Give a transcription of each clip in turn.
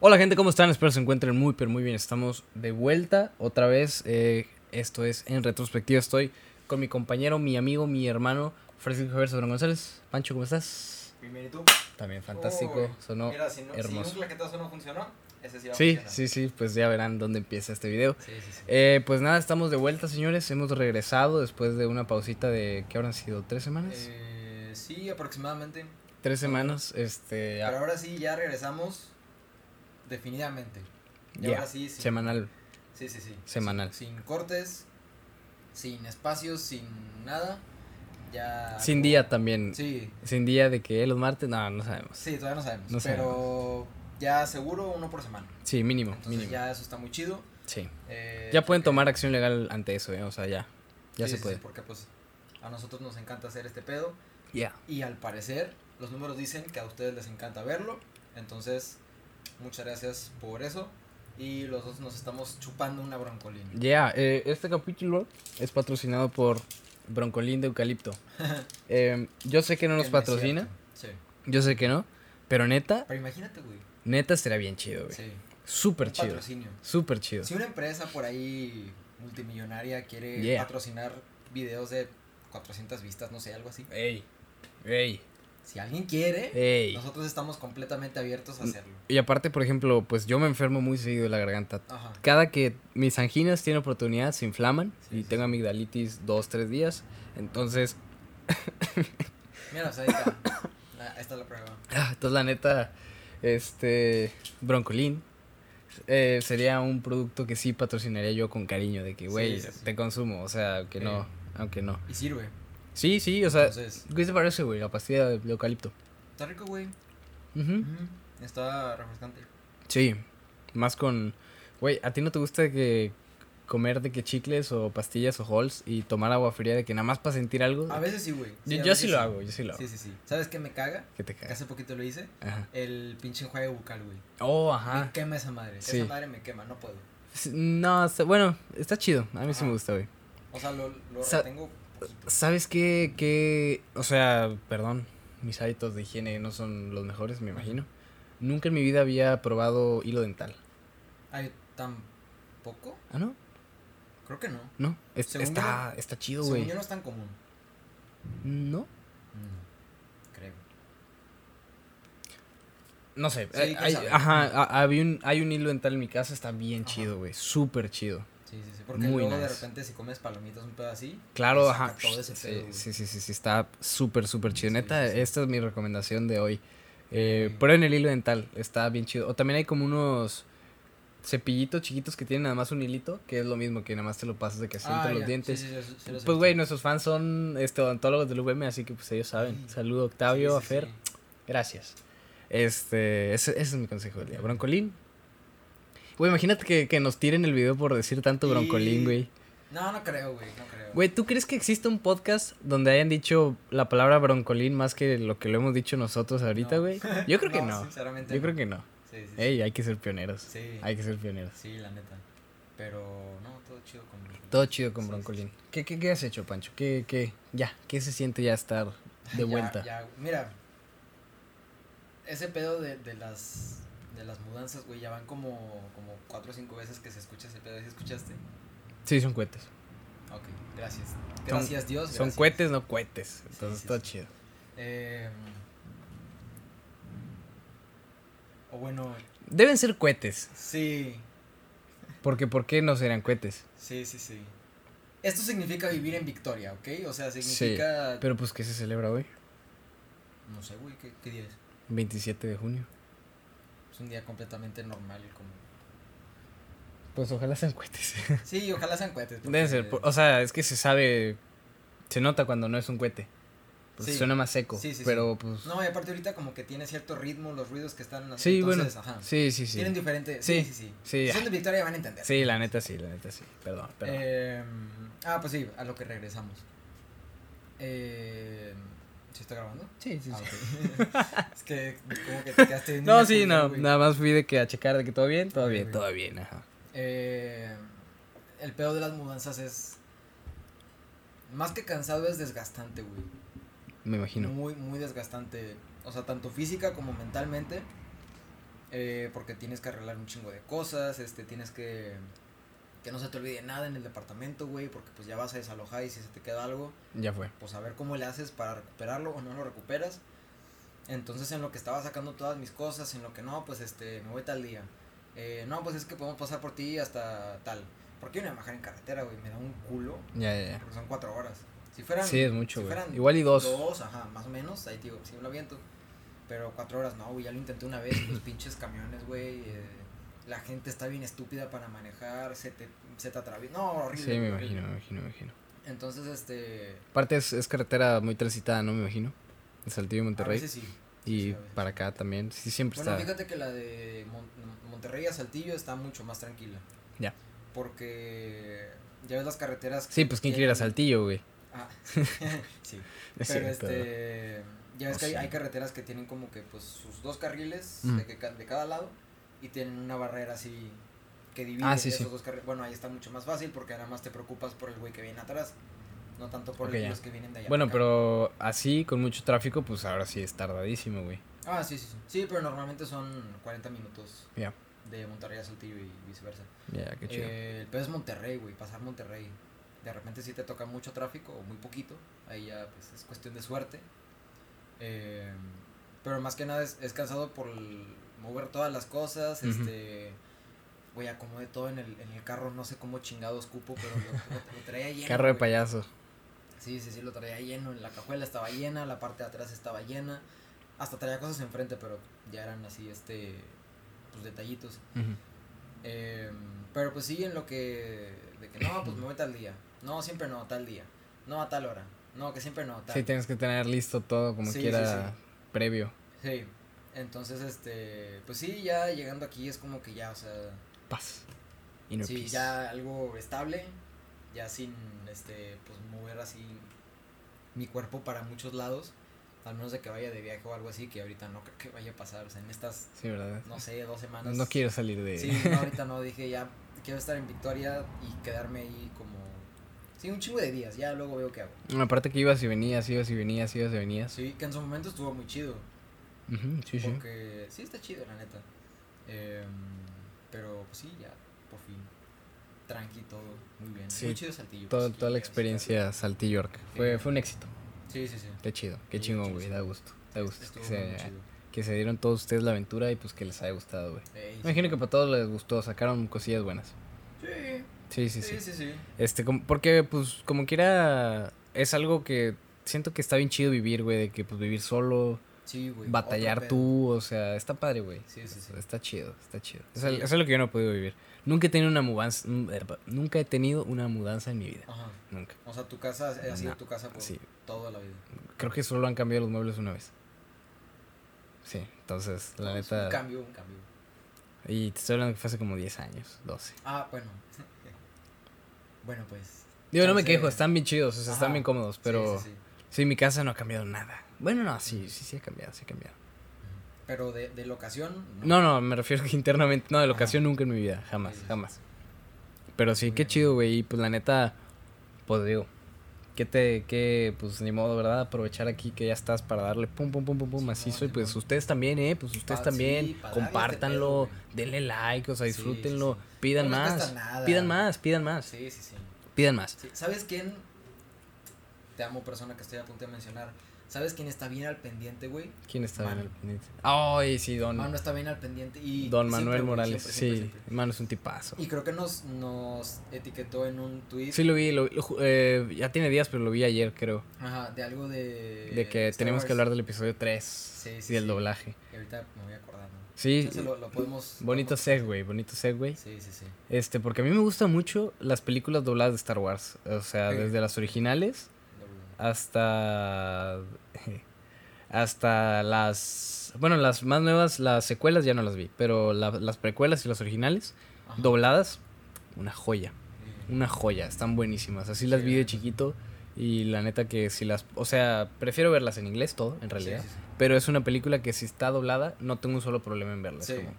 Hola gente, ¿cómo están? Espero se encuentren muy, pero muy bien. Estamos de vuelta otra vez. eh, esto es en retrospectiva. Estoy con mi compañero, mi amigo, mi hermano, Francisco Javier Sobrón González. Pancho, ¿cómo estás? Y tú. También fantástico. Uy, Sonó Mira, si, no, hermoso. si un claquetazo no funcionó, ese sí va a Sí, funcionar. sí, sí, pues ya verán dónde empieza este video. Sí, sí, sí. Eh, pues nada, estamos de vuelta, señores. Hemos regresado después de una pausita de, ¿qué habrán sido? ¿Tres semanas? Eh, sí, aproximadamente. Tres semanas, este, Pero ah, ahora sí, ya regresamos definitivamente. Y ya, ahora sí, sin, semanal. Sí, sí, sí. semanal. Sin, sin cortes, sin espacios, sin nada. Ya. Sin como- día también. Sí, Sin día de que los martes, no, no sabemos. sí, todavía no sabemos. No pero ya seguro uno por semana. Sí, mínimo, Entonces mínimo. ya eso está muy chido. Sí. Eh, Ya pueden porque- tomar acción legal ante eso, ¿eh? O sea, ya. Ya sí, se sí, puede. sí, porque pues a nosotros nos encanta hacer este pedo. Ya. Y al parecer, los números dicen que a ustedes les encanta verlo. Entonces, muchas gracias por eso. Y los dos nos estamos chupando una broncolina. Ya, eh, este capítulo es patrocinado por Broncolín de Eucalipto. Eh, yo sé que no nos patrocina. Sí. yo sé que no, pero neta, Pero imagínate, güey. neta será bien chido, güey. Sí. Súper Un chido, patrocinio. súper chido. Si una empresa por ahí multimillonaria quiere Yeah. patrocinar videos de 400 vistas, no sé, algo así. Ey, ey, Si alguien quiere, ey. nosotros estamos completamente abiertos a hacerlo. Y aparte, por ejemplo, pues yo me enfermo muy seguido de la garganta. Ajá. Cada que mis anginas tienen oportunidad, se inflaman Sí, y sí, tengo sí. amigdalitis dos, tres días. Entonces, Mira, o sea, ahí está. Ah, Ahí está la prueba. Ah, Entonces, la neta, este, Broncolín eh, sería un producto que sí patrocinaría yo con cariño, de que, güey, te consumo, o sea, Sí. no, aunque no. Y sirve. Sí, sí, o sea, Entonces, ¿qué te parece, güey? La pastilla de eucalipto. está rico, güey. Ujú, Está refrescante. Sí, más con, güey, ¿a ti no te gusta que comer de que chicles o pastillas o halls y tomar agua fría de que nada más para sentir algo? A veces sí, güey. Yo- sí lo hago, yo sí lo hago. Sí, sí, sí. ¿Sabes qué me caga? Que te Que cagas. hace poquito lo hice. Ajá. El pinche enjuague bucal, güey. Oh, Me ajá. quema esa madre. Sí. Esa madre me quema, no puedo. No, bueno, está chido. A mí sí me gusta, güey. O sea, lo, lo Sa- retengo poquito. ¿Sabes qué, qué? O sea, perdón, mis hábitos de higiene no son los mejores, me imagino. Nunca en mi vida había probado hilo dental. Ay, ¿tampoco? ¿Ah, no? Creo que no. No. Es- está, está chido, Según güey. yo no es tan común. No. No, creo. No sé. Sí, eh, hay, ajá, había un, hay un hilo dental en mi casa, está bien Ajá. chido, güey. Súper chido. Sí, sí, sí. Porque Muy luego de nice. repente si comes palomitas un pedo así. Claro, ajá. todo ese Sí, pedo, sí, sí, sí, sí, está súper, súper chido. Neta, esta es mi recomendación de hoy. Eh. Prueben el hilo dental, está bien chido. O también hay como unos cepillitos chiquitos que tienen nada más un hilito, que es lo mismo que nada más te lo pasas de que Ah, entre los dientes. Sí, sí, sí, Pues, güey, nuestros fans son este, odontólogos del UVM, así que pues ellos saben. Saludo Octavio, a Fer. Gracias. Este, ese, ese es mi consejo del día. Broncolín. Güey, imagínate que, que nos tiren el video por decir tanto broncolín, güey. No, no creo, güey, no creo. Güey, ¿tú crees que existe un podcast donde hayan dicho la palabra broncolín más que lo que lo hemos dicho nosotros ahorita, No. güey? Yo creo que no. Sinceramente. Yo no. creo que no. Sí, sí, sí. Ey, hay que ser pioneros. Sí. Hay que ser pioneros. Sí, la neta. Pero no, todo chido con Todo chido con broncolín. ¿Qué, qué, qué has hecho, Pancho? ¿Qué, qué, ya, qué se siente ya estar de Ya, vuelta? ya, mira, ese pedo de, de las de las mudanzas, güey, ya van como, como cuatro o cinco veces que se escucha ese pedo. ¿Sí escuchaste? Sí, son cohetes. Ok, gracias. Gracias, Dios. Son cohetes, no cohetes. Entonces, sí, sí. chido. Eh, o bueno, Deben ser cohetes. sí, Porque, ¿por qué no serán cohetes? sí, sí, sí. Esto significa vivir en Victoria, ¿ok? O sea, significa... Pero, pues, ¿qué se celebra hoy? No sé, güey, ¿qué, ¿qué día es? 27 de junio. Es un día completamente normal. Como... Pues, ojalá sean cohetes. Sí, ojalá sean cohetes. Deben ser. O sea, es que se sabe. Se nota cuando no es un cohete. Pues Sí. suena más seco. Sí, sí, pero pues. No, y aparte ahorita como que tiene cierto ritmo los ruidos que están así. sí, entonces, bueno. Ajá. Sí, sí, sí. Tienen diferente. Sí, Sí, sí, sí. sí, Si son ah. de Victoria van a entender. Sí, la neta sí, la neta sí. Perdón, perdón. Eh, ah, pues sí, a lo que regresamos. Eh, ¿Sí está grabando? sí, sí, Ah, sí. es que como que te quedaste No, sí, no. güey. Nada más fui de que a checar de que todo bien, todo bien, todo bien, ajá. Eh, el pedo de las mudanzas es. Más que cansado, es desgastante, güey. Me imagino. Muy, muy desgastante. O sea, tanto física como mentalmente. eh, porque tienes que arreglar un chingo de cosas, este, tienes que que no se te olvide nada en el departamento, güey, porque pues ya vas a desalojar y si se te queda algo, Ya fue. pues a ver cómo le haces para recuperarlo o no lo recuperas. Entonces en lo que estaba sacando todas mis cosas, en lo que no, pues este, me voy tal día. Eh, no, pues es que podemos pasar por ti hasta tal. ¿Por qué no bajar en carretera, güey? Me da un culo, Ya, ya, ya. porque son cuatro horas. Si fueran... Sí, es mucho, si fueran Igual y dos. Dos, ajá, más o menos, ahí digo, sí me lo aviento. Pero cuatro horas no, güey, ya lo intenté una vez, los pinches camiones, güey. eh, la gente está bien estúpida para manejar, se te, se te atraviesa. No, horrible. Sí, me imagino, me imagino, me imagino. Entonces, este. Aparte es, es carretera muy transitada, ¿no? Me imagino. De Saltillo y A Monterrey. veces sí. y sí, a veces. para acá también. Sí, siempre Bueno, está. fíjate que la de Mon- Monterrey a Saltillo está mucho más tranquila. Ya. Porque ya ves las carreteras. Sí, pues quién quiere ir a Saltillo, güey. Ah, sí. Pero cierto. este. Ya ves Oh, que hay, sí. hay carreteras que tienen como que pues sus dos carriles Mm. de, que de cada lado y tienen una barrera así que divide Ah, sí, esos sí. dos carriles. Bueno, ahí está mucho más fácil porque nada más te preocupas por el güey que viene atrás, no tanto por Ok, el- ya. los que vienen de allá. Bueno, pero así, con mucho tráfico, pues ahora sí es tardadísimo, güey. Ah, sí, sí, sí. Sí, pero normalmente son 40 minutos Ya. de Monterrey a Saltillo y viceversa. Ya, qué chido. Eh, el peor es Monterrey, güey, pasar Monterrey. De repente sí te toca mucho tráfico o muy poquito. Ahí ya pues, es cuestión de suerte. Eh, pero más que nada es, es cansado por el mover todas las cosas. Ujú. Este. Güey, acomodé todo en el, en el carro. No sé cómo chingados cupo, pero lo, lo- lo traía lleno. Carro de güey. payaso. Sí, sí, sí, lo traía lleno. La cajuela estaba llena, la parte de atrás estaba llena. Hasta traía cosas enfrente, pero ya eran así, este. Pues detallitos. Eh, pero pues sí, en lo que. De que no, pues me voy tal día. No, siempre no, tal día. No, a tal hora. No, que siempre no, tal. Sí, tienes que tener listo todo como Sí, sí, quiera sí. previo. Sí. Entonces, este. Pues sí, ya llegando aquí es como que ya, o sea. Paz. Y no sí, peace. ya algo estable. Ya sin, este. Pues mover así. Mi cuerpo para muchos lados. Al menos de que vaya de viaje o algo así, que ahorita no creo que vaya a pasar. O sea, en estas, Sí, ¿verdad? no sé, dos No, semanas. no quiero salir de... Sí, no, ahorita no, dije ya quiero estar en Victoria y quedarme ahí como... Sí, un chingo de días, ya luego veo qué hago. Aparte que ibas y venías, ibas y venías, ibas y venías. Sí, que en su momento estuvo muy chido, Ujú, sí, sí. porque sí está chido, la neta. Em, pero pues sí, ya, por fin, tranqui todo, muy bien. Sí, muy chido Saltillo. Todo- pues, toda la experiencia Saltillo York. Fue, fue un éxito. Sí, sí, sí. Qué chido, qué Sí, chingón, güey. sí. Da gusto. Da gusto. Estuvo Que se, chido. que se dieron todos ustedes la aventura y pues que les haya gustado, güey. Ey, sí. Imagino que para todos les gustó, sacaron cosillas buenas. Sí, Sí, sí, sí, sí. sí, sí. Este, como- porque pues como quiera es algo que siento que está bien chido vivir, güey, de que pues vivir solo, Sí, güey. batallar tú, o sea, está padre, güey. Sí, sí, sí. Está chido, está chido. Sí. Eso, es- eso es lo que yo no he podido vivir. Nunca he tenido una mudanza, nunca he tenido una mudanza en mi vida, Ajá. nunca. O sea, tu casa ha sido No, tu casa por sí. toda la vida. Creo que solo han cambiado los muebles una vez. Sí, entonces, la No, neta. Un cambio, un cambio. Y te estoy hablando que fue hace como 10 años, 12. Ah, bueno. bueno, pues. Digo, no me quejo, están bien chidos, o sea, están bien cómodos, Sí, pero sí, sí. sí, mi casa no ha cambiado nada. Bueno, no, sí, sí, sí ha cambiado, sí ha cambiado. Pero de, de locación. No, no, me refiero que internamente, no, de Ajá. locación nunca en mi vida, jamás, Sí, sí, sí. jamás. Pero sí, Muy qué bien. chido, güey, y pues la neta, pues digo, que te, que pues ni modo, ¿verdad? Aprovechar aquí que ya estás para darle pum, pum, pum, pum, pum, Simón, macizo, y pues ustedes también, ¿eh? Pues ustedes también, sí, este compártanlo, denle like, o sea, Sí, sí, disfrútenlo, sí. pidan No más, nada. pidan más, pidan más, Sí, sí, sí, pidan más. sí. ¿Sabes quién? Te amo, persona que estoy a punto de mencionar. ¿Sabes quién está bien al pendiente, güey? ¿Quién está bien al pendiente? Ay, sí, don, Mano está bien al pendiente. Y don Manuel Morales, siempre, siempre, sí, mano, es un tipazo. Y creo que nos, nos etiquetó en un tweet. Sí lo vi, lo, lo eh, ya tiene días, pero lo vi ayer, creo. Ajá, de algo de. De que Star tenemos que hablar del episodio 3 Sí, y sí, del sí. doblaje. Y ahorita me voy a acordar, ¿no? Sí, lo, lo podemos. bonito segue, bonito segue. Sí, sí, sí. Este, porque a mí me gustan mucho las películas dobladas de Star Wars. O sea, Sí. desde las originales hasta. Hasta las. Bueno, las más nuevas, las secuelas ya no las vi. Pero la- las precuelas y las originales, Ajá. dobladas, una joya. Sí. Una joya, están buenísimas. Así las vi de neta. chiquito. Y la neta que si las. O sea, prefiero verlas en inglés todo, en realidad. Sí, sí, sí. Pero es una película que si está doblada, no tengo un solo problema en verla. Sí. Es como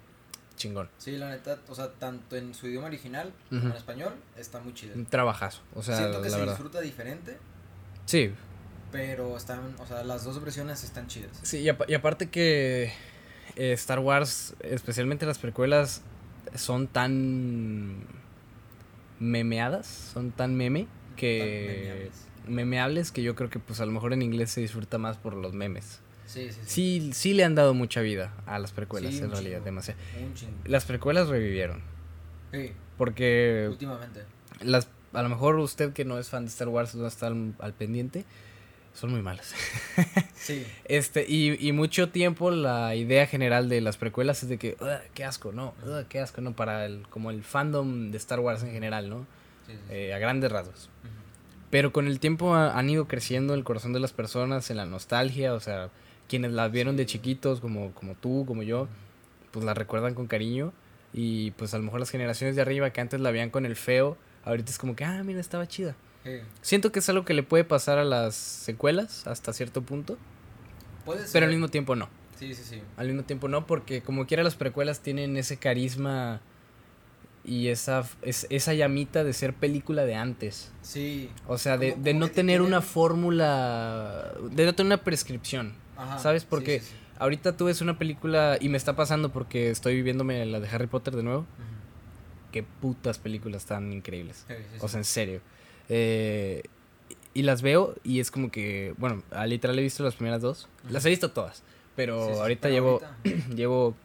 chingón. Sí, la neta, o sea, tanto en su idioma original como en español, está muy chido. Un trabajazo. O sea, Siento que la se verdad. disfruta diferente, Sí, pero están, o sea, las dos versiones están chidas. sí, y, y aparte que eh, Star Wars, especialmente las precuelas, son tan memeadas, son tan meme que memeables que yo creo que pues a lo mejor en inglés se disfruta más por los memes. Sí, sí, sí. Sí, sí le han dado mucha vida a las precuelas, Sí, en realidad, chingo. demasiado. Las precuelas revivieron, Sí, porque últimamente. las a lo mejor usted que no es fan de Star Wars no está al, al pendiente, son muy malas. Sí. Este, y, y mucho tiempo la idea general de las precuelas es de que, "Ugh, qué asco, no, qué asco, no, para el, como el fandom de Star Wars en general, ¿no? sí, sí, sí. Eh, a grandes rasgos. Pero con el tiempo ha- han ido creciendo el corazón de las personas, en la nostalgia, o sea, quienes las vieron de chiquitos, como, como tú, como yo, pues la recuerdan con cariño. Y pues a lo mejor las generaciones de arriba que antes la veían con el feo, ahorita es como que, ah, mira, estaba chida. Siento que es algo que le puede pasar a las secuelas hasta cierto punto, Puede ser. pero al mismo tiempo no. Sí, sí, sí. Al mismo tiempo no, porque como quiera las precuelas tienen ese carisma y esa, es- esa llamita de ser película de antes. Sí. O sea, de, de no tener una fórmula, de no tener una prescripción. Ajá, ¿Sabes? Porque sí, sí. ahorita tú ves una película y me está pasando porque estoy viviéndome la de Harry Potter de nuevo. Ujú. Qué putas películas tan increíbles. Sí, sí, O sea, en serio. Eh, y las veo y es como que, bueno, a literal he visto las primeras dos. Las he visto todas. Pero ahorita pero llevo, ahorita- llevo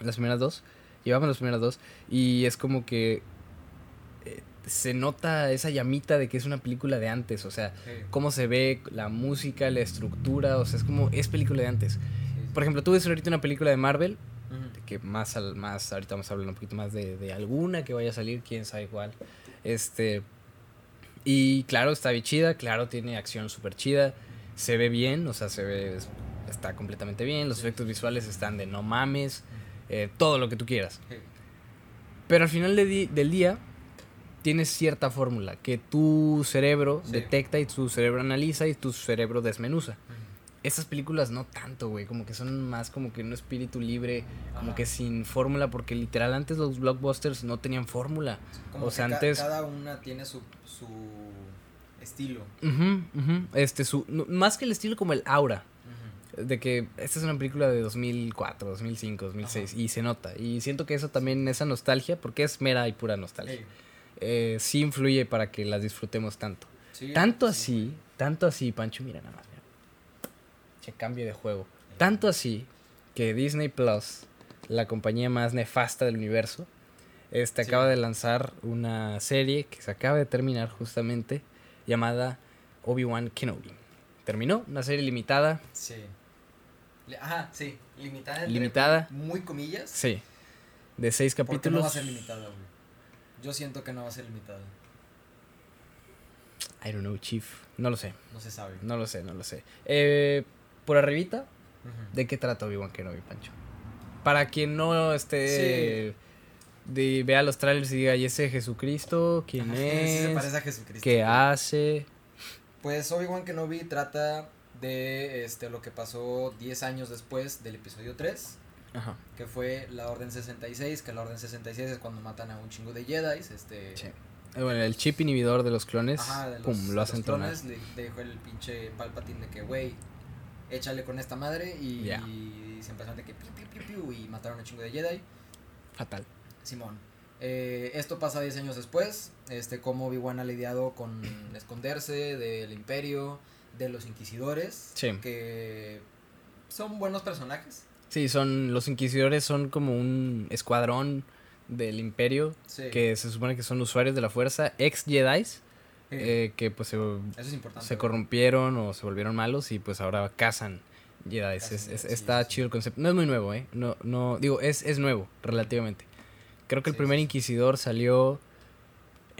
las primeras dos. Llevamos las primeras dos. Y es como que eh, se nota esa llamita de que es una película de antes. O sea, cómo se ve, la música, la estructura. O sea, es como, es película de antes. Por ejemplo, tú ves ahorita una película de Marvel. Que más, al, más ahorita vamos a hablar un poquito más de, de alguna que vaya a salir, quién sabe cuál. Este. Y claro, está bien chida, claro, tiene acción súper chida, se ve bien, o sea, se ve, está completamente bien, los efectos visuales están de no mames, eh, todo lo que tú quieras. Pero al final de del día, tienes cierta fórmula que tu cerebro Sí. detecta y tu cerebro analiza y tu cerebro desmenuza. Estas películas no tanto, güey, como que son más como que un espíritu libre, como Ajá. que sin fórmula, porque literal antes los blockbusters no tenían fórmula. Como o sea, antes- cada una tiene su, su estilo. Este, su, no- más que el estilo como el aura, de que esta es una película de 2004, 2005, 2006, Ajá. y se nota. Y siento que eso también, esa nostalgia, porque es mera y pura nostalgia, Sí, eh, sí influye para que las disfrutemos tanto. sí, Tanto sí. así, tanto así, Pancho, mira nada más, Che, cambio de juego. Tanto así que Disney Plus, la compañía más nefasta del universo, este Sí. acaba de lanzar una serie que se acaba de terminar justamente llamada Obi-Wan Kenobi. Terminó, una serie limitada, Sí. Ajá, sí. Limitada. Limitada. Muy comillas. sí, de seis Porque capítulos. no va a ser limitada, güey. Yo siento que no va a ser limitada. I don't know, Chief. No lo sé, No se sabe. no lo sé, no lo sé. Eh, por arribita. ¿De qué trata Obi-Wan Kenobi, Pancho? Para quien no esté... De, vea los trailers y diga, ¿y ese Jesucristo? ¿Quién Ajá, sí es? se parece a Jesucristo. ¿Qué hace? Pues Obi-Wan Kenobi trata de este lo que pasó 10 años después del episodio 3, Ajá. que fue la Orden 66, que la Orden 66 es cuando matan a un chingo de Jedi, este Sí. Eh, Bueno, el chip inhibidor de los clones, Ajá, de los, pum, lo hacen los tronar. clones, le, dejó el pinche Palpatine de que, güey, échale con esta madre y, Ya. y se empezaron de que piu, piu, piu, piu, y mataron a un chingo de Jedi. Fatal. Simón. Eh, esto pasa 10 años después, este, cómo Obi-Wan ha lidiado con esconderse del imperio, de los inquisidores, Sí. que son buenos personajes. Sí, son... Los inquisidores son como un escuadrón del imperio Sí. que se supone que son usuarios de la fuerza, ex Jedis. Eh, que pues se, Eso es importante. se corrompieron o se volvieron malos y pues ahora cazan. Cazan Es- es- Jedi, está sí, chido el concepto. No es muy nuevo, ¿eh? No, no, digo, es, es nuevo, relativamente. Creo que el Sí, primer. Inquisidor salió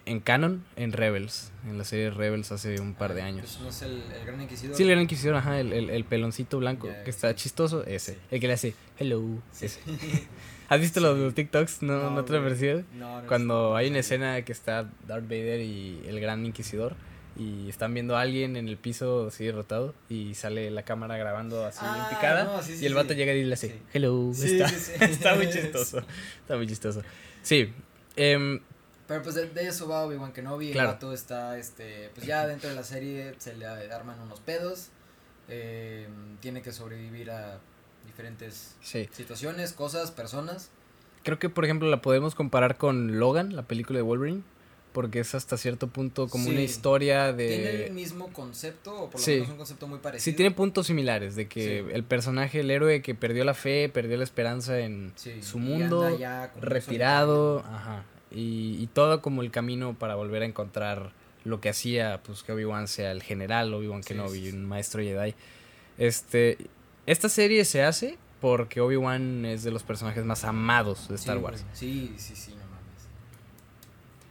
en canon, en Rebels, en la serie Rebels hace un par de Ah, años. pues, no es el, el gran inquisidor. Sí, el gran Inquisidor, ajá, el, el, el peloncito blanco Ya, que está sí. chistoso, ese. Sí. El que le hace hello. Sí. ese. ¿Has visto Sí. los, los TikToks? ¿No, no, No, te lo? No, no, Cuando hay una escena que está Darth Vader y el gran Inquisidor y están viendo a alguien en el piso así derrotado y sale la cámara grabando así Ah, picada no, sí, sí, y el vato sí. llega y le hace hello. Está, está muy chistoso. Está muy chistoso. Sí. em, Pero pues de, de eso va Obi-Wan Kenobi. Claro. El vato está, este, pues ya dentro de la serie se le arman unos pedos. eh, tiene que sobrevivir a diferentes Sí. situaciones, cosas, personas. Creo que, por ejemplo, la podemos comparar con Logan, la película de Wolverine, porque es hasta cierto punto como una Sí. historia Tiene el de... mismo concepto, o por lo Sí. menos un concepto muy parecido. Sí, tiene puntos similares, de que Sí. el personaje, el héroe que perdió la fe, perdió la esperanza en Sí, su mundo, retirado, ajá, y, y todo como el camino para volver a encontrar lo que hacía, pues que Obi-Wan sea el general, Obi-Wan Sí, Kenobi, sí, sí. un maestro Jedi. Este, esta serie se hace porque Obi-Wan es de los personajes más amados de Star Sí, Wars. güey. Sí, sí, sí, no mames.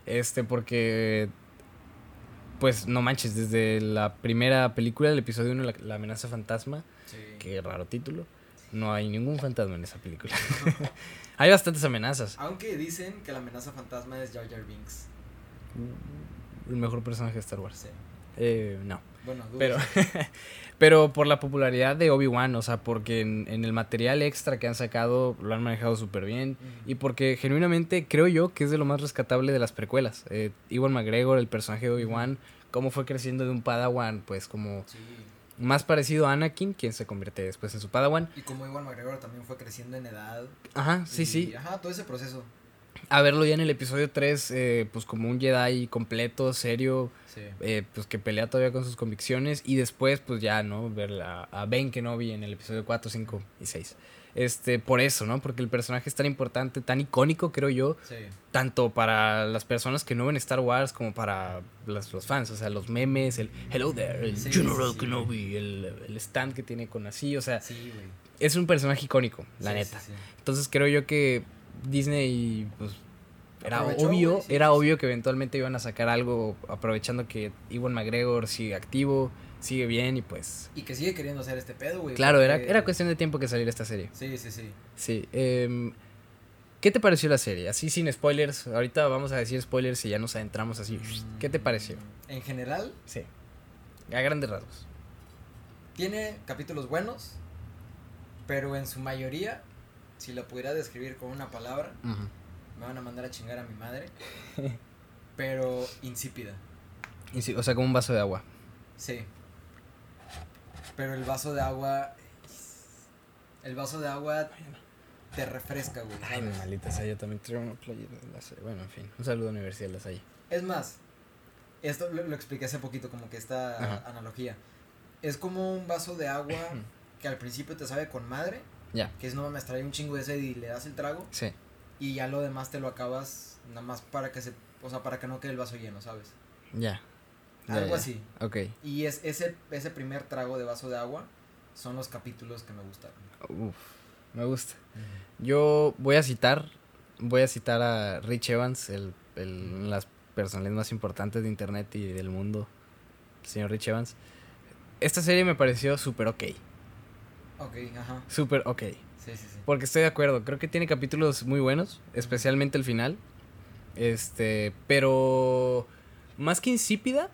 Este, porque. Pues no manches, desde la primera película, el episodio 1, la, la amenaza fantasma, Sí. qué raro título, no hay ningún fantasma en esa película. hay bastantes amenazas. Aunque dicen que la amenaza fantasma es Jar Jar Binks. El mejor personaje de Star Wars. Sí. Eh, no. Bueno. Pero, pero por la popularidad de Obi-Wan, o sea, porque en, en el material extra que han sacado lo han manejado súper bien. Y porque genuinamente creo yo que es de lo más rescatable de las precuelas. Eh, Iwan McGregor, el personaje de Obi-Wan, cómo fue creciendo de un Padawan, pues como Sí. más parecido a Anakin, quien se convierte después en su Padawan. Y como Iwan McGregor también fue creciendo en edad. Ajá, sí, y- sí. Ajá, todo ese proceso. A verlo ya en el episodio 3, eh, pues como un Jedi completo, serio, Sí. eh, pues que pelea todavía con sus convicciones. Y después, pues ya, ¿no? Ver a, a Ben Kenobi en el episodio 4, 5 y 6. Este, por eso, ¿no? Porque el personaje es tan importante, tan icónico, creo yo, Sí. tanto para las personas que no ven Star Wars como para las- los fans, o sea, los memes, el Hello there, el Sí, General. Kenobi, el, el stand que tiene con así, o sea, es un personaje icónico, la neta. Entonces creo yo que Disney, pues, era Aprovechó, obvio, güey, sí, era sí, sí. obvio que eventualmente iban a sacar algo aprovechando que Iwan McGregor sigue activo, sigue bien y pues, Y que sigue queriendo hacer este pedo, güey. claro, era, porque- era cuestión de tiempo que saliera esta serie. Sí, sí, sí. Sí. em, ¿Qué te pareció la serie? Así sin spoilers. Ahorita vamos a decir spoilers y ya nos adentramos así. ¿Qué te pareció? En general, Sí. A grandes rasgos. tiene capítulos buenos, pero en su mayoría, si lo pudiera describir con una palabra, me van a mandar a chingar a mi madre. pero insípida. O sea, como un vaso de agua. Sí. Pero el vaso de agua. El vaso de agua te refresca, güey. Ay, ¿sabes? maldita sea, yo también traigo una playera de la Salle. Bueno, en fin. Un saludo a la Universidad de la Salle. Es más, esto lo, lo expliqué hace poquito, como que esta Ajá. analogía. Es como un vaso de agua que al principio te sabe con madre, Ya, que es no me trae un chingo de sed y le das el trago, sí. y ya lo demás te lo acabas nada más para que se, o sea, para que no quede el vaso lleno, ¿sabes? Ya. Ya, Algo ya. así. Ok. Y es ese, ese primer trago de vaso de agua son los capítulos que me gustaron. Uf, me gusta. Yo voy a citar, voy a citar a Rich Evans, el, el, las personalidades más importantes de internet y del mundo, el señor Rich Evans. Esta serie me pareció súper ok, Ok, ajá. súper ok. Sí, sí, sí. Porque estoy de acuerdo, creo que tiene capítulos muy buenos, especialmente el final. Este, pero más que insípida,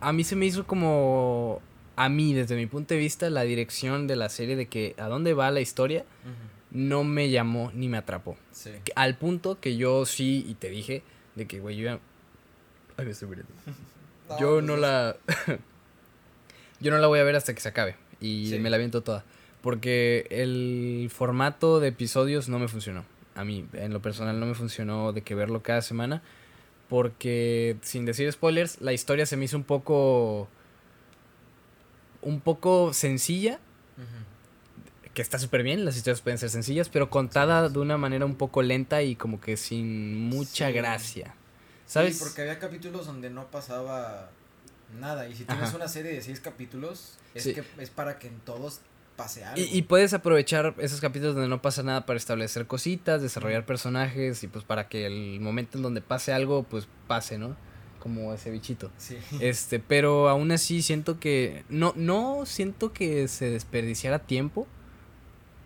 a mí se me hizo como a mí desde mi punto de vista la dirección de la serie de que a dónde va la historia no me llamó ni me atrapó. Sí. Al punto que yo sí, y te dije, de que, güey, yo ya... Ay, me estoy muriendo. yo pues no la... yo no la voy a ver hasta que se acabe. Y Sí. me la viento toda. Porque el formato de episodios no me funcionó. A mí, en lo personal, no me funcionó de que verlo cada semana. Porque, sin decir spoilers, la historia se me hizo un poco... Un poco sencilla que está súper bien, las historias pueden ser sencillas, pero contada de una manera un poco lenta y como que sin mucha Sí. gracia. ¿Sabes? Sí, porque había capítulos donde no pasaba nada. Y si tienes Ajá. una serie de seis capítulos, es Sí. que es para que en todos pase algo. Y, y puedes aprovechar esos capítulos donde no pasa nada para establecer cositas, desarrollar personajes y pues para que el momento en donde pase algo, pues pase, ¿no? Como ese bichito. Sí. Este, pero aún así siento que no no siento que se desperdiciara tiempo,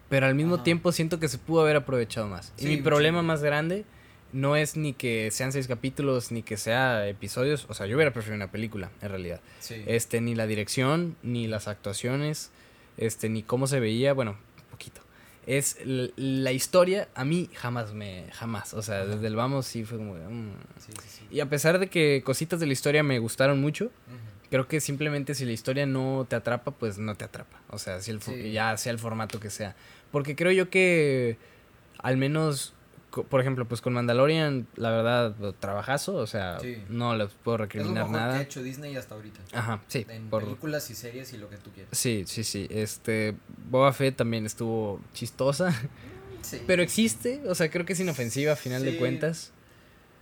pero al mismo Ajá. tiempo siento que se pudo haber aprovechado más. y mi problema más grande no es ni que sean seis capítulos ni que sea episodios, o sea, yo hubiera preferido una película en realidad. Sí. Este ni la dirección, ni las actuaciones, este ni cómo se veía, bueno, un poquito. es la historia, a mí jamás me, jamás, o sea, desde el vamos sí fue como, mm. Sí, sí, sí. y a pesar de que cositas de la historia me gustaron mucho, creo que simplemente si la historia no te atrapa, pues no te atrapa, o sea, si el ya sea el formato que sea, porque creo yo que al menos, por ejemplo, pues con Mandalorian, la verdad, trabajazo, o sea, Sí. no les puedo Es lo recriminar mejor que nada. ha hecho Disney hasta ahorita. Ajá, sí, En por, películas y series y lo que tú quieras. Sí, sí, sí. Este, Boba Fett también estuvo chistosa, Sí. pero existe, o sea, creo que es inofensiva a final de cuentas.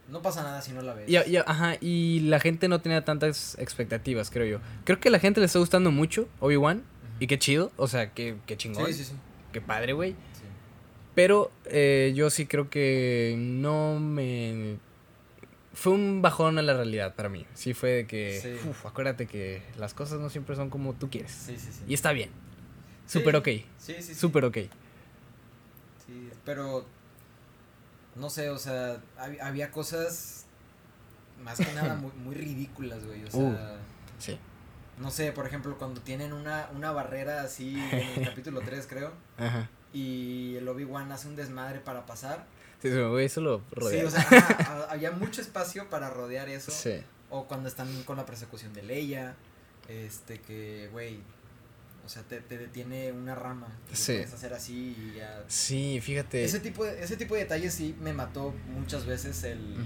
No pasa nada si no la ves. Y, y- ajá, y la gente no tenía tantas expectativas, creo yo. Creo que a la gente le está gustando mucho Obi-Wan, y qué chido, o sea, qué, qué chingón, Sí, sí, sí. qué padre, güey. Pero eh, yo sí creo que no me... Fue un bajón a la realidad para mí. Sí fue de que, Sí. uf, acuérdate que las cosas no siempre son como tú quieres. Sí, sí, sí. Y está bien. Súper ok. Sí, sí, sí. Súper ok. Sí, pero no sé, o sea, hab- había cosas más que nada muy, muy ridículas, güey. O sea, Uh. Sí. no sé, por ejemplo, cuando tienen una, una barrera así en el capítulo 3, creo, Ajá. Y el Obi-Wan hace un desmadre para pasar. Sí, sí, eso lo Sí, rodea. o sea, había mucho espacio para rodear eso. Sí. O cuando están con la persecución de Leia, este que, güey, o sea, te, te detiene una rama. Sí. puedes hacer así y ya. Sí, fíjate. Ese tipo, de, ese tipo de detalles sí me mató muchas veces el...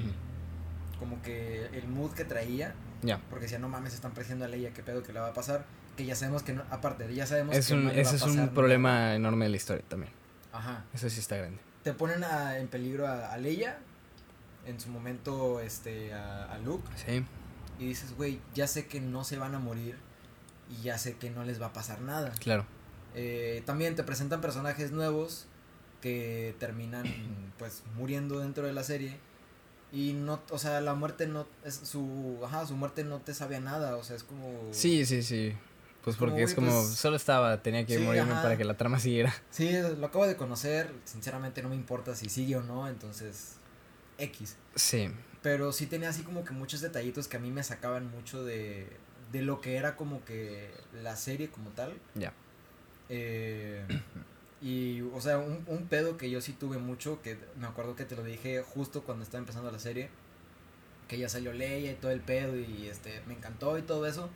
Como que el mood que traía. Ya. Porque decía, no mames, están presionando a Leia, qué pedo que le va a pasar. Que ya sabemos que no, aparte, ya sabemos Es que un, no ese a es un nada. problema enorme de la historia también. Ajá. Eso sí está grande. Te ponen a- en peligro a, a Leia. En su momento, este, a, a Luke. Sí. Y dices, güey, ya sé que no se van a morir. Y ya sé que no les va a pasar nada. Claro. Eh, también te presentan personajes nuevos que terminan pues muriendo dentro de la serie y no o sea la muerte no es su ajá su muerte no te sabe a nada o sea es como Sí, sí, sí. Pues Como, porque es como, pues- solo estaba, tenía que Sí, morirme ajá. para que la trama siguiera. sí lo acabo de conocer sinceramente no me importa si sigue o no entonces x Sí. pero sí tenía así como que muchos detallitos que a mí me sacaban mucho de de lo que era como que la serie como tal Ya. Eh, y, o sea, un, un pedo que yo sí tuve mucho, que me acuerdo que te lo dije justo cuando estaba empezando la serie, que ya salió Leia y todo el pedo y este, me encantó y todo eso.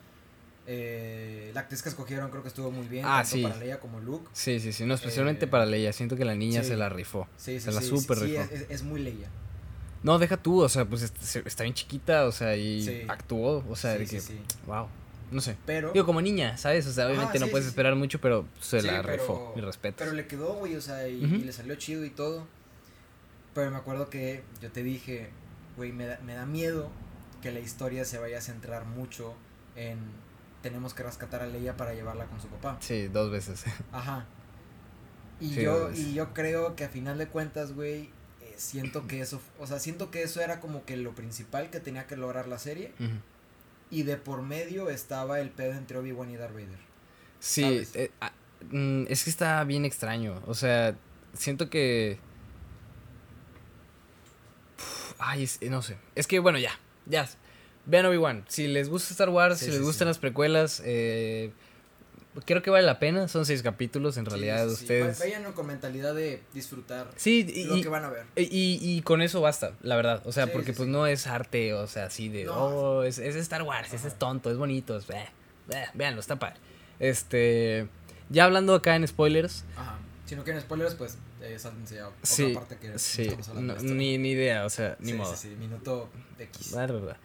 Eh, la actriz que escogieron creo que estuvo muy bien, Ah, tanto sí. para Leia como Luke. Sí, sí, sí. No, especialmente Eh, para Leia. Siento que la niña sí. se la rifó. Sí, Se la super rifó. es, es- muy Leia. No, deja tú, o sea, pues est- se- está bien chiquita, o sea, y actuó, o sea, de que, sí. wow, no sé. Pero, Digo, como niña, ¿sabes? O sea, obviamente no puedes esperar mucho, pero se la pero- rifó, mi respeto. pero le quedó, güey, o sea, y le salió chido y todo. Pero me acuerdo que yo te dije, güey, me da, me da miedo que la historia se vaya a centrar mucho en tenemos que rescatar a Leia para llevarla con su papá. Sí, dos veces. Ajá. Y Sí, yo y yo creo que a final de cuentas, güey, eh, siento que eso, o sea, siento que eso era como que lo principal que tenía que lograr la serie y de por medio estaba el pedo entre Obi-Wan y Darth Vader. Sí, eh, ah, mm, es que está bien extraño. O sea, siento que. Uf, Ay, es- no sé. Es que bueno, ya. Ya. Vean Obi-Wan. Si les gusta Star Wars, Sí, si sí, les gustan sí. las precuelas, eh, creo que vale la pena. Son seis capítulos en realidad. Ustedes. Vayan con mentalidad de disfrutar Sí, y, lo que van a ver. y- y con eso basta, la verdad. O sea, porque pues no es arte, o sea, así de, No. oh, es, es Star Wars, ese es tonto, es bonito, es, eh, eh, véanlo, está padre. Este, ya hablando acá en spoilers, Ajá. Si no quieren spoilers, pues eh, sáltense a otra Sí, parte que sí, estamos hablando no- de esto. ni, ni idea, o sea, ni modo. Sí, sí, minuto X. La verdad.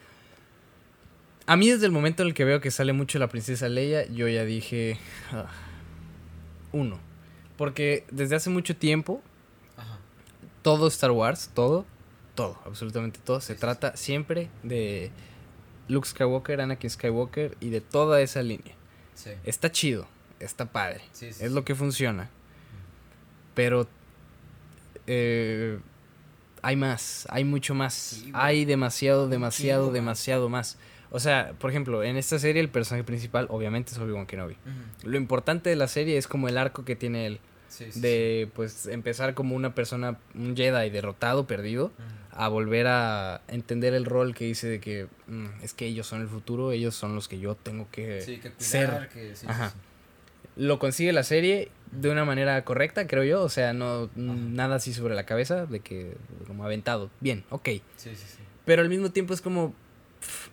A mí desde el momento en el que veo que sale mucho la princesa Leia, yo ya dije, ah, uno, porque desde hace mucho tiempo Ajá. todo Star Wars, todo, todo, absolutamente todo, se Sí, sí, trata siempre de Luke Skywalker, Anakin Skywalker y de toda esa línea. Sí. Está chido, está padre, es lo que funciona. Pero eh, hay más, hay mucho más, hay demasiado, demasiado, demasiado más. O sea, por ejemplo, en esta serie el personaje principal obviamente es Obi-Wan Kenobi. Lo importante de la serie es como el arco que tiene él Sí, sí, de pues empezar como una persona, un Jedi derrotado, perdido, a volver a entender el rol que dice de que mm, es que ellos son el futuro, ellos son los que yo tengo que Sí, que cuidar, ser. que Ajá. lo consigue la serie de una manera correcta, creo yo. O sea, no nada así sobre la cabeza, de que como aventado. Bien, ok. Sí, sí, sí. Pero al mismo tiempo es como. pff,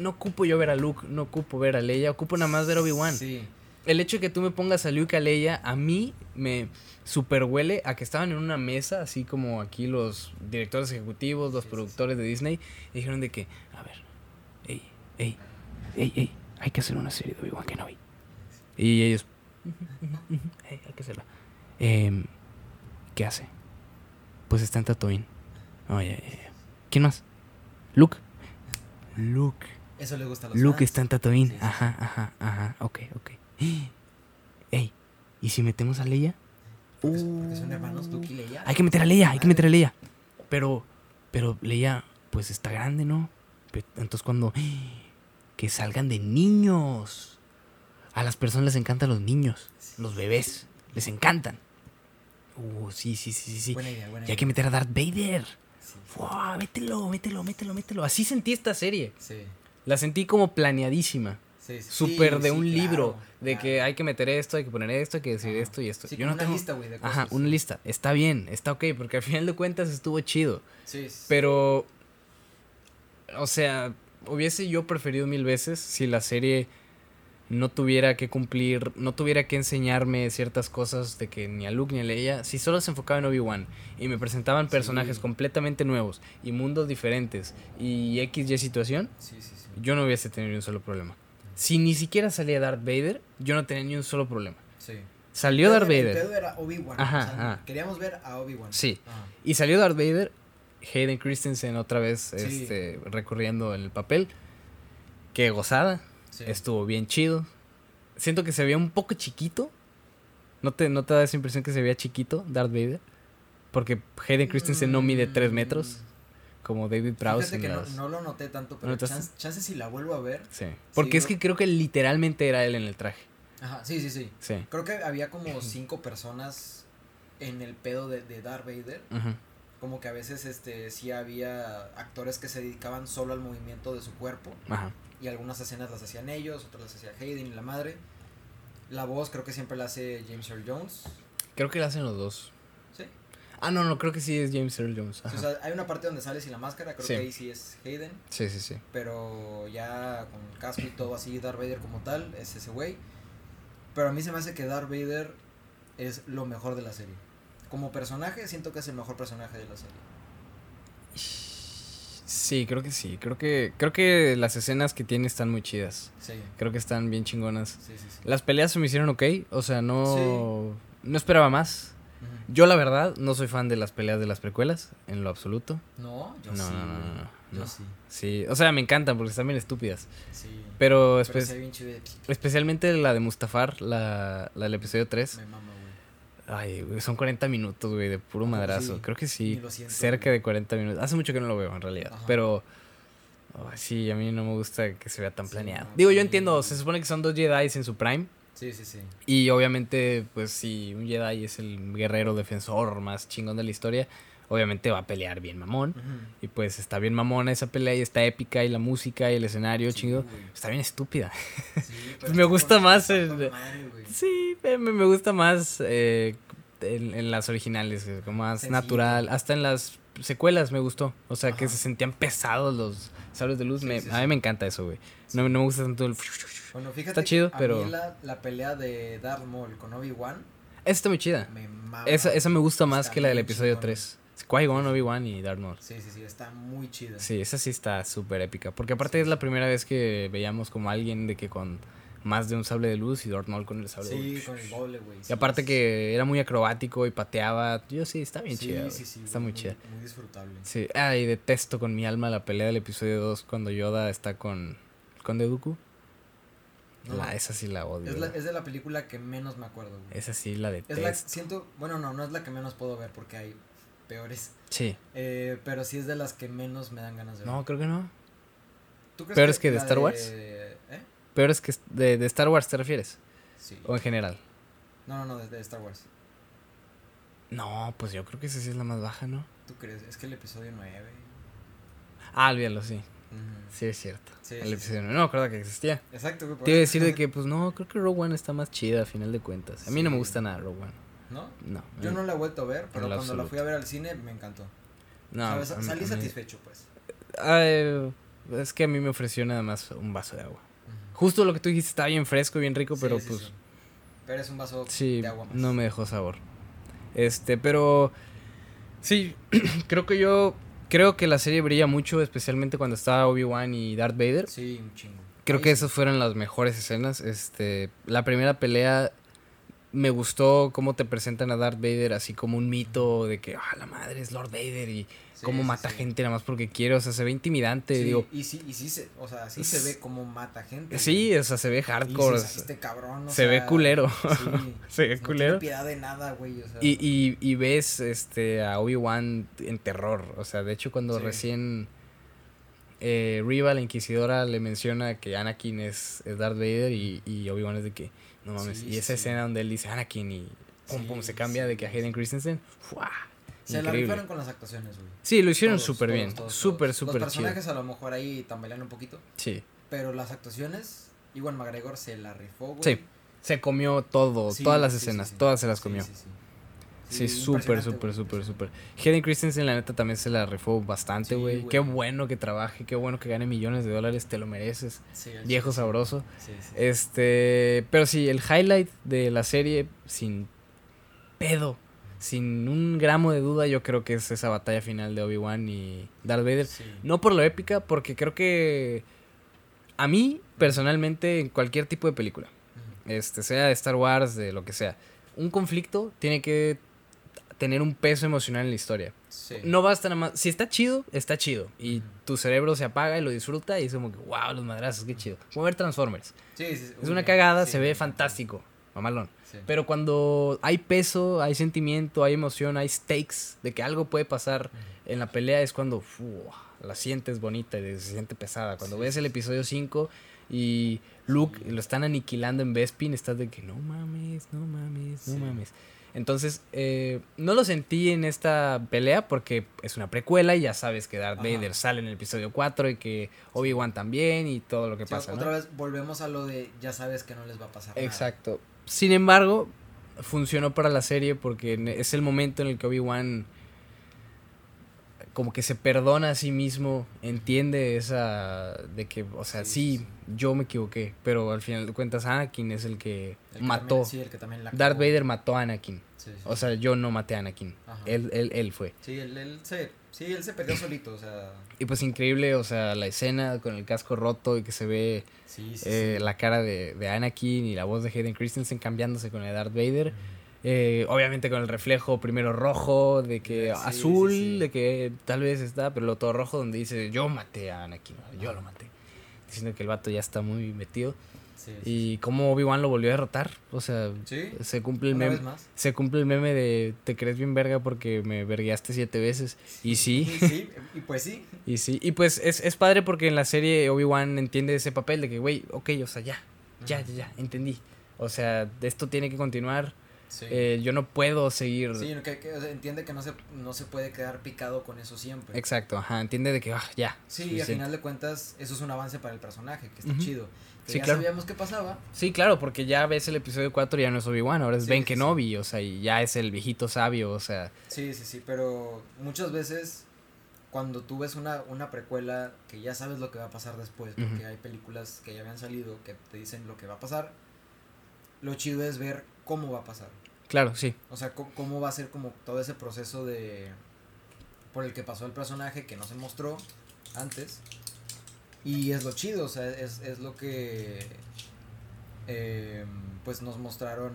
no ocupo yo ver a Luke, no ocupo ver a Leia, ocupo nada más ver a Obi-Wan. Sí. El hecho de que tú me pongas a Luke y a Leia, a mí me super huele a que estaban en una mesa, así como aquí los directores ejecutivos, los productores de Disney, y dijeron de que, a ver, ey, ey, ey, ey, hay que hacer una serie de Obi-Wan Kenobi. Y ellos, "Ey, hay que hacerla. Em, ¿Qué hace? Pues está en Tatooine. Oh, ya, ya, ya. ¿Quién más? Luke. Luke. Eso le gusta a los Luke fans. está en Tatooine. Sí, sí, sí. Ajá, ajá, ajá. Ok, ok. Ey, ¿y si metemos a Leia? Porque, porque son hermanos Luke y Leia. Hay que meter a Leia, hay que meter a Leia. Pero, pero Leia, pues está grande, ¿no? Entonces cuando... Que salgan de niños. A las personas les encantan los niños, los bebés. Les encantan. Uh, sí, sí, sí, sí. sí. Buena idea, buena Y hay que meter a Darth Vader. Sí, Fua, mételo, mételo, mételo, mételo. Así sentí esta serie. sí, La sentí como planeadísima. sí, sí. Súper Sí, de un claro, libro. De claro. que hay que meter esto, hay que poner esto, hay que decir Ajá. esto y esto. Sí, Yo no una tengo... lista, güey, de cosas. Ajá, una lista. Está bien, está ok, porque al final de cuentas estuvo chido. Sí. Pero, o sea, hubiese yo preferido mil veces si la serie no tuviera que cumplir, no tuviera que enseñarme ciertas cosas de que ni a Luke ni a Leia, si solo se enfocaba en Obi-Wan y me presentaban personajes Sí. completamente nuevos y mundos diferentes y X y situación, Sí, sí, sí. yo no hubiese tenido ni un solo problema. Si ni siquiera salía Darth Vader, yo no tenía ni un solo problema. Sí. Salió Darth El Vader. pedo era Obi-Wan. Ajá, o sea, ajá. Queríamos ver a Obi-Wan. Sí. Ajá. Y salió Darth Vader, Hayden Christensen otra vez Sí. este, recurriendo en el papel. Qué gozada, Sí. estuvo bien chido. Siento que se veía un poco chiquito. ¿No te, ¿No te da esa impresión que se veía chiquito Darth Vader? Porque Hayden Christensen no mide 3 metros, como David Prowse. En que no, las- no lo noté tanto, ¿No pero notaste? chance, chance si la vuelvo a ver. Sí. Porque es Sí, que creo que literalmente era él en el traje. Ajá, sí, sí, sí. Sí. Creo que había como cinco personas en el pedo de, de Darth Vader. Ujú. Como que a veces este sí había actores que se dedicaban solo al movimiento de su cuerpo. Ajá. Y algunas escenas las hacían ellos, otras las hacía Hayden y la madre. La voz creo que siempre la hace James Earl Jones. Creo que lo hacen los dos. Sí. Ah, no, no, creo que sí es James Earl Jones. Sí, Ajá. o sea, hay una parte donde sale sin la máscara, creo Sí. que ahí sí es Hayden. sí, sí, sí. Pero ya con casco y todo así, Darth Vader como tal, es ese güey. Pero a mí se me hace que Darth Vader es lo mejor de la serie. Como personaje, siento que es el mejor personaje de la serie. Sí, creo que sí. Creo que, creo que las escenas que tiene están muy chidas. Sí, Creo que están bien chingonas. sí, sí. sí. Las peleas se me hicieron ok. O sea, no. No esperaba más. Yo, la verdad, no soy fan de las peleas de las precuelas, en lo absoluto. No, yo No, sí. no, no, no, no, Yo no. sí. Sí, o sea, me encantan porque están bien estúpidas. Sí. Pero, espe- bien especialmente la de Mustafar, la, la del episodio 3. Me mama. Ay, son 40 minutos, güey, de puro ¿A poco madrazo. sí? Creo que sí. siento, Cerca güey. de 40 minutos. Hace mucho que no lo veo, en realidad. Ajá. Pero. sí, a mí no me gusta que se vea tan Sí, planeado. no, Digo, yo entiendo, se supone que son dos Jedi en su prime. Sí, sí, sí. Y obviamente, pues si un Jedi es el guerrero defensor más chingón de la historia, obviamente va a pelear bien mamón. Y pues está bien mamona esa pelea y está épica y la música y el escenario Sí, güey. Está bien estúpida. Sí, pero Me gusta más el madre. Sí, me, me gusta más eh, en, en las originales, como más Sencillo. natural. Hasta en las secuelas me gustó. O sea, que se sentían pesados los sables de luz. Sí, me- sí, a mí me encanta eso, güey. No, no me gusta tanto el... Bueno, fíjate Está que chido, a pero- mí la, la pelea de Darth Maul con Obi-Wan Esa está muy chida. me mama. Esa, esa me gusta más Está que la del episodio chingona. 3. Qui-Gon, Obi-Wan y Darth Maul. Sí, sí, sí, está muy chida. Sí, esa sí está súper épica. Porque aparte Sí, es la sí. primera vez que veíamos como alguien de que con más de un sable de luz y Darth Maul con el sable de Sí, luz. con el doble, güey. Y aparte que era muy acrobático y pateaba. Yo sí, está bien sí, chida. Sí, güey. sí, está güey, muy chida. Muy disfrutable. Sí, ah, y detesto con mi alma la pelea del episodio 2 cuando Yoda está con con Dooku. No, La, esa sí la odio. es, la- es de la película que menos me acuerdo, güey. Esa sí la Es detesto. la, siento, bueno, no, no es la que menos puedo ver porque hay peores. Sí. Eh, pero sí es de las que menos me dan ganas de ver. No, creo que no. ¿Tú crees ¿Peores que de Star Wars? ¿Eh? Peor es que de, de Star Wars te refieres. Sí. O en general. No, no, no, de, de Star Wars. No, pues yo creo que esa sí es la más baja, ¿no? ¿Tú crees? Es que el episodio 9. Ah, olvídalo, sí. Sí, es cierto. Sí, el sí, episodio no, no me acuerdo que existía. Exacto, Te iba a decir de que, pues no, creo que Rogue One está más chida a final de cuentas. A mí no me Sí. gusta nada Rogue One. ¿No? No. Yo eh, no la he vuelto a ver, pero cuando la fui a ver al cine me encantó. no, Salí mí- satisfecho, pues. Es que a mí me ofreció nada más un vaso de agua. Justo lo que tú dijiste está bien fresco, bien rico, Sí, pero sí, pues sí. Pero es un vaso de agua más. no me dejó sabor. Este, pero sí, creo que yo creo que la serie brilla mucho, especialmente cuando está Obi-Wan y Darth Vader. Sí, un chingo. Creo Ahí que esas fueron las mejores escenas. Este, la primera pelea me gustó cómo te presentan a Darth Vader así como un mito de que, ah, la madre es Lord Vader y Sí, cómo sí, mata sí. gente nada más porque quiere, o sea, se ve intimidante, digo. y sí, y sí se, o sea, sí se ve como mata gente. Sí, o sea, se ve Y hardcore. dices, este cabrón, o se ve culero. Se ve no culero. tiene piedad de nada, güey, o sea. Y, y, y ves este, a Obi-Wan en terror. O sea, de hecho, cuando recién eh, Riva, la inquisidora, le menciona que Anakin es, es Darth Vader y, y Obi-Wan es de que, no mames. Sí, y esa sí. escena donde él dice Anakin y pum, Sí, pum, se cambia sí, de que a. Hayden Christensen. ¡fua! se la rifaron con las actuaciones, güey. Sí, lo hicieron súper bien. Súper, súper Los chido. personajes a lo mejor ahí tambalean un poquito, Sí. pero las actuaciones, Iwan McGregor se la rifó, güey. Sí, Se comió todo, Sí, todas las sí, escenas, sí. todas se las Sí, comió. Sí, súper, súper, súper, súper. Hayden Christensen, la neta, también se la rifó bastante, güey. qué bueno que trabaje, qué bueno que gane millones de dólares, te lo mereces. Sí, Viejo sabroso. Sí, sí. Este, pero sí, el highlight de la serie, sin pedo, sin un gramo de duda, yo creo que es esa batalla final de Obi-Wan y Darth Vader. No por lo épica, porque creo que a mí, personalmente, en cualquier tipo de película, este, sea de Star Wars, de lo que sea, un conflicto tiene que tener un peso emocional en la historia. Sí. No basta nada más. Si está chido, está chido. Y tu cerebro se apaga y lo disfruta y es como que, wow, los madrazos, qué chido. Como ver Transformers. Sí, sí, sí. Es una cagada, se ve fantástico. Mamalón. Pero cuando hay peso, hay sentimiento, hay emoción, hay stakes de que algo puede pasar en la pelea, es cuando fu, la sientes bonita y se siente pesada. Cuando ves el episodio 5 y Luke lo están aniquilando en Bespin, estás de que no mames, no mames, no mames. Entonces, eh, no lo sentí en esta pelea porque es una precuela y ya sabes que Darth Ajá. Vader sale en el episodio 4 y que Obi-Wan también y todo lo que Sí, pasa. ¿no? otra vez volvemos a lo de ya sabes que no les va a pasar nada. Exacto. Sin embargo, funcionó para la serie porque es el momento en el que Obi-Wan como que se perdona a sí mismo, entiende esa de que, o sea, Sí, sí, yo me equivoqué, pero al final de cuentas Anakin es el que El que mató. también- sí, el que también la Darth. Vader mató a Anakin. Sí, O sea, yo no maté a Anakin. Ajá. Él, él, él fue. Sí, él, él se, sí, él se perdió solito, o sea, Y pues increíble, o sea, la escena con el casco roto y que se ve eh, la cara de, de Anakin y la voz de Hayden Christensen cambiándose con el de Darth Vader. Eh, obviamente con el reflejo primero rojo, de que Sí, azul, sí, sí. de que tal vez está, pero lo todo rojo donde dice yo maté a Anakin, yo lo maté. Diciendo que el vato ya está muy metido. Y cómo Obi-Wan lo volvió a derrotar. O sea, se cumple el meme. Se cumple el meme de te crees bien verga porque me vergueaste siete veces. Y sí, y pues sí. y sí. Y pues es, es padre porque en la serie Obi-Wan entiende ese papel de que, güey, ok, o sea, ya, ya, ya, ya, entendí. O sea, esto tiene que continuar. Sí. Eh, yo no puedo seguir. Sí, que, que, entiende que no se, no se puede quedar picado con eso siempre. Exacto, ajá, entiende de que, ah, ya. Sí, y al final de cuentas, eso es un avance para el personaje, que está chido. Que Sí, ya claro. sabíamos qué pasaba. Sí, claro, porque ya ves el episodio 4 y ya no es Obi-Wan, ahora es Sí, Ben. Kenobi, o sea, y ya es el viejito sabio, o sea, Sí, sí, sí, pero muchas veces cuando tú ves una, una precuela que ya sabes lo que va a pasar después, porque hay películas que ya habían salido que te dicen lo que va a pasar, lo chido es ver cómo va a pasar. claro, sí. O sea, cómo, va a ser como todo ese proceso de por el que pasó el personaje que no se mostró antes. Y es lo chido, o sea, es, es lo que eh, pues nos mostraron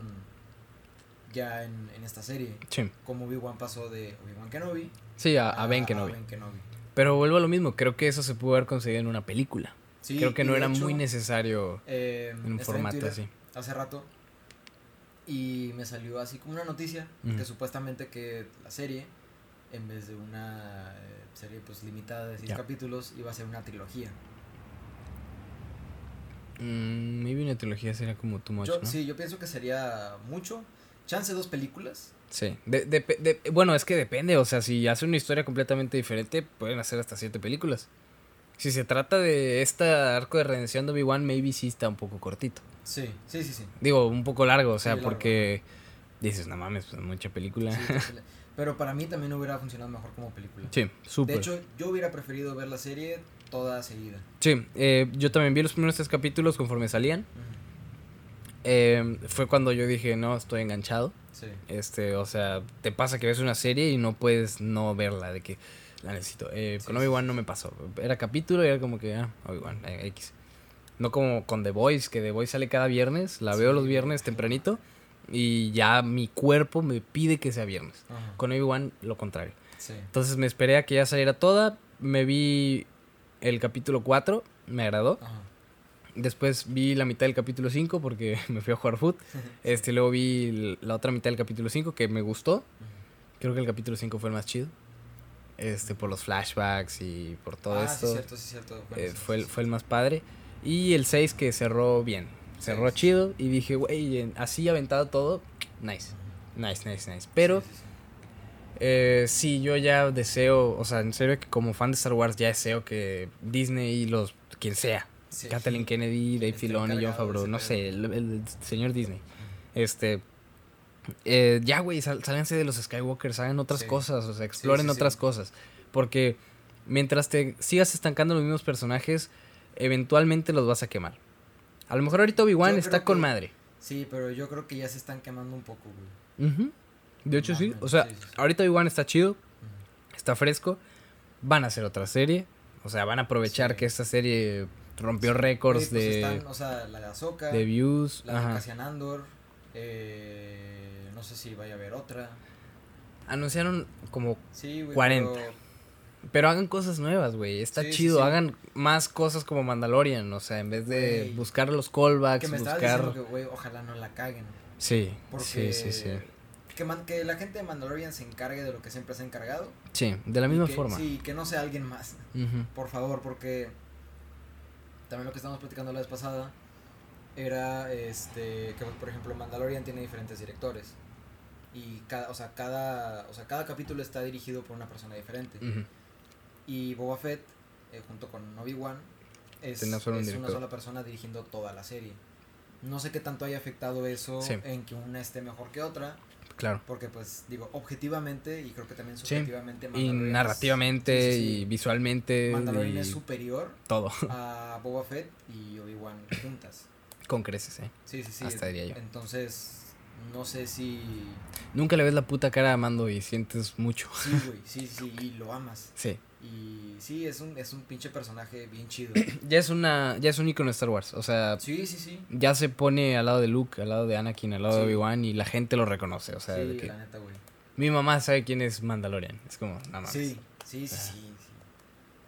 ya en, en esta serie. Sí, Como Obi-Wan pasó de Obi-Wan Kenobi sí a, a Ben Kenobi. Ben Kenobi. Pero vuelvo a lo mismo, creo que eso se pudo haber conseguido en una película. Sí, creo que no era hecho, muy necesario eh, en un formato así. Hace rato. Y me salió así como una noticia que supuestamente que la serie, en vez de una eh, serie pues limitada de seis Ya. capítulos, iba a ser una trilogía. Mm, maybe una trilogía sería como too much, Yo, ¿no? Sí, yo pienso que sería mucho. Chance dos películas. Sí. De- de- de- bueno, es que depende, o sea, si hace una historia completamente diferente, pueden hacer hasta siete películas. Si se trata de este arco de redención de Obi-Wan, maybe sí está un poco cortito. Sí, sí, sí, sí. Digo, un poco largo, o sea, Sí, largo. porque dices, no mames, pues mucha película. Sí, Pero para mí también hubiera funcionado mejor como película. Sí, De súper. hecho, yo hubiera preferido ver la serie toda seguida. Sí, eh, yo también vi los primeros tres capítulos conforme salían. Eh, fue cuando yo dije, no, estoy enganchado. Sí. Este, o sea, te pasa que ves una serie y no puedes no verla, de que la necesito. Eh, Sí, con sí, Obi-Wan no me pasó. Era capítulo y era como que, ah, Obi-Wan, eh, X. No como con The Voice, que The Voice sale cada viernes, la veo los viernes tempranito y ya mi cuerpo me pide que sea viernes. Ajá. Con Obi-Wan, lo contrario. Entonces me esperé a que ya saliera toda, me vi el capítulo 4, me agradó. Ajá. Después vi la mitad del capítulo 5 porque me fui a jugar foot. Este, luego vi la otra mitad del capítulo 5 que me gustó. Creo que el capítulo 5 fue el más chido. Este, por los flashbacks y por todo ah, esto. sí, cierto, sí, cierto. Bueno, eh, sí, fue, el, fue el más padre. Y el 6 que cerró bien. Cerró chido y dije, güey, así aventado todo. Nice. Nice, nice, nice. Pero eh, sí, yo ya deseo, o sea, en serio que como fan de Star Wars ya deseo que Disney y los, quien sea. Kathleen Kennedy, Dave Filoni, John Favreau, no sé, el, el señor Disney. Este, eh, ya, güey, sálganse de los Skywalkers, hagan otras Sí. cosas, o sea, exploren sí, sí. otras cosas. Porque mientras te sigas estancando los mismos personajes, eventualmente los vas a quemar. A lo mejor ahorita Obi-Wan está con madre. Sí, pero yo creo que ya se están quemando un poco, güey. De hecho, sí. O sea, ahorita Obi-Wan está chido, está fresco. Van a hacer otra serie. O sea, van a aprovechar que esta serie rompió récords pues de, están, o sea, la de Ahsoka, de views. la de Ajá. Cassian Andor, eh, sé si vaya a haber otra. Anunciaron como Sí, güey. 40. pero- Pero hagan cosas nuevas, güey. Está Sí, chido. sí. Hagan más cosas como Mandalorian. O sea, en vez de Güey. buscar los callbacks, Que me buscar. que, güey, ojalá no la caguen. Sí, Porque sí, sí, sí. Que, man- que la gente de Mandalorian se encargue de lo que siempre se ha encargado. Sí, de la misma que- forma. Sí, que no sea alguien más. Ujú. Por favor, porque también lo que estábamos platicando la vez pasada era este que por ejemplo Mandalorian tiene diferentes directores y cada o sea cada o sea cada capítulo está dirigido por una persona diferente y Boba Fett eh, junto con Obi Wan es, un una sola persona dirigiendo toda la serie no sé qué tanto haya afectado eso Sí. en que una esté mejor que otra Claro. porque pues digo objetivamente y creo que también Sí. subjetivamente Y es- narrativamente sí, sí, sí. y visualmente. Mandalorian y es superior todo. a Boba Fett y Obi-Wan juntas. Con creces, ¿eh? Sí, sí, sí. Hasta diría yo. Entonces, no sé si. Nunca le ves la puta cara a Mando y sientes mucho. Sí, güey, sí, sí, y lo amas. Sí. Y sí, es un, es un pinche personaje bien chido. Ya es una. Ya es un icono de Star Wars. O sea, Sí, sí, sí. ya se pone al lado de Luke, al lado de Anakin, al lado de. Obi-Wan y la gente lo reconoce. O sea, de sí, que la neta, güey. mi mamá sabe quién es Mandalorian. Es como, nada más. Sí, sí, sí, Ah. sí,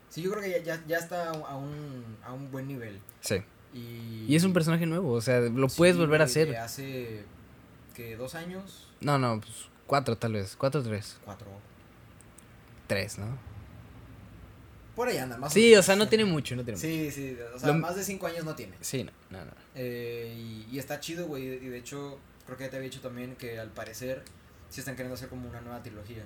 sí. Yo creo que ya, ya, ya está a un, a un buen nivel. Sí. Y, Y es un personaje nuevo. O sea, lo puedes volver a hacer. hace, que ¿Dos años? No, no, pues cuatro tal vez. Cuatro o tres. Cuatro. Tres, ¿no? Por ahí anda, más Sí, menos. o sea, no tiene mucho, no tiene mucho. Sí, sí, o sea, Lo- más de cinco años no tiene. Sí, no, no, no. Eh, y, y está chido, güey. Y de hecho, creo que ya te había dicho también que al parecer sí están queriendo hacer como una nueva trilogía.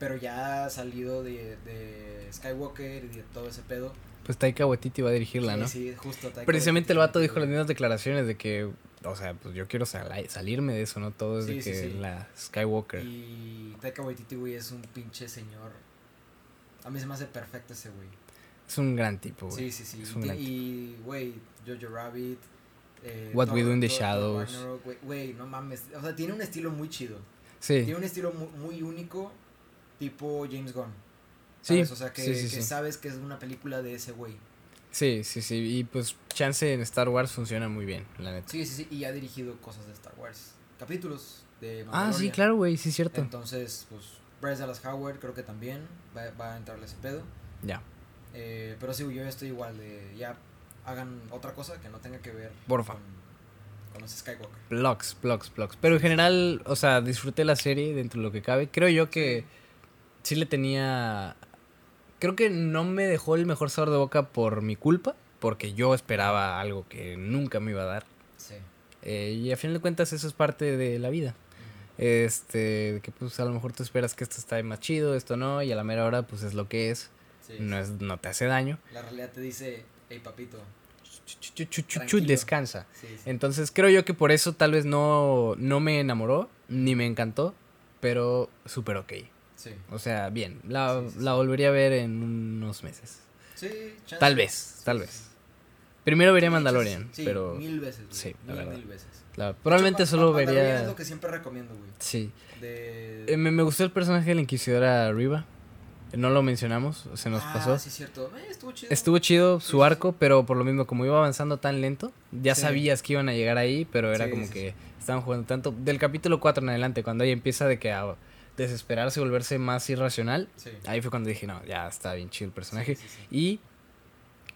Pero ya ha salido de, de Skywalker y de todo ese pedo. Pues Taika Waititi va a dirigirla, sí, ¿no? sí, justo. Taika Precisamente el vato dijo las mismas declaraciones de que, o sea, pues yo quiero sal- salirme de eso, ¿no? Todo es de Sí, sí, que sí. la Skywalker. Y Taika Waititi, güey, es un pinche señor. A mí se me hace perfecto ese güey. Es un gran tipo, güey. Sí, sí, sí. Y güey, Jojo Rabbit. eh, What We Do in the Shadows. Güey, no mames. O sea, tiene un estilo muy chido. Sí, Tiene un estilo muy, muy único, tipo James Gunn. sí, ¿sabes? O sea, que, sí, sí, que sí. sabes que es una película de ese güey. Sí, sí, sí. Y pues chance en Star Wars funciona muy bien, la neta. Sí, sí, sí. Y ha dirigido cosas de Star Wars. Capítulos de ah, sí, claro, güey, sí, es cierto. Entonces, pues, Bryce Dallas Howard creo que también va, va a entrarle ese pedo. Ya, Eh, pero sí, yo estoy igual de ya hagan otra cosa que no tenga que ver Porfa. con, con los Skywalker. blogs, blogs, blogs. Pero en general, o sea, disfruté la serie dentro de lo que cabe. Creo yo que sí le tenía... Creo que no me dejó el mejor sabor de boca por mi culpa, porque yo esperaba algo que nunca me iba a dar. Sí. Eh, y a fin de cuentas eso es parte de la vida. Este, que pues a lo mejor tú esperas que esto está más chido, esto no, y a la mera hora pues es lo que es. Sí, no, es, no te hace daño. La realidad te dice, hey papito. Chu, chu, chu, chu, chu, Tranquilo. descansa. Sí, sí. Entonces creo yo que por eso tal vez no, no me enamoró, ni me encantó, pero súper ok. Sí. O sea, bien, la, Sí, sí, la volvería a ver en unos meses. Sí, chance. Tal vez, tal vez. Primero vería Mandalorian, sí, pero Mil veces, güey. sí, la mil, verdad. mil veces. la- probablemente hecho, solo vería... es lo que siempre recomiendo, güey. Sí. De... Eh, me, me gustó el personaje de la Inquisidora Riva. No lo mencionamos, se nos ah, pasó. sí, cierto. Eh, estuvo chido. Estuvo chido su arco, pero por lo mismo, como iba avanzando tan lento, ya Sí. sabías que iban a llegar ahí, pero era Sí, como sí, que estaban jugando tanto. Del capítulo 4 en adelante, cuando ahí empieza de que a desesperarse, volverse más irracional, Sí. ahí fue cuando dije, no, ya está bien chido el personaje. Sí, sí, sí. Y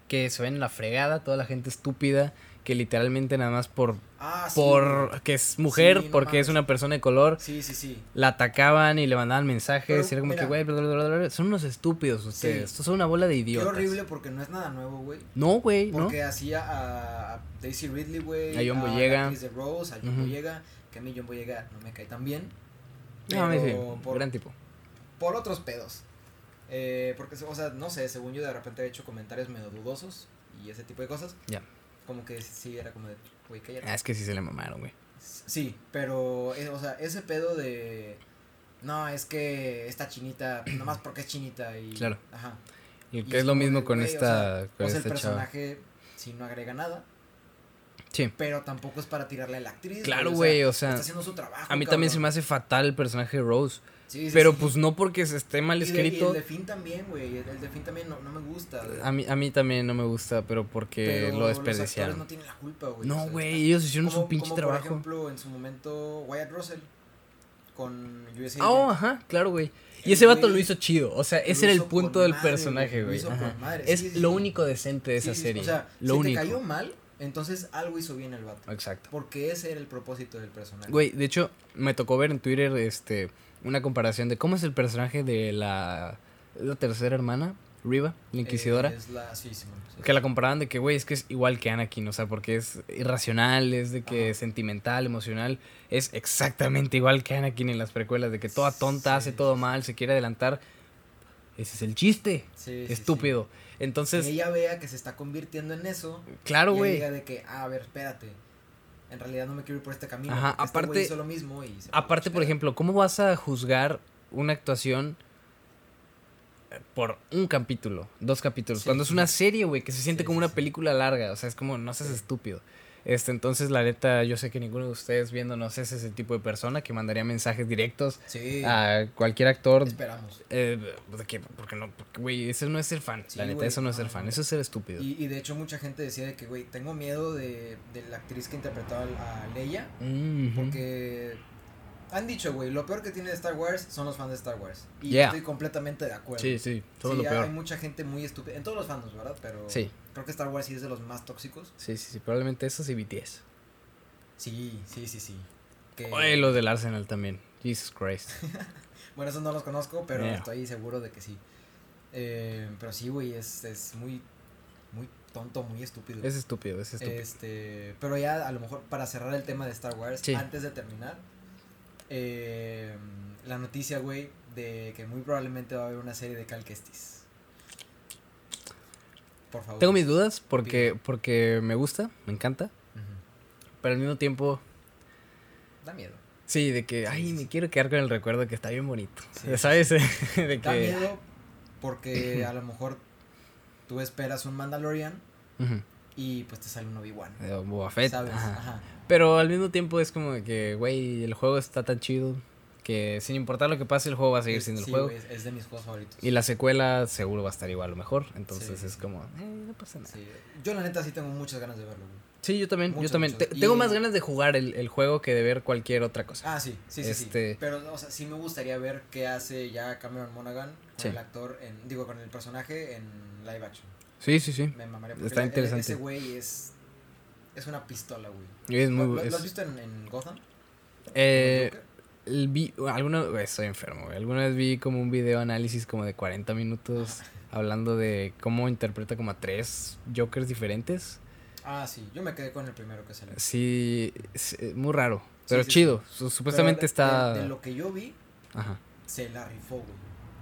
que se ven en la fregada, toda la gente estúpida, que literalmente nada más por, Ah, por que es mujer, no porque es una persona de color, Sí, sí, sí. la atacaban y le mandaban mensajes, Pero, y era como mira. que, güey, bla, bla, bla, bla, bla, son unos estúpidos ustedes, estos son una bola de Qué idiotas. horrible porque no es nada nuevo, güey. No, güey, ¿no? Porque hacía a, a Daisy Ridley, güey. A John Boyega. de Rose, a John. Boyega. Que a mí John Boyega no me cae tan bien. No, a mí sí, por, gran tipo. por otros pedos. Eh, porque, o sea, no sé, según yo de repente he hecho comentarios medio dudosos y ese tipo de cosas. Ya. Como que sí era como de, güey, cállate. Ah, es que sí se le mamaron, güey. Sí, pero, eh, o sea, ese pedo de. No, es que esta chinita, nomás porque es chinita y. Claro. Ajá. Y que es lo mismo con güey, o esta, sea, con o sea, el esta chava. personaje sí no agrega nada, Sí. pero tampoco es para tirarle a la actriz. Claro, güey, o sea, está haciendo su trabajo. A mí también se me hace fatal el personaje de Rose. Sí, sí, pero sí. pues no porque se esté mal Y de- Y, escrito. el de Finn también, güey. El de Finn también no, no me gusta. A mí, a mí también no me gusta, pero porque pero lo Los desperdiciaron. no tienen la culpa, güey. No, o sea, güey, está- ellos hicieron como- su pinche como, trabajo. Por ejemplo, en su momento, Wyatt Russell con USA. Ah, oh, ajá, claro, güey. Y El ese vato lo hizo chido. O sea, ese era el punto del madre, personaje, güey, Es lo único decente de esa serie. O sea, lo si único. te cayó mal, entonces algo hizo bien el vato. Exacto. Porque ese era el propósito del personaje. Güey, de hecho, me tocó ver en Twitter este una comparación de cómo es el personaje de la, la tercera hermana, Riva, la inquisidora. Eh, es la, sí. Que la comparaban de que, güey, es que es igual que Anakin, o sea, porque es irracional, es de que Ajá. sentimental, emocional. Es exactamente igual que Anakin en las precuelas, de que toda tonta hace todo mal, se quiere adelantar. Ese es el chiste, estúpido. Entonces, que ella vea que se está convirtiendo en eso. claro, güey. diga de que, ah, a ver, espérate. En realidad no me quiero ir por este camino. Ajá, este aparte- hizo lo mismo y se fue Aparte, por ejemplo, ¿cómo vas a juzgar una actuación por un capítulo, dos capítulos? Sí, cuando es una serie, güey, que se siente Sí, como una sí. película larga, o sea, es como, no seas estúpido. Este, entonces, la neta, yo sé que ninguno de ustedes viéndonos es ese tipo de persona que mandaría mensajes directos Sí, a cualquier actor. esperamos. Eh, de que, porque no, porque, güey, eso no es ser fan. Sí, la neta, eso no es ser fan, eso es ser estúpido. Y, y de hecho mucha gente decía de que, güey, tengo miedo de, de la actriz que interpretaba a Leia. Mm. Porque han dicho, güey, lo peor que tiene Star Wars son los fans de Star Wars. Y Yeah. estoy completamente de acuerdo. Sí, sí, todo Sí, lo peor. Hay mucha gente muy estúpida. En todos los fandoms, ¿verdad? Pero Sí. creo que Star Wars sí es de los más tóxicos. Sí, sí, sí, probablemente eso sí BTS. Sí, sí, sí, sí. Que, Oye, los del Arsenal también. Jesus Christ. Bueno, esos no los conozco, pero Yeah. estoy seguro de que sí. Eh, pero sí, güey, es, es muy, muy tonto, muy estúpido. Es estúpido, es estúpido. Este, pero ya a lo mejor para cerrar el tema de Star Wars, Sí. antes de terminar, eh, la noticia, güey, de que muy probablemente va a haber una serie de Cal Kestis. Por favor. Tengo mis dudas porque, porque me gusta, me encanta, pero al mismo tiempo, Da miedo. sí, de que, Sí, ay, sí, me quiero quedar con el recuerdo que está bien bonito. Sí, ¿Sabes? de Da que... miedo porque a lo mejor tú esperas un Mandalorian y pues te sale un Obi-Wan. de Boba Fett, ¿Sabes? ajá. Ajá. Pero al mismo tiempo es como que, güey, el juego está tan chido que sin importar lo que pase, el juego va a seguir siendo el sí, juego. es, es de mis juegos favoritos. Y la secuela seguro va a estar igual o mejor. Entonces Sí, es sí. como, eh, no pasa nada. Sí, Sí. Yo la neta sí tengo muchas ganas de verlo, güey. yo también, yo también. Te- Tengo más ganas de jugar el, el juego que de ver cualquier otra cosa. Ah, sí, sí, sí, Este- sí. Pero, o sea, sí me gustaría ver qué hace ya Cameron Monaghan con Sí. el actor, en, digo, con el personaje en live action. Sí, sí, sí. Me mamaría porque Está la- interesante. ese güey es, es una pistola, güey. Es muy... ¿Lo, lo- es- lo has visto en, en Gotham? eh, ¿Con el vi, alguna, estoy enfermo, güey. Alguna vez vi como un video análisis como de 40 minutos hablando de cómo interpreta como a tres Jokers diferentes. Ah, sí, yo me quedé con el primero que salió. Sí, es, eh, muy raro, pero sí, chido. Su- Supuestamente Pero de- está... De, de lo que yo vi, Ajá. se la rifó, güey.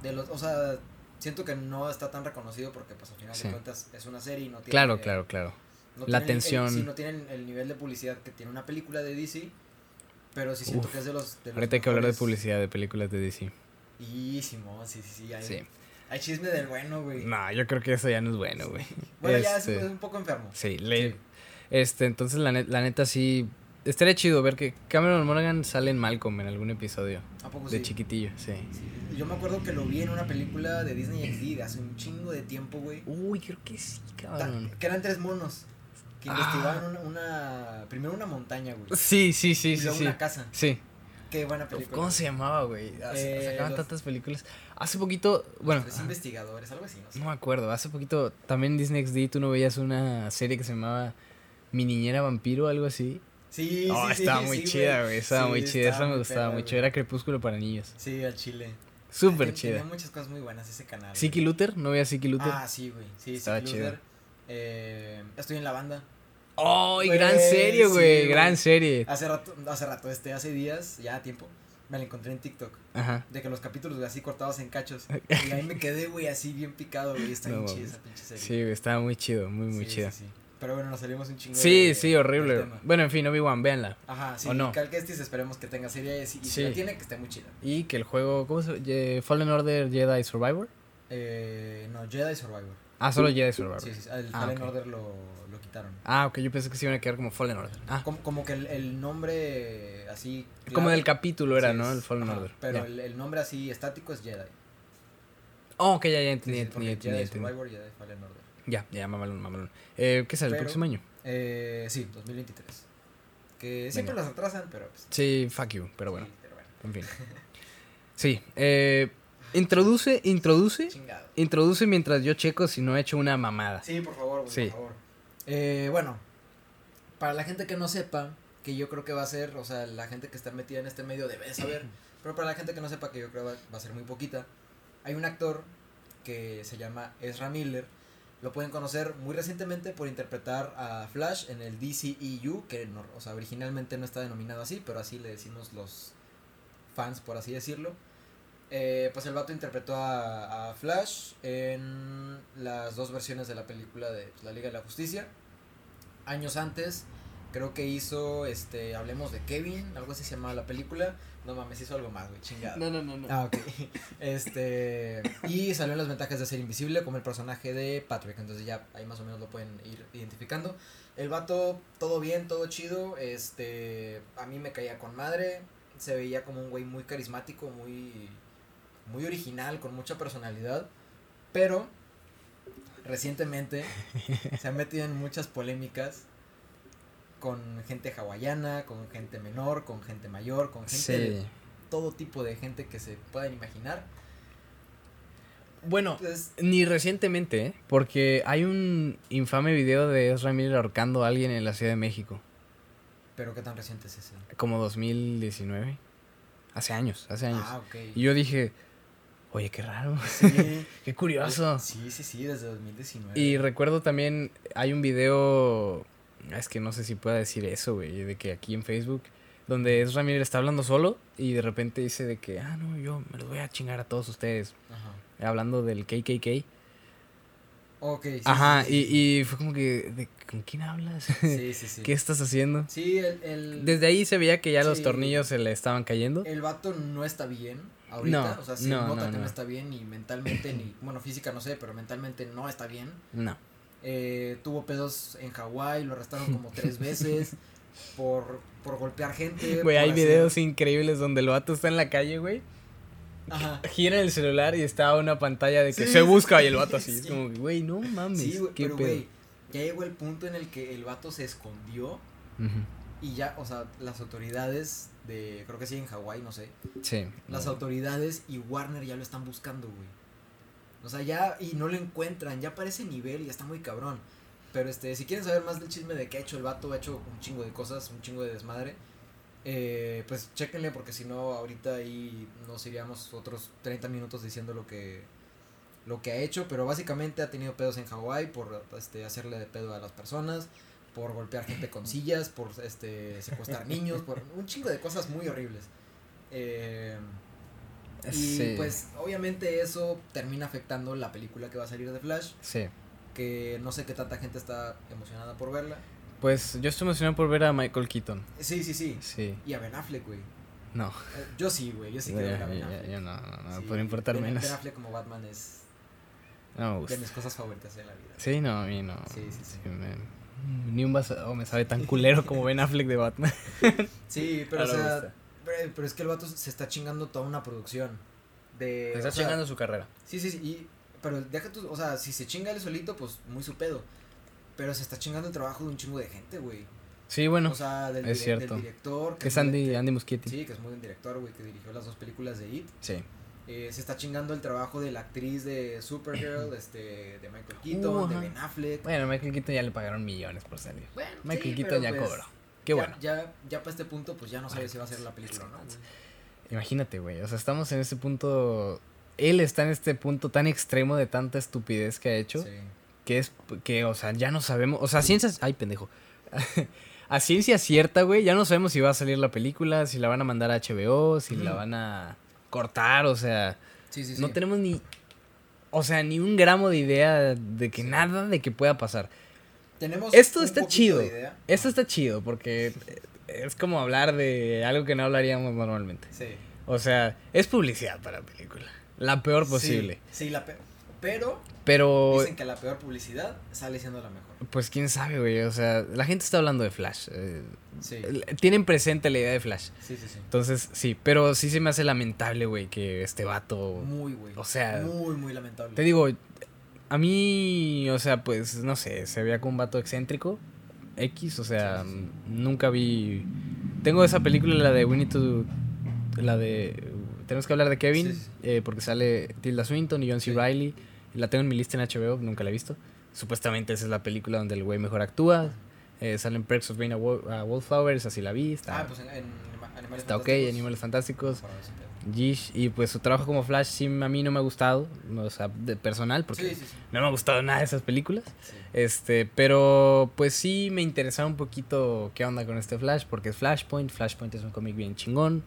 De los, o sea, siento que no está tan reconocido porque pues al final Sí. de cuentas es una serie y no tiene Claro, claro, claro. no La atención. sí, no tienen el nivel de publicidad que tiene una película de DC pero sí siento Uf. que es de los, de los Ahorita hay que hablar de publicidad de películas de DC. y Simón, sí sí sí hay, Sí. hay chisme del bueno güey No, yo creo que eso ya no es bueno, güey. bueno ya es, Este, es un poco enfermo Sí, le, Sí. este, entonces la, net- la neta sí, estaría chido ver que Cameron Monaghan sale en Malcolm en algún episodio, ¿A poco de sí? chiquitillo, sí. Sí, Yo me acuerdo que lo vi en una película de Disney XD de hace un chingo de tiempo, güey. Uy, creo que sí, Ta- cabrón. Que eran tres monos. Que Ah. investigaban una, una- Primero una montaña, güey. Sí, sí, sí, y sí, luego sí. una casa. Sí. Qué buena película. ¿Cómo se llamaba, güey? Hace- Eh, Sacaban los- tantas películas. Hace poquito, bueno, Tres investigadores, algo así, no sé. no me acuerdo, hace poquito también en Disney XD tú no veías una serie que se llamaba Mi Niñera Vampiro o algo así. Sí, oh, sí, sí. estaba muy sí, chida, güey, estaba muy chida, esa me gustaba perra, mucho, era Crepúsculo para niños. Sí, al chile. Súper chida. Tenía muchas cosas muy buenas ese canal. Siki. Luther, ¿no veías Siki Luther? Ah, sí, güey. Sí, Estaba Siki. Luther. Eh, estoy en la banda. ¡Oh, Güey, gran serie, güey! gran serie. Hace rato, hace rato, este, hace días, ya a tiempo, me la encontré en TikTok. Ajá. De que los capítulos, güey, así cortados en cachos. Y ahí me quedé, güey, así bien picado, güey. Está No bien chida esa pinche serie. Sí, güey, estaba muy chido, muy, muy Sí, chida. sí, sí. Pero bueno, nos salimos un chingo. Sí, de- sí, horrible. Bueno, en fin, Obi-Wan, véanla. Ajá, sí. ¿O no? Cal Kestis esperemos que tenga serie. Y si, la tiene, que esté muy chida. Y que el juego, ¿cómo se llama? Fallen Order Jedi Survivor. Eh, no, Jedi Survivor. Ah, solo Jedi Survivor. Sí, sí, el Ah, Fallen. Order lo, lo quitaron. Ah, ok, yo pensé que se iban a quedar como Fallen Order. Ah, Como, como que el, el nombre así. como del capítulo era, sí, ¿no? El Fallen ajá, Order. Pero el, el nombre así estático es Jedi. Oh, ok, ya, ya entendí, sí, entendí, entendí, Jedi entendí. Survivor, Jedi Fallen Order. Ya, ya, mamalón, mamalón. Eh, ¿Qué sale el Pero- próximo año? Eh, sí, 2023. Que siempre Venga. las atrasan, pero pues. Sí, fuck you, pero bueno, sí, pero bueno. en fin. Sí, eh, introduce, introduce, Chingado. introduce mientras yo checo si no he hecho una mamada. Sí, por favor, güey, Sí. por favor. Eh, bueno, para la gente que no sepa, que yo creo que va a ser, o sea, la gente que está metida en este medio debe saber, pero para la gente que no sepa, que yo creo va, va a ser muy poquita, hay un actor que se llama Ezra Miller, lo pueden conocer muy recientemente por interpretar a Flash en el DCEU, que o sea, originalmente no está denominado así, pero así le decimos los fans, por así decirlo. Eh, pues el vato interpretó a, a Flash en las dos versiones de la película de pues, La Liga de la Justicia. Años antes, creo que hizo, este, hablemos de Kevin, algo así se llamaba la película. No mames, hizo algo más, güey, chingado. no, no, no. Ah, ok. Este. Y salió en las ventajas de ser invisible como el personaje de Patrick. Entonces ya ahí más o menos lo pueden ir identificando. El vato, todo bien, todo chido. Este. A mí me caía con madre. Se veía como un güey muy carismático, muy. Muy original, con mucha personalidad. Pero. Recientemente se ha metido en muchas polémicas. Con gente hawaiana, con gente menor, con gente mayor, con gente de todo tipo de gente que se puedan imaginar. Bueno, Entonces, ni recientemente, ¿eh? porque hay un infame video de Ezra Miller ahorcando a alguien en la Ciudad de México, pero qué tan reciente es ese. como 2019. Hace años, hace años. Ah, ok. Y yo dije, oye, qué raro, Sí, qué curioso. sí, sí, sí, desde 2019. Y recuerdo también, hay un video, es que no sé si pueda decir eso, güey, de que aquí en Facebook, donde Ezra Miller está hablando solo y de repente dice de que, ah, no, yo me los voy a chingar a todos ustedes, Ajá. hablando del KKK. Ok, sí. Ajá, sí, sí, y, y fue como que, ¿de, ¿con quién hablas? Sí, sí, sí. ¿Qué estás haciendo? Sí, el, el, Desde ahí se veía que ya los tornillos se le estaban cayendo. el vato no está bien ahorita. No, o sea, se no, nota no, que no. no. está bien, ni mentalmente, ni. Bueno, física no sé, pero mentalmente no está bien. No. Eh, tuvo pedos en Hawái, lo arrestaron como tres veces por, por golpear gente. Güey, hay hacer- videos increíbles donde el vato está en la calle, güey. Ajá. Gira el celular y está una pantalla de que Sí, se busca sí, y el vato así. Es como, güey, no mames. Sí, güey, pero güey, ya llegó el punto en el que el vato se escondió y ya, o sea, las autoridades de, creo que sí en Hawái, no sé, Sí. las autoridades y Warner ya lo están buscando, güey. O sea, ya, y no lo encuentran, ya parece nivel y está muy cabrón. Pero este, si quieren saber más del chisme de qué ha hecho el vato, ha hecho un chingo de cosas, un chingo de desmadre. Eh, pues chéquenle porque si no ahorita ahí nos iríamos otros 30 minutos diciendo lo que lo que ha hecho, pero básicamente ha tenido pedos en Hawái por este hacerle de pedo a las personas, por golpear gente con sillas, por este secuestrar niños, por un chingo de cosas muy horribles. Eh, Y Sí. pues obviamente eso termina afectando la película que va a salir de Flash, Sí. que no sé qué tanta gente está emocionada por verla. Pues yo estoy emocionado por ver a Michael Keaton. Sí, sí, sí. Sí. Y a Ben Affleck, güey. No. Eh, Yo sí, güey, yo sí quiero ver a Ben Affleck. yo no, no, no, Sí, por importar Ben- menos. Ben Affleck como Batman es No me de gusta. mis cosas favoritas de la vida. Sí, no, a mí no. Sí, sí, sí. me- ni un vaso me sabe tan culero como Ben Affleck de Batman. Sí, pero o sea, gusta. Pero, es que el vato se está chingando toda una producción. De, Se está sea, chingando su carrera. Sí, sí, sí. Y, pero deja tu, o sea, si se chinga él solito, pues muy su pedo. Pero se está chingando el trabajo de un chingo de gente, güey. Sí, bueno. o sea, del, es cierto. del director. que es Andy, Andy Muschietti. Sí, que es muy buen director, güey, que dirigió las dos películas de It. Sí. Eh, se está chingando el trabajo de la actriz de Supergirl, este, de Michael Keaton, Uh, de. Ben Affleck. Bueno, Michael Keaton ya le pagaron millones por salir. Bueno, Michael sí, Keaton ya pues, cobró. Qué ya- bueno. Ya, ya para este punto, pues ya no sabes si va a ser la película o no. Imagínate, güey. O sea, estamos en este punto. Él está en este punto tan extremo de tanta estupidez que ha hecho. Sí. Que es que, o sea, ya no sabemos. O sea, ciencias. Ay, pendejo. a ciencia cierta, güey. Ya no sabemos si va a salir la película, si la van a mandar a HBO, si la van a cortar. O sea, Sí, sí, sí. no tenemos ni. O sea, ni un gramo de idea de que nada de que pueda pasar. Tenemos Esto está chido. Esto está chido porque es como hablar de algo que no hablaríamos normalmente. Sí. O sea, es publicidad para la película. La peor Sí, posible. Sí, la pe- pero Pero, dicen que la peor publicidad sale siendo la mejor. pues quién sabe, güey. O sea, la gente está hablando de Flash. eh, Sí. tienen presente la idea de Flash. Sí, sí, sí. Entonces, sí. Pero sí se me hace lamentable, güey, que este vato. Muy, güey. O sea, muy, muy lamentable. Te digo, a mí, o sea, pues, no sé, se veía como un vato excéntrico. X, o sea, nunca vi. Tengo esa película, la de Need to. La de. Tenemos que hablar de Kevin, Sí, sí, sí. eh, porque sale Tilda Swinton y John C. Sí. Riley. La tengo en mi lista en HBO, nunca la he visto. Supuestamente esa es la película donde el güey mejor actúa. Eh, salen Perks of Being a, Wall- a Wallflower, esa sí la vi. Está, Ah, pues en, en Animales está ok, Fantásticos. Animales Fantásticos. Gish, y pues su trabajo como Flash sí a mí no me ha gustado, o sea, de personal, porque Sí, sí, sí. no me ha gustado nada de esas películas. Este, pero pues sí me interesaba un poquito qué onda con este Flash, porque es Flashpoint, Flashpoint es un cómic bien chingón.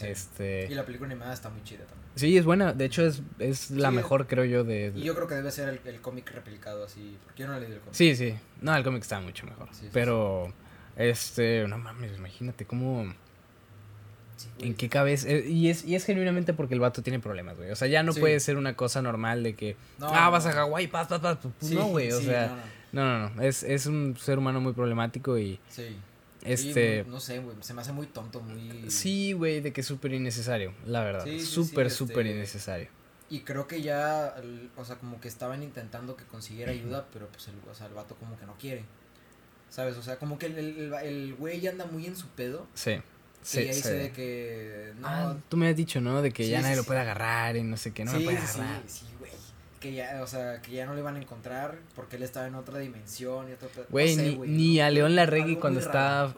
Este, Y la película animada está muy chida también. sí, es buena, de hecho es, es la mejor creo yo de... Y yo creo que debe ser el, el cómic replicado así, porque yo no leído el cómic. Sí, sí, no, el cómic está mucho mejor, pero este, no mames, imagínate cómo... Sí, güey. ¿En qué cabeza? Eh, Y es, y es genuinamente porque el vato tiene problemas, güey. O sea, ya no Sí. puede ser una cosa normal de que, No, ah, no, vas a. Hawái, paz, paz, paz. Pues, Sí, no, güey, o sea, no, no. no. Es, es un ser humano muy problemático y, Sí. este, no, sé, güey, se me hace muy tonto, muy... sí, güey, de que es súper innecesario, la verdad. Súper, este- súper innecesario. Y creo que ya, o sea, como que estaban intentando que consiguiera ayuda, pero pues el, o sea, el vato como que no quiere. ¿Sabes? O sea, como que el, el, el- el güey ya anda muy en su pedo. Sí, sí, sí. ve que... No, Ah, tú me has dicho, ¿no? De que Sí, ya sí, nadie lo sí. puede agarrar y no sé qué, no sí, me puede sí, agarrar. sí, güey. Que ya, o sea, que ya no le van a encontrar porque él estaba en otra dimensión y otro. Güey, no sé, ni, güey, ni no, a León Larregui cuando está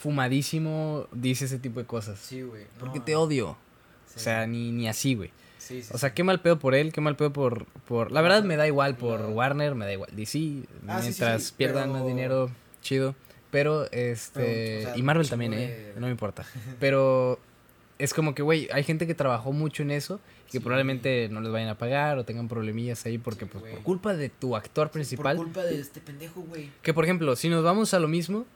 fumadísimo dice ese tipo de cosas. Sí, güey. Porque te odio. sí. O sea, ni, ni así, güey. Sí, sí, O sea, sí. qué mal pedo por él, qué mal pedo por... por... La verdad me da igual por Warner, me da igual DC, Ah, sí, sí, mientras sí, pierdan más dinero, chido. Pero, este... Pero, o sea, y Marvel también, ¿eh? No me importa. Pero es como que, güey, hay gente que trabajó mucho en eso y que Sí. probablemente no les vayan a pagar o tengan problemillas ahí porque, Sí, pues, por culpa de tu actor principal... Por culpa de este pendejo, güey. Que, por ejemplo, si nos vamos a lo mismo,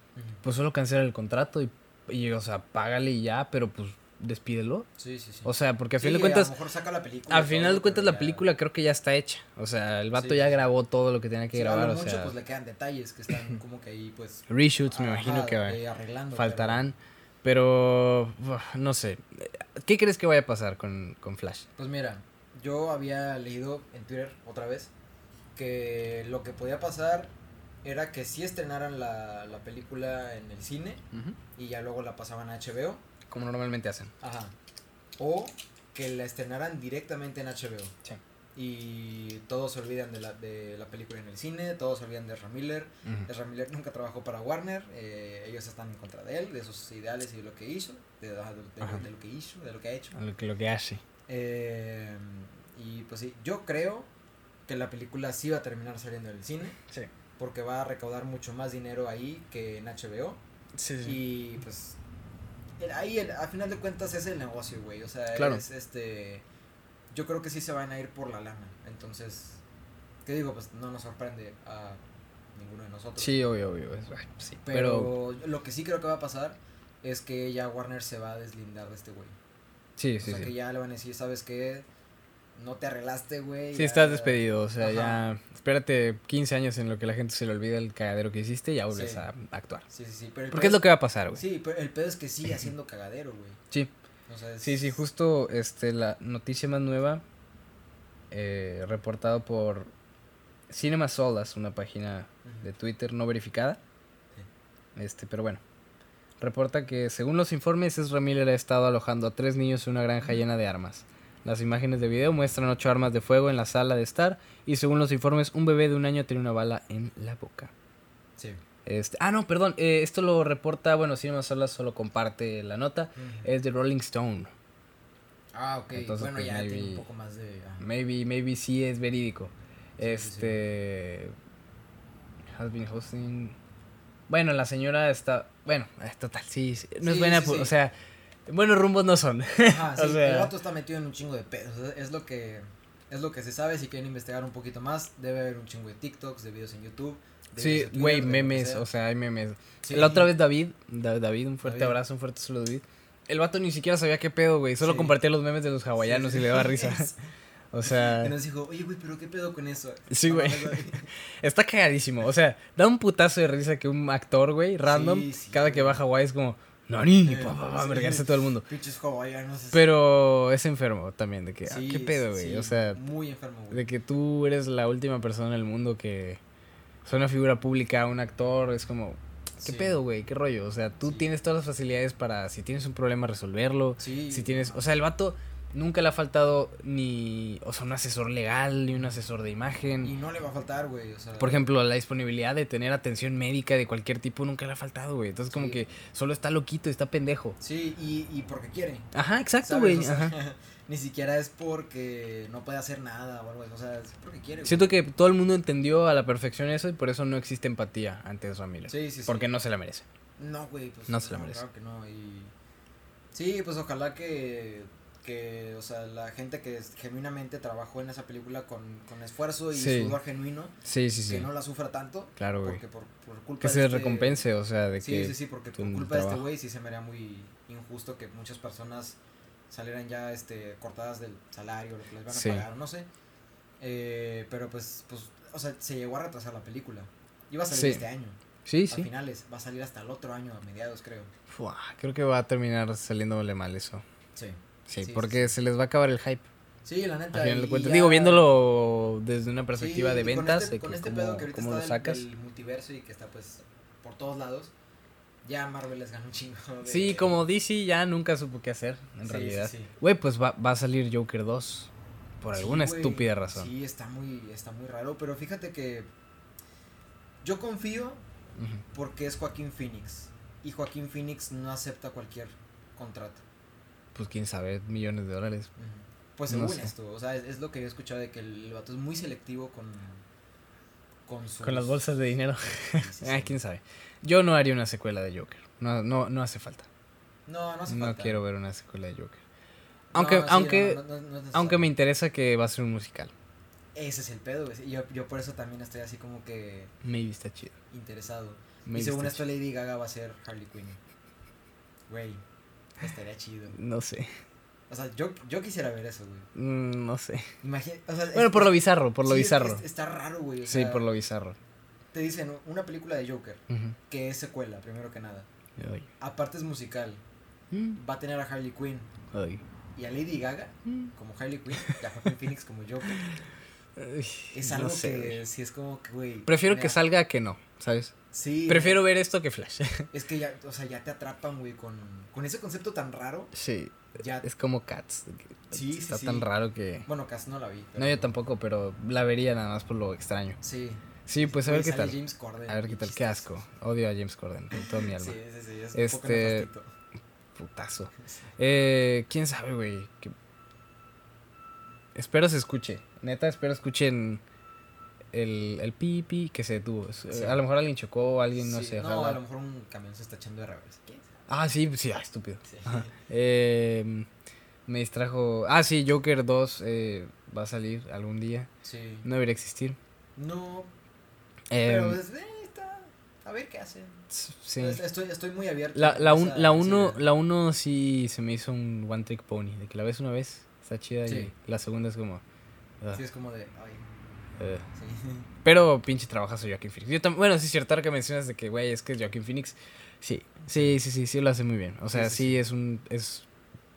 pues solo cancela el contrato y, y, o sea, págale y ya, pero, pues, despídelo. Sí, sí, sí. O sea, porque a Sí, fin de A cuentas... lo mejor saca la película. Y final todo, de cuentas la ya- película creo que ya está hecha. O sea, el vato Sí, ya sí, sí. grabó todo lo que tenía que Sí, a grabar. O sea, pues le quedan detalles que están como que ahí, pues. reshoots me imagino que eh, arreglando. faltarán. Pero, no sé. ¿Qué crees que vaya a pasar con, con Flash? Pues mira, yo había leído en Twitter otra vez que lo que podía pasar era que si estrenaran la, la película en el cine y ya luego la pasaban a HBO. Como normalmente hacen. Ajá. O que la estrenaran directamente en HBO. Sí. Y todos se olvidan de la, de la película en el cine, todos se olvidan de Ezra Miller. Ezra Miller nunca trabajó para Warner, eh, ellos están en contra de él, de sus ideales y de lo que hizo, de, lo que hizo, de lo que ha hecho. Lo que, lo que hace. Eh, y pues sí, yo creo que la película sí va a terminar saliendo en el cine, Sí. porque va a recaudar mucho más dinero ahí que en HBO. Sí, Y pues el- ahí el- a final de cuentas es el negocio, güey. O sea, Claro. es este yo creo que sí se van a ir por la lana. Entonces, ¿qué digo? Pues no nos sorprende a ninguno de nosotros. Sí, obvio, obvio. es- sí, Pero, pero, lo que sí creo que va a pasar es que ya Warner se va a deslindar de este güey. sí, o sí, sea, sí. que ya le van a decir, ¿sabes qué? No te arreglaste, güey. Sí, ya- estás despedido, o sea, Ajá. ya espérate 15 años en lo que la gente se le olvida el cagadero que hiciste y ya vuelves Sí. a actuar. Sí, sí, sí. Pero Porque es lo que va a pasar, güey. Sí, pero el pedo es que sigue haciendo cagadero, güey. Sí. O sea, es- Sí, sí, justo este, la noticia más nueva, eh, reportado por Cinema Solas, una página de Twitter no verificada. Este, pero bueno. Reporta que según los informes, Ezra Miller ha estado alojando a tres niños en una granja llena de armas. Las imágenes de video muestran ocho armas de fuego en la sala de estar y según los informes, un bebé de un año tiene una bala en la boca. Sí. Este, ah, no, perdón, eh, esto lo reporta, bueno, Cinema Solas solo comparte la nota, es de Rolling Stone. Ah, ok. Entonces, bueno, pues, ya tiene maybe- un poco más de. ah. Maybe, maybe sí es verídico. Sí, sí, sí. Este. Has been hosting. Bueno, la señora está. Bueno, total, sí. sí, No es buena. O sea, buenos rumbos no son. Ajá, O sí, sea- el vato está metido en un chingo de pedos. Es- lo que. Es lo que se sabe. Si quieren investigar un poquito más, debe haber un chingo de TikToks, de videos en YouTube. Sí, güey, memes. sea. O sea, hay memes. Sí. La otra vez David. Da- David, un fuerte David. abrazo, un fuerte saludo, David. El vato ni siquiera sabía qué pedo, güey. Solo Sí. compartía los memes de los hawaianos Sí, y le daba risa. O sea. Y nos dijo, oye, güey, pero qué pedo con eso. Sí, güey. Está cagadísimo. O sea, da un putazo de risa que un actor, güey, random, Sí, sí, cada que va a Hawái es como, Nani, Eh, pa, pa, pa, sí. vergarse todo el mundo. Pinches hawaianos. así. Pero es enfermo también, de que, ah, ¿qué pedo, güey? sí, o sea, Muy enfermo, güey. de que tú eres la última persona en el mundo que es una figura pública, un actor, es como, ¿qué Sí. pedo, güey? ¿Qué rollo? O sea, tú Sí. tienes todas las facilidades para, si tienes un problema, resolverlo. Sí. Si tienes, o sea, el vato nunca le ha faltado ni, o sea, un asesor legal, ni un asesor de imagen. Y no le va a faltar, güey. O sea, Por ejemplo, la disponibilidad de tener atención médica de cualquier tipo nunca le ha faltado, güey. Entonces, como que solo está loquito, está pendejo. Sí, y, y porque quiere. Ajá, exacto, güey. O sea, ajá. Ni siquiera es porque no puede hacer nada o algo así. O sea, es porque quiere. güey. Siento que todo el mundo entendió a la perfección eso y por eso no existe empatía ante Ezra Miller. Sí, sí, sí. Porque no se la merece. No, güey, pues. No se la merece. Claro que no. Y. Sí, pues ojalá que. Que, o sea, la gente que genuinamente trabajó en esa película con, con esfuerzo y Sí. sudor genuino, Sí, sí, sí. que no la sufra tanto. Claro, güey. Porque por, por culpa Que de se este- recompense, o sea, de Sí, que... sí, sí, porque por culpa de este güey sí se me haría muy injusto que muchas personas salieran ya este cortadas del salario, lo que les van a Sí. pagar, no sé. Eh, pero pues, pues, o sea, se llegó a retrasar la película. Iba a salir este año, Sí, a sí. finales, va a salir hasta el otro año, a mediados creo. Fua, creo que va a terminar saliéndole mal eso. Sí. Sí, Sí, porque se les va a acabar el hype. Sí, la neta. Al final de y cuentas. ya- Digo, viéndolo desde una perspectiva Sí, de con ventas, este- de con que este cómo, pedo que ahorita cómo está lo sacas. del multiverso y que está pues por todos lados. Ya Marvel les gana un chingo. de- Sí, como DC ya nunca supo qué hacer, en realidad. sí. Güey, pues va, va a salir Joker 2. Por alguna estúpida razón. Sí, está muy, está muy raro, pero fíjate que yo confío porque es Joaquín Phoenix y Joaquín Phoenix no acepta cualquier contrato. Pues quién sabe, millones de dólares. Pues No según sé. esto, o sea, es, es lo que yo he escuchado de que el, vato es muy selectivo con con sus- Con las bolsas de dinero. Sí, sí, Ah, quién sabe. Yo no haría una secuela de Joker. No, no, no hace falta. No, no hace No falta. quiero ver una secuela de Joker. No, Aunque, sí, aunque, no, no, no, no aunque me interesa que va a ser un musical. Ese es el pedo, güey. Yo, yo por eso también estoy así como que Maybe está chido. interesado. Maybe y según esto Lady Gaga va a ser Harley Quinn. Güey, estaría chido. No sé. O sea, yo, yo quisiera ver eso, güey. Mm, no sé. Imagina, o sea, Bueno, es- por lo bizarro, por lo sí, bizarro. es- está raro, güey. o Sí, sea, por lo bizarro. Te dicen una película de Joker, que es secuela, primero que nada. Ay. Aparte es musical. Mm, Va a tener a Harley Quinn ay. y a Lady Gaga Mm. como Harley Quinn y a Joaquin Phoenix como Joker. Ay, Es no algo sé, que sí es como que, güey. Prefiero que salga que no, ¿sabes? Sí. Prefiero ver esto que Flash. Es que ya, o sea, ya te atrapan, güey, con, con ese concepto tan raro. sí, Ya. es como Cats. Sí, sí, Está sí. tan raro que... Bueno, casi no la vi. No, yo tampoco, pero la vería nada más por lo extraño. Sí. Sí, pues a ver qué sale tal. James Corden, A ver qué tal, qué asco. Odio a James Corden con todo mi alma. Sí, sí, sí, es un poco Este, nefastito. Putazo. Eh, quién sabe, güey. Que- Espero se escuche. Neta, espero escuchen el, el pi pi que se detuvo. Sí. A lo mejor alguien chocó, alguien no Sí, sé. No, a lo mejor un camión se está echando de revés. Ah, sí, sí, ah, estúpido. Sí. Eh, Me distrajo. Ah, sí, Joker 2 eh, va a salir algún día. Sí. No debería existir. No, Eh, pero está, a ver qué hacen. sí. Es- Estoy, estoy muy abierto. La, la, un- la uno, la uno sí se me hizo un one trick pony. De que la ves una vez, está chida. Sí. Y la segunda es como. ah, Sí, es como de, ay, eh. sí. Pero pinche trabajazo Joaquin Phoenix. Yo tam- bueno, sí es cierto ahora que mencionas de que, güey, es que Joaquin Phoenix. Sí, sí, sí, sí, sí lo hace muy bien. O sea, Sí, sí, sí, sí. es un. Es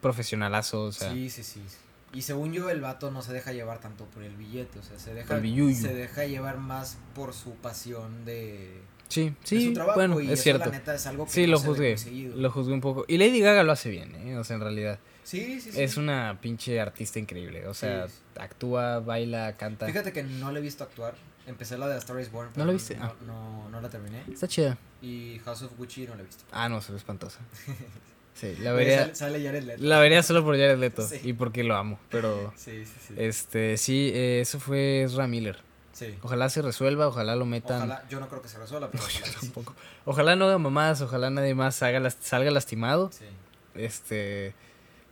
profesionalazo, o sea. sí, sí, sí. Y según yo, el vato no se deja llevar tanto por el billete, o sea, se deja, se deja llevar más por su pasión de, Sí, de sí, su trabajo. bueno, y es eso, cierto. La neta, es algo que Sí, no lo juzgué. Lo juzgué un poco. Y Lady Gaga lo hace bien, ¿eh? O sea, en realidad. Sí, sí, sí. Es una pinche artista increíble. O sea, Sí. actúa, baila, canta. Fíjate que no le he visto actuar. Empecé la de A Star is Born. ¿No pero la viste? No, Ah. no, no la terminé. Está chida. Y House of Gucci no la he visto. Ah, no, se ve espantosa. Sí, la vería. Sale, sale Jared Leto. La vería solo por Jared Leto. Sí. Y porque lo amo. Pero. Sí, sí, sí. Este, sí, eh, eso fue Ezra Miller. sí. Ojalá se resuelva, ojalá lo metan. Ojalá, yo no creo que se resuelva, pero No, yo ojalá tampoco. Ojalá no haga mamadas, ojalá nadie más haga las- salga lastimado. Sí. Este.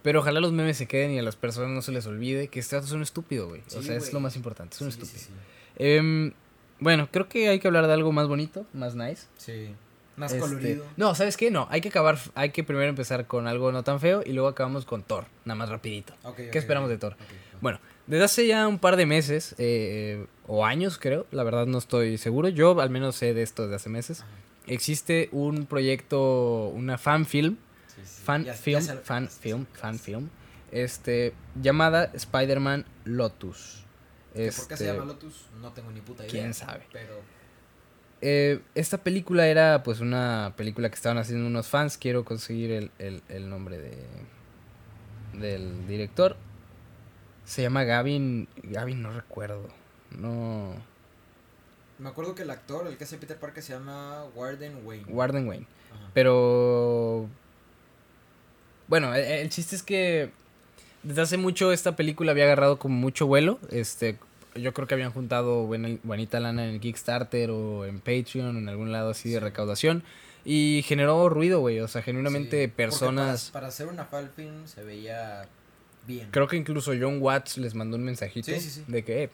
Pero ojalá los memes se queden y a las personas no se les olvide que este dato es un estúpido, güey. o sea, es lo más importante, es un Sí, estúpido. sí, Em, bueno, creo que hay que hablar de algo más bonito, más nice. sí. Más Este, colorido. No, ¿sabes qué? No, hay que acabar, hay que primero empezar con algo no tan feo y luego acabamos con Thor, nada más rapidito. Ok, ¿Qué esperamos de Thor? Bueno, desde hace ya un par de meses, eh, o años creo, la verdad no estoy seguro, yo al menos sé de esto desde hace meses, Ajá. existe un proyecto, una fan film, Sí, fan Ya- film, fan film, fan film, este, llamada Spider-Man Lotus. ¿Que ¿Por qué se Este, llama Lotus? No tengo ni puta idea. quién sabe. Pero Eh, esta película era pues una película que estaban haciendo unos fans. Quiero conseguir el, el, el nombre de del director. Se llama Gavin. Gavin no recuerdo. No. me acuerdo que el actor, el que hace Peter Parker, se llama Warden Wayne. Warden Wayne. Ajá. Pero. Bueno, el, el chiste es que. Desde hace mucho esta película había agarrado como mucho vuelo. Este. Yo creo que habían juntado buena, buenita lana en el Kickstarter o en Patreon o en algún lado así de recaudación. Y generó ruido, güey. O sea, genuinamente Sí, personas. Para, para hacer una fan film se veía bien. Creo que incluso John Watts les mandó un mensajito Sí, sí, sí. de que eh,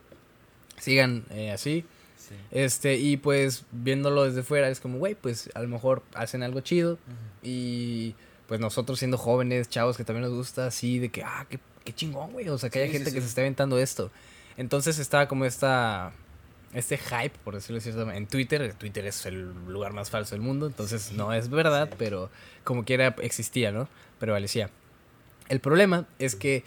sigan eh, así. sí. Este, y pues viéndolo desde fuera es como, güey, pues a lo mejor hacen algo chido. Y pues nosotros siendo jóvenes, chavos que también nos gusta, así de que, ah, qué, qué chingón, güey. O sea, que Sí, haya sí, gente que sí. se esté aventando esto. Entonces estaba como esta. Este hype, por decirlo manera, en Twitter. Twitter es el lugar más falso del mundo, entonces no es verdad, pero como quiera existía, ¿no? Prevalecía. El problema es que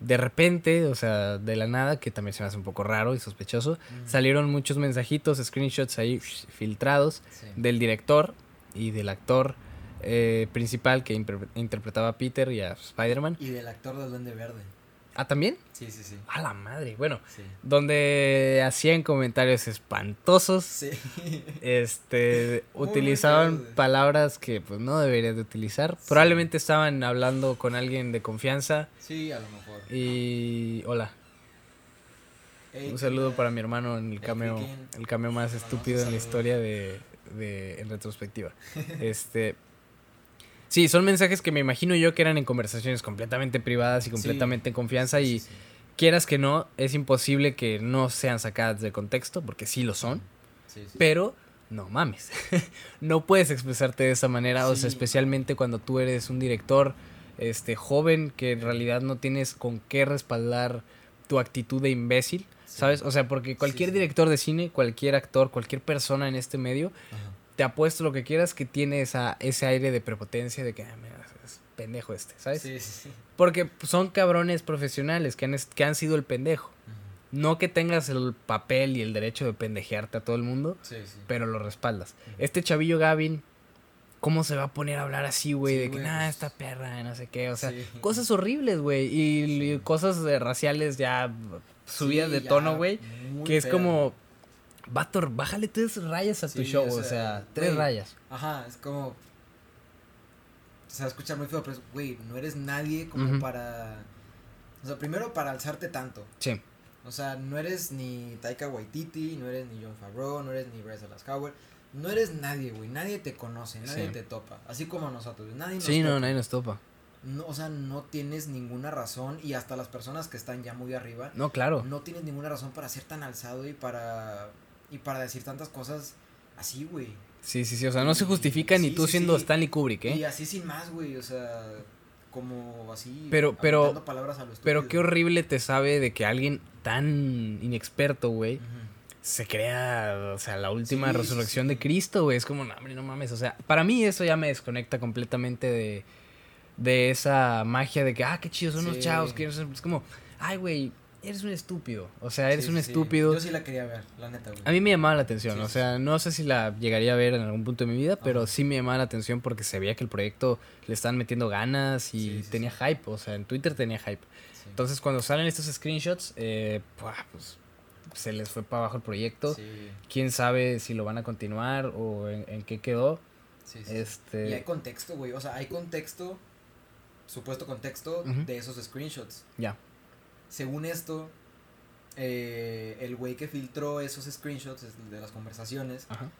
de repente, o sea, de la nada, que también se me hace un poco raro y sospechoso, Ujú. salieron muchos mensajitos, screenshots ahí filtrados Sí. del director y del actor eh, principal que interpretaba a Peter y a Spider-Man. Y del actor del Duende Verde. Ah, también. Sí, sí, sí. A la madre. Bueno, Sí. donde hacían comentarios espantosos. Sí. Este, utilizaban palabras que pues no deberías de utilizar. Sí. Probablemente estaban hablando con alguien de confianza Sí, a lo mejor. y hola, un saludo ¿qué para mi hermano en el cameo, el cameo más estúpido en la historia de, de en retrospectiva. Este, sí, son mensajes que me imagino yo que eran en conversaciones completamente privadas y completamente en confianza Sí, y sí, quieras que no, es imposible que no sean sacadas de contexto porque sí lo son, pero no mames. no puedes expresarte de esa manera, o sea, especialmente cuando tú eres un director este joven que en realidad no tienes con qué respaldar tu actitud de imbécil. ¿sabes? O sea, porque cualquier director de cine, cualquier actor, cualquier persona en este medio, Ajá. Te apuesto lo que quieras que tiene esa, ese aire de prepotencia de que, "Ah, mira, es pendejo este, ¿sabes? Sí, sí. Porque son cabrones profesionales que han, que han sido el pendejo. No que tengas el papel y el derecho de pendejearte a todo el mundo, Sí, sí. pero lo respaldas. Este chavillo Gavin, ¿cómo se va a poner a hablar así, güey? Sí, de que, nada, pues- esta perra, no sé qué. O sea, cosas horribles, güey. Y, cosas raciales ya subidas de ya, tono, güey. Que es como, vato, bájale tres rayas a tu Sí, show, o o sea, tres rayas. Ajá, es como. Se va a escuchar muy feo, pero es, güey, no eres nadie como para. O sea, primero para alzarte tanto. Sí, O sea, no eres ni Taika Waititi, no eres ni John Favreau, no eres ni Bryce Dallas Howard. No eres nadie, güey. Nadie te conoce, nadie Sí. te topa. Así como nosotros. Nadie nos sí, no, nadie nos topa. no, o sea, no tienes ninguna razón y hasta las personas que están ya muy arriba, No, claro. no tienes ninguna razón para ser tan alzado y para y para decir tantas cosas así, güey. Sí, sí, sí. O sea, no se justifica ni Sí, tú sí, siendo sí. Stanley Kubrick, Y ¿eh? así sin más, güey, o sea, como así Pero- pero- aventando palabras a lo Pero qué horrible te sabe de que alguien tan inexperto, güey, se crea, o sea, la última resurrección de Cristo, güey. Es como, no, hombre, no mames. O sea, para mí eso ya me desconecta completamente de, de esa magia de que, ah, qué chidos son Sí. chavos. Que es como, ay, güey, eres un estúpido. O sea, eres Sí, un sí, estúpido. Yo sí la quería ver, la neta, güey. A mí me llamaba la atención, Sí, o sea, no sé si la llegaría a ver en algún punto de mi vida, pero sí me llamaba la atención porque se veía que el proyecto le estaban metiendo ganas y tenía hype, o sea, en Twitter tenía hype. Entonces, cuando salen estos screenshots, eh, pues se les fue para abajo el proyecto. Quién sabe si lo van a continuar o en, en qué quedó. Este. Y hay contexto, güey. O sea, hay contexto, supuesto contexto de esos screenshots. Ya. Según esto, eh, el güey que filtró esos screenshots de las conversaciones Ajá.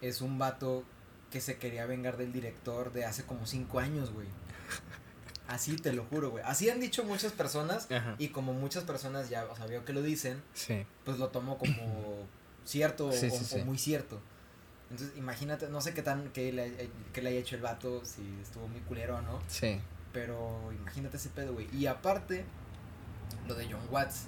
es un vato que se quería vengar del director de hace como cinco años, güey. Así te lo juro, güey. Así han dicho muchas personas Ajá. y como muchas personas ya, o sea, veo que lo dicen, Sí. pues lo tomo como cierto Sí, o, sí, sí. o muy cierto. Entonces, imagínate, no sé qué tan, qué le, qué le haya hecho el vato, si estuvo muy culero o no, Sí. pero imagínate ese pedo, güey. Y aparte, lo de John Watts,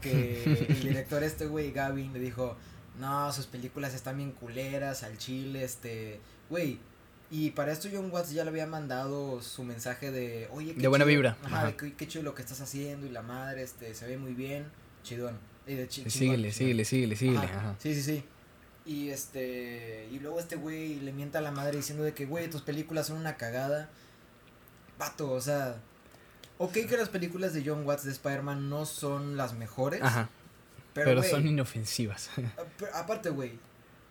que el director este, güey, Gavin, le dijo, no, sus películas están bien culeras, al chile, este, güey. Y para esto John Watts ya le había mandado su mensaje de, oye, qué De buena chido- vibra, Ajá, qué, qué chido lo que estás haciendo y la madre, este, se ve muy bien, chidón. Y de chingón, síguele, síguele, síguele, síguele. Ajá, Ajá. Sí, sí, sí. Y este. Y luego este güey le mienta a la madre diciendo de que, güey, tus películas son una cagada. Vato, o sea. Ok que las películas de John Watts de Spider-Man no son las mejores. Ajá. Pero, son inofensivas. a- pero aparte, güey.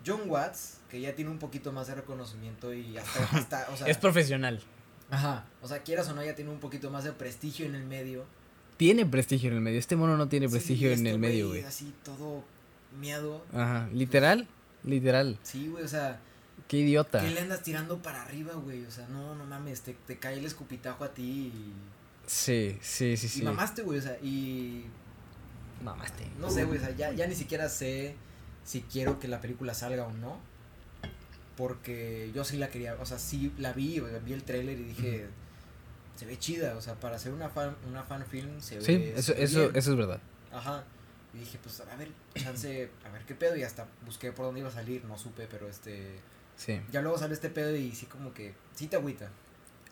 John Watts, que ya tiene un poquito más de reconocimiento y hasta, hasta o sea, es profesional. ajá, o sea, quieras o no, ya tiene un poquito más de prestigio en el medio. Tiene prestigio en el medio. Este mono no tiene Sí, prestigio en este el medio, güey. Así todo miedo. Ajá. Literal, literal. Sí, güey, o sea, Qué idiota. ¿Qué le andas tirando para arriba, güey? O sea, no, no mames, te, te cae el escupitajo a ti y, Sí, sí, sí, y sí. mamaste, güey, o sea, y Mamaste. no sé, güey, o sea, ya, ya ni siquiera sé si quiero que la película salga o no, porque yo sí la quería, o sea, sí la vi, o sea, vi el tráiler y dije, se ve chida, o sea, para hacer una fan, una fan film se ve Sí, eso, eso, bien. eso es verdad. Ajá, y dije, pues, a ver, chance, a ver qué pedo, y hasta busqué por dónde iba a salir, no supe, pero este, Sí. ya luego sale este pedo y sí como que, sí te agüita.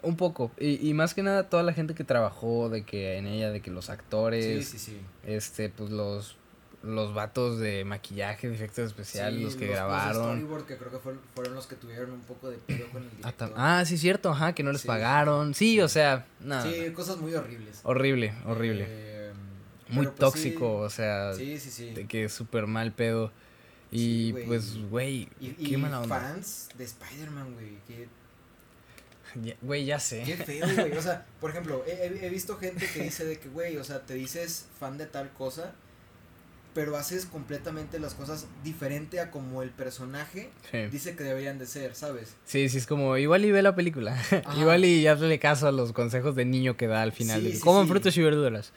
Un poco. Y, y más que nada toda la gente que trabajó de que en ella, de que los actores, Sí, sí, sí. este, pues los los vatos de maquillaje, de efectos especiales, los que Los grabaron. storyboard que creo que fueron, fueron los que tuvieron un poco de pedo con el Ah, director. Ah, sí, cierto, ajá, que no les pagaron. Sí, o sea, nada. Sí, cosas muy horribles. Horrible, horrible. Eh, Muy pues, tóxico, o sea, Sí, sí, sí. de que es súper mal pedo. Y güey. pues, güey, Y, qué y mala onda. fans de Spider-Man, güey. Ya- Güey, ya sé. qué feo, güey. O sea, por ejemplo, he, visto gente que dice de que, güey, o sea, te dices fan de tal cosa, pero haces completamente las cosas diferente a como el personaje Sí. dice que deberían de ser, ¿sabes? Sí, sí, es como, igual y ve la película. Igual y hazle caso a los consejos de niño que da al final. Sí, de sí, coman frutas y verduras.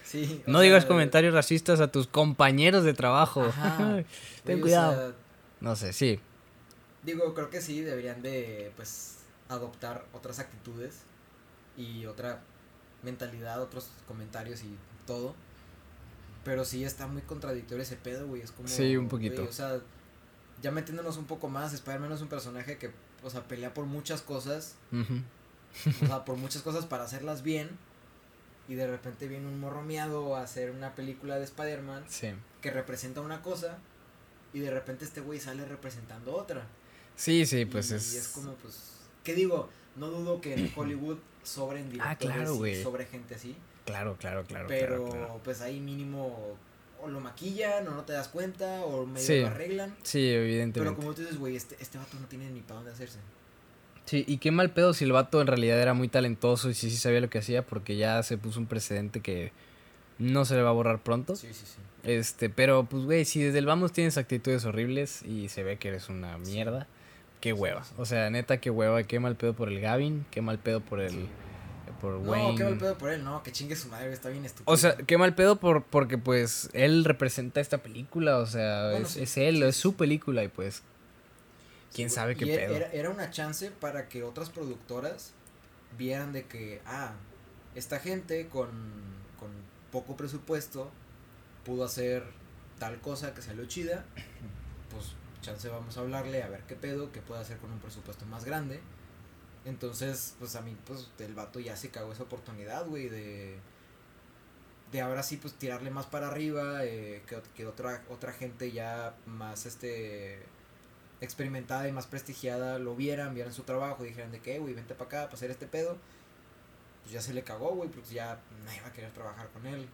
No digas comentarios racistas a tus compañeros de trabajo. Ajá. Ten o cuidado. sea, no sé, sí. Digo, creo que sí, deberían de, pues, adoptar otras actitudes y otra mentalidad, otros comentarios y todo. Pero sí está muy contradictorio ese pedo, güey. Es como. Sí, un poquito. güey, o sea, ya metiéndonos un poco más, Spider-Man es un personaje que, o sea, pelea por muchas cosas. O sea, por muchas cosas para hacerlas bien. Y de repente viene un morro miado a hacer una película de Spider-Man Sí. que representa una cosa. Y de repente este güey sale representando otra. Sí, sí, pues y, es. y es como, pues, ¿qué digo? No dudo que en Hollywood sobren Ah, directores claro, y sobre gente así, Claro, claro, claro. pero claro, claro. pues ahí mínimo o lo maquillan o no te das cuenta o medio Sí, lo arreglan. Sí, Pero evidentemente. como tú dices, güey, este, este vato no tiene ni para dónde hacerse. Sí, y qué mal pedo si el vato en realidad era muy talentoso y sí, sí sabía lo que hacía porque ya se puso un precedente que no se le va a borrar pronto. Sí, sí, sí. Este, pero pues güey, si desde el vamos tienes actitudes horribles y se ve que eres una Sí. Qué hueva. O sea, neta, qué hueva, qué mal pedo por el Gavin, qué mal pedo por el por No, Wayne. qué mal pedo por él, no, que chingue su madre, está bien estúpido. O sea, qué mal pedo por, porque pues él representa esta película, o sea, Bueno, es, sí, es él, sí, es su película y pues quién sabe qué era- pedo. Era, era una chance para que otras productoras vieran de que, ah, esta gente con, con poco presupuesto pudo hacer tal cosa que salió chida, pues chance vamos a hablarle a ver qué pedo, qué puede hacer con un presupuesto más grande. Entonces, pues a mí, pues el vato ya se cagó esa oportunidad, güey, de, de ahora sí, pues tirarle más para arriba, eh, que, ot- que otra, otra gente ya más, este, experimentada y más prestigiada lo vieran, vieran su trabajo, dijeran de que, güey, vente para acá para hacer este pedo. Pues ya se le cagó, güey, pues ya nadie va a querer trabajar con él.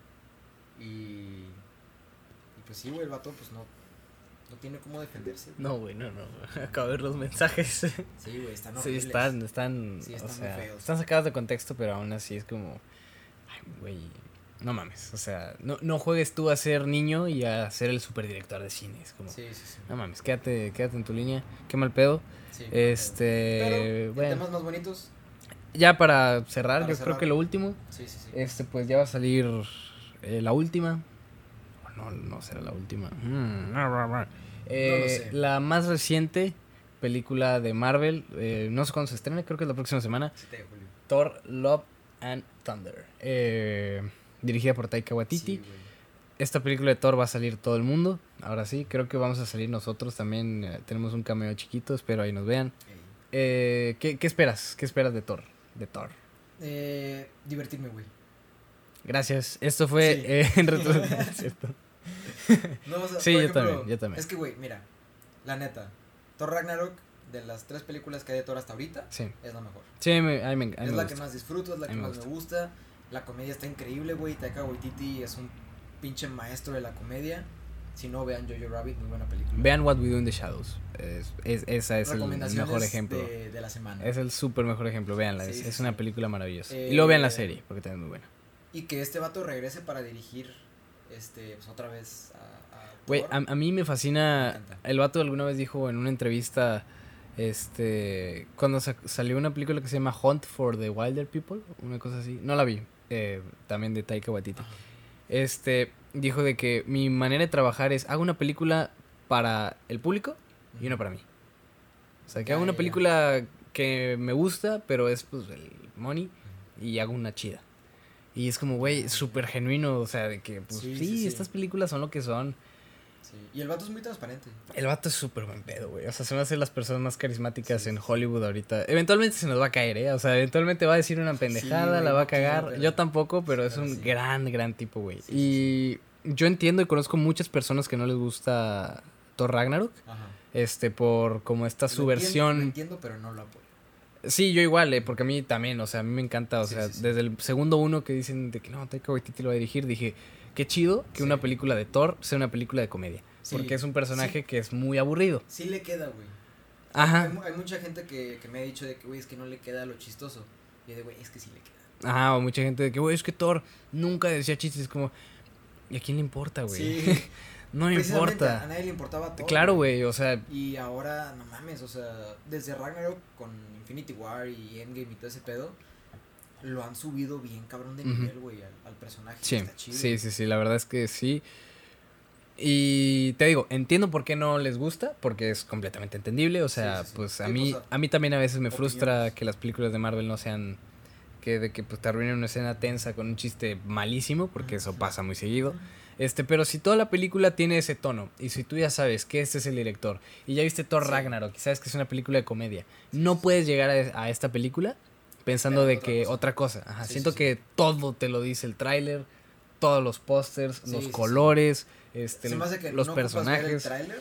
Y, y pues sí, güey, el vato, pues no, no tiene cómo defenderse. güey. No, güey, no, no. Acabo de ver los mensajes. Sí, güey, están sí, horribles. están, están, Sí, o están muy sea, feos. están sacados de contexto, pero aún así es como, ay, güey, no mames, o sea, no, no juegues tú a ser niño y a ser el superdirector de cine, es como, Sí, sí, sí. no mames, quédate, quédate en tu línea, qué mal pedo. sí Este, Pero, bueno, temas más bonitos, ya para cerrar, Para yo creo que lo último, sí, sí, sí. este, pues ya va a salir eh, la última, O no, no será la última, Mm, Eh, sé. la más reciente película de Marvel, eh, no sé cuándo se estrena, creo que es la próxima semana, 7 de julio. Thor, Love and Thunder. Eh, dirigida por Taika Waititi. Sí. Esta película de Thor va a salir todo el mundo. Ahora sí, creo que vamos a salir nosotros también. eh, tenemos un cameo chiquito, espero ahí nos vean. Eh, ¿qué, qué esperas? ¿Qué esperas de Thor? De Thor. Eh, divertirme, güey. Gracias. Esto fue Sí. eh, en retro. No, o sea, Sí, yo también, yo también. Es que, güey, mira, la neta, Thor Ragnarok, de las tres películas que hay de Thor hasta ahorita, Sí. es la mejor. Sí, a mí me, a mí me- a mí es me la gusta. que más disfruto, es la que más me gusta. La comedia está increíble, güey. Taika Waititi es un pinche maestro de la comedia. Si no, vean Jojo Rabbit, muy buena película. Vean What We Do in the Shadows. Es, es- esa es el mejor ejemplo. De, de la semana. Es el súper mejor ejemplo, véanla. Sí, es sí, es una película maravillosa. Eh, y luego vean la serie, porque también es muy buena. Y que este vato regrese para dirigir, este, pues otra vez a, a Güey, a, a mí me fascina. Me el vato alguna vez dijo en una entrevista. Este. Cuando sa- salió una película que se llama Hunt for the Wilder People. Una cosa así. No la vi. eh, también de Taika Waititi. Ajá. Este. Dijo de que mi manera de trabajar es. Hago una película para el público y una para mí. O sea, que Ya, hago una ya, ya. película que me gusta, pero es pues el money. Y hago una chida. Y es como, güey, súper genuino. O sea, de que, pues Sí, sí, sí, sí. estas películas son lo que son. Sí. Y el vato es muy transparente. El vato es súper buen pedo, güey. O sea, se me hace las personas más carismáticas en. Hollywood ahorita. Eventualmente se nos va a caer, ¿eh? O sea, eventualmente va a decir una pendejada, la va a cagar. pero- Yo tampoco, pero es un gran, gran tipo, güey. Y yo entiendo y conozco muchas personas que no les gusta Thor Ragnarok. Ajá. Este, por como esta Lo su entiendo, entiendo, pero no lo apoyo. Sí, yo igual, eh, porque a mí también, o sea, a mí me encanta, o Sí, sea, sí, sí. desde el segundo uno que dicen de que no, Taika Waititi lo va a dirigir, dije, qué chido que una película de Thor sea una película de comedia. Sí, Porque es un personaje que es muy aburrido. Sí le queda, güey. Ajá. Hay, mu- hay mucha gente que, que me ha dicho de que, güey, es que no le queda lo chistoso. Y yo de, güey, es que sí le queda. Ajá, o mucha gente de que, güey, es que Thor nunca decía chistes. como, ¿y a quién le importa, güey? Sí. no me Precisamente, A importa. nadie le importaba todo. Claro, güey, o sea, Y ahora, no mames, o sea, desde Ragnarok con Infinity War y Endgame y todo ese pedo, lo han subido bien cabrón de nivel, güey, al, al personaje. sí, Está chido. sí, sí, sí, la verdad es que sí. Y te digo, entiendo por qué no les gusta, porque es completamente entendible. O sea, Sí, sí, sí. pues a mí, a mí también a veces me frustra que las películas de Marvel no sean, que de que pues te arruinen una escena tensa con un chiste malísimo, porque eso pasa muy seguido. Este, pero si toda la película tiene ese tono, y si tú ya sabes que este es el director, y ya viste Thor Sí. Ragnarok, y sabes que es una película de comedia, no puedes llegar a, a esta película pensando de otra que cosa. otra cosa. Ajá, Sí, siento sí, que todo te lo dice el tráiler, todos los pósters, los colores, este, Se me hace que los no ocupas ver el personajes. tráiler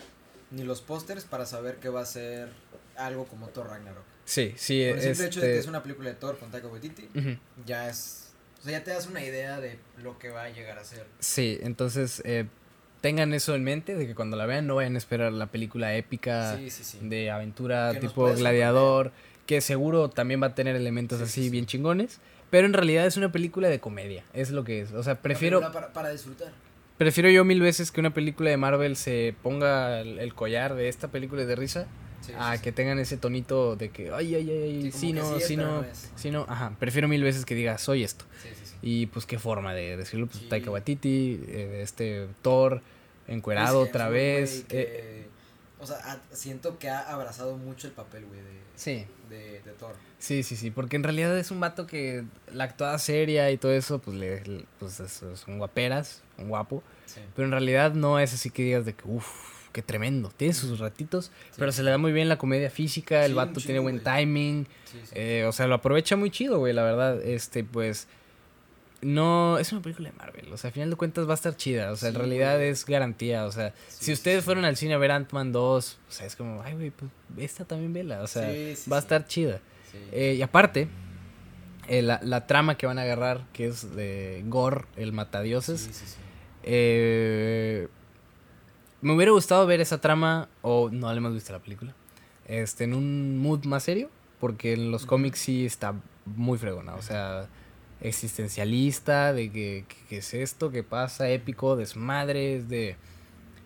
ni los pósters para saber que va a ser algo como Thor Ragnarok. Sí, sí, Por el simple hecho de que es este, una película de Thor con Taika Waititi, ya es... O sea, ya te das una idea de lo que va a llegar a ser. Sí, entonces eh, tengan eso en mente, de que cuando la vean no vayan a esperar la película épica Sí, sí, sí. de aventura tipo gladiador, que seguro también va a tener elementos Sí, así sí, sí. bien chingones, pero en realidad es una película de comedia, es lo que es. O sea, prefiero, Para, para disfrutar. prefiero yo mil veces que una película de Marvel se ponga el, el collar de esta película de risa Sí, a que tengan ese tonito de que, ay, ay, ay, Sí, no, sí, no, sí, no, ajá, prefiero mil veces que diga, soy esto. Y pues qué forma de decirlo, pues. Taika Waititi, eh, este Thor, encuerado otra vez. eh, que- o sea, siento que ha abrazado mucho el papel, güey, de, sí, de, de Thor. sí, sí, sí, porque en realidad es un vato que la actuada seria y todo eso, pues, le, pues es- son guaperas, un guapo. Pero en realidad no es así que digas de que, uff, qué tremendo. Tiene sus ratitos, pero se le da muy bien la comedia física, el vato tiene buen güey. timing. Sí, eh, o sea, lo aprovecha muy chido, güey, la verdad. Este, pues. No, es una película de Marvel. O sea, al final de cuentas va a estar chida. O sea, en realidad güey. es garantía. O sea, si ustedes fueron al cine a ver Ant-Man 2, o sea, es como, ay, güey, pues esta también vela. O sea, va a estar chida. Eh, y aparte, eh, la, la trama que van a agarrar, que es de Gore, el matadioses. Sí, sí, sí. Eh, me hubiera gustado ver esa trama, o no le hemos visto la película, este, en un mood más serio, porque en los cómics sí está muy fregona, o sea, existencialista, de que, que- es esto, que pasa, épico, desmadres, de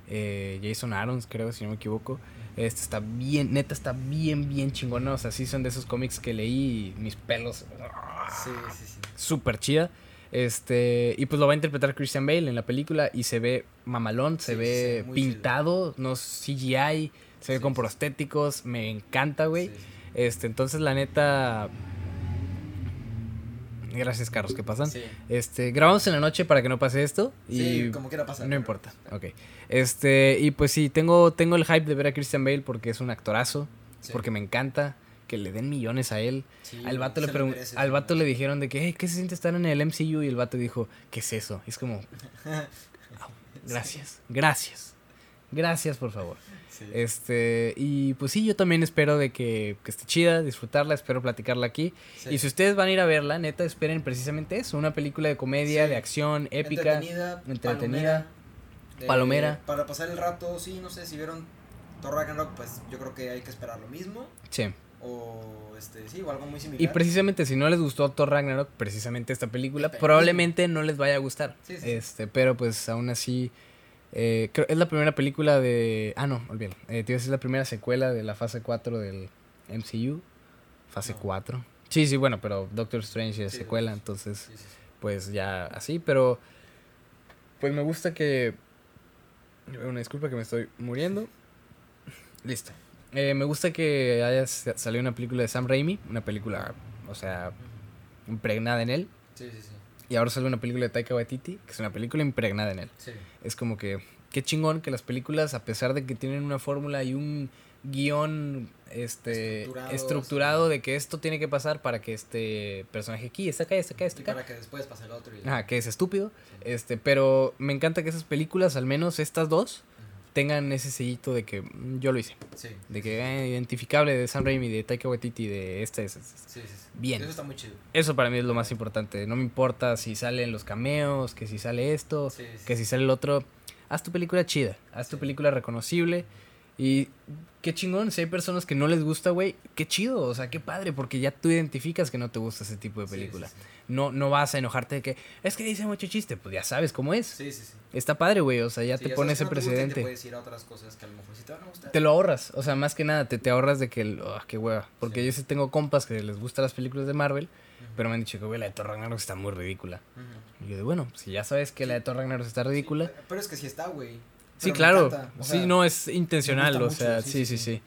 eh, Jason Aaron, creo, si no me equivoco. Este está bien, neta está bien, bien chingona, o sea, sí son de esos cómics que leí y mis pelos Sí, sí, sí. súper chida. Este, y pues lo va a interpretar Christian Bale en la película y se ve mamalón, se Sí, ve sí, pintado, no CGI, se ve Sí, con prostéticos, me encanta, güey. Este, entonces la neta Gracias, Carlos, ¿qué pasan? Sí. Este, grabamos en la noche para que no pase esto y Sí, como quiera pasar. no pero- importa. Ok. Este, y pues sí, tengo tengo el hype de ver a Christian Bale porque es un actorazo, porque me encanta que le den millones a él. Sí, Al vato, le merece, al vato le dijeron de que, "Hey, ¿qué se siente estar en el MCU? Y el vato dijo, ¿qué es eso? Y es como, "Au, gracias, gracias, gracias por favor. Sí. Este, y pues sí, yo también espero de que, que esté chida, disfrutarla, espero platicarla aquí. Sí. Y si ustedes van a ir a verla, neta, esperen precisamente eso, una película de comedia, de acción, épica. Entretenida, entretenida, palomera, eh, palomera. para pasar el rato, sí, no sé, si vieron Thor Ragnarok, pues yo creo que hay que esperar lo mismo. Sí. O, este, sí, o algo muy similar. Y precisamente si no les gustó Thor Ragnarok, precisamente esta película, probablemente no les vaya a gustar. Sí, sí, sí. Este, pero pues aún así eh, creo, es la primera película de ah no, olvídalo. Eh, te iba a decir la primera secuela de la fase 4 del MCU. Fase No. 4. Sí, sí, bueno, pero Doctor Strange es secuela, entonces pues ya así, pero pues me gusta que una disculpa que me estoy muriendo. Listo. Eh, me gusta que haya sa- salido una película de Sam Raimi, una película, o sea, impregnada en él, Sí, sí, sí. y ahora sale una película de Taika Waititi, que es una película impregnada en él. Sí. Es como que qué chingón que las películas, a pesar de que tienen una fórmula y un guion este Estructurado, estructurado, de que esto tiene que pasar para que este personaje aquí, está acá, está acá, está Y acá. para que después pase el otro. Y... Ajá, que es estúpido. Sí. Este, pero me encanta que esas películas, al menos estas dos. Tengan ese sellito de que mm, yo lo hice. Sí. De que eh, identificable de Sam Raimi, de Taika Waititi, de este, este, este. Sí, sí, sí. Bien. Eso está muy chido. Eso para mí es lo más importante. No me importa si salen los cameos, que si sale esto, Sí, sí. que si sale el otro. Haz tu película chida, haz tu película reconocible. Y qué chingón, si hay personas que no les gusta, güey, qué chido, o sea, qué padre, porque ya tú identificas que no te gusta ese tipo de Sí, sí, película. sí. No, no vas a enojarte de que es que dice mucho chiste, pues ya sabes cómo es. Sí, sí, sí. Está padre, güey, o sea, ya te pone ese no precedente. Te puedes ir a otras cosas que a lo mejor sí te van a gustar. Te lo ahorras, o sea, más que nada, te, te ahorras de que, oh, qué hueva. Porque yo sí tengo compas que les gustan las películas de Marvel, pero me han dicho que, güey, la de Thor Ragnarok está muy ridícula. Y yo de, bueno, si ya sabes que la de Thor Ragnarok está ridícula. Pero es que sí está, güey. Sí, claro. sí, no, es intencional, o sea, mucho, sí, sí, sí.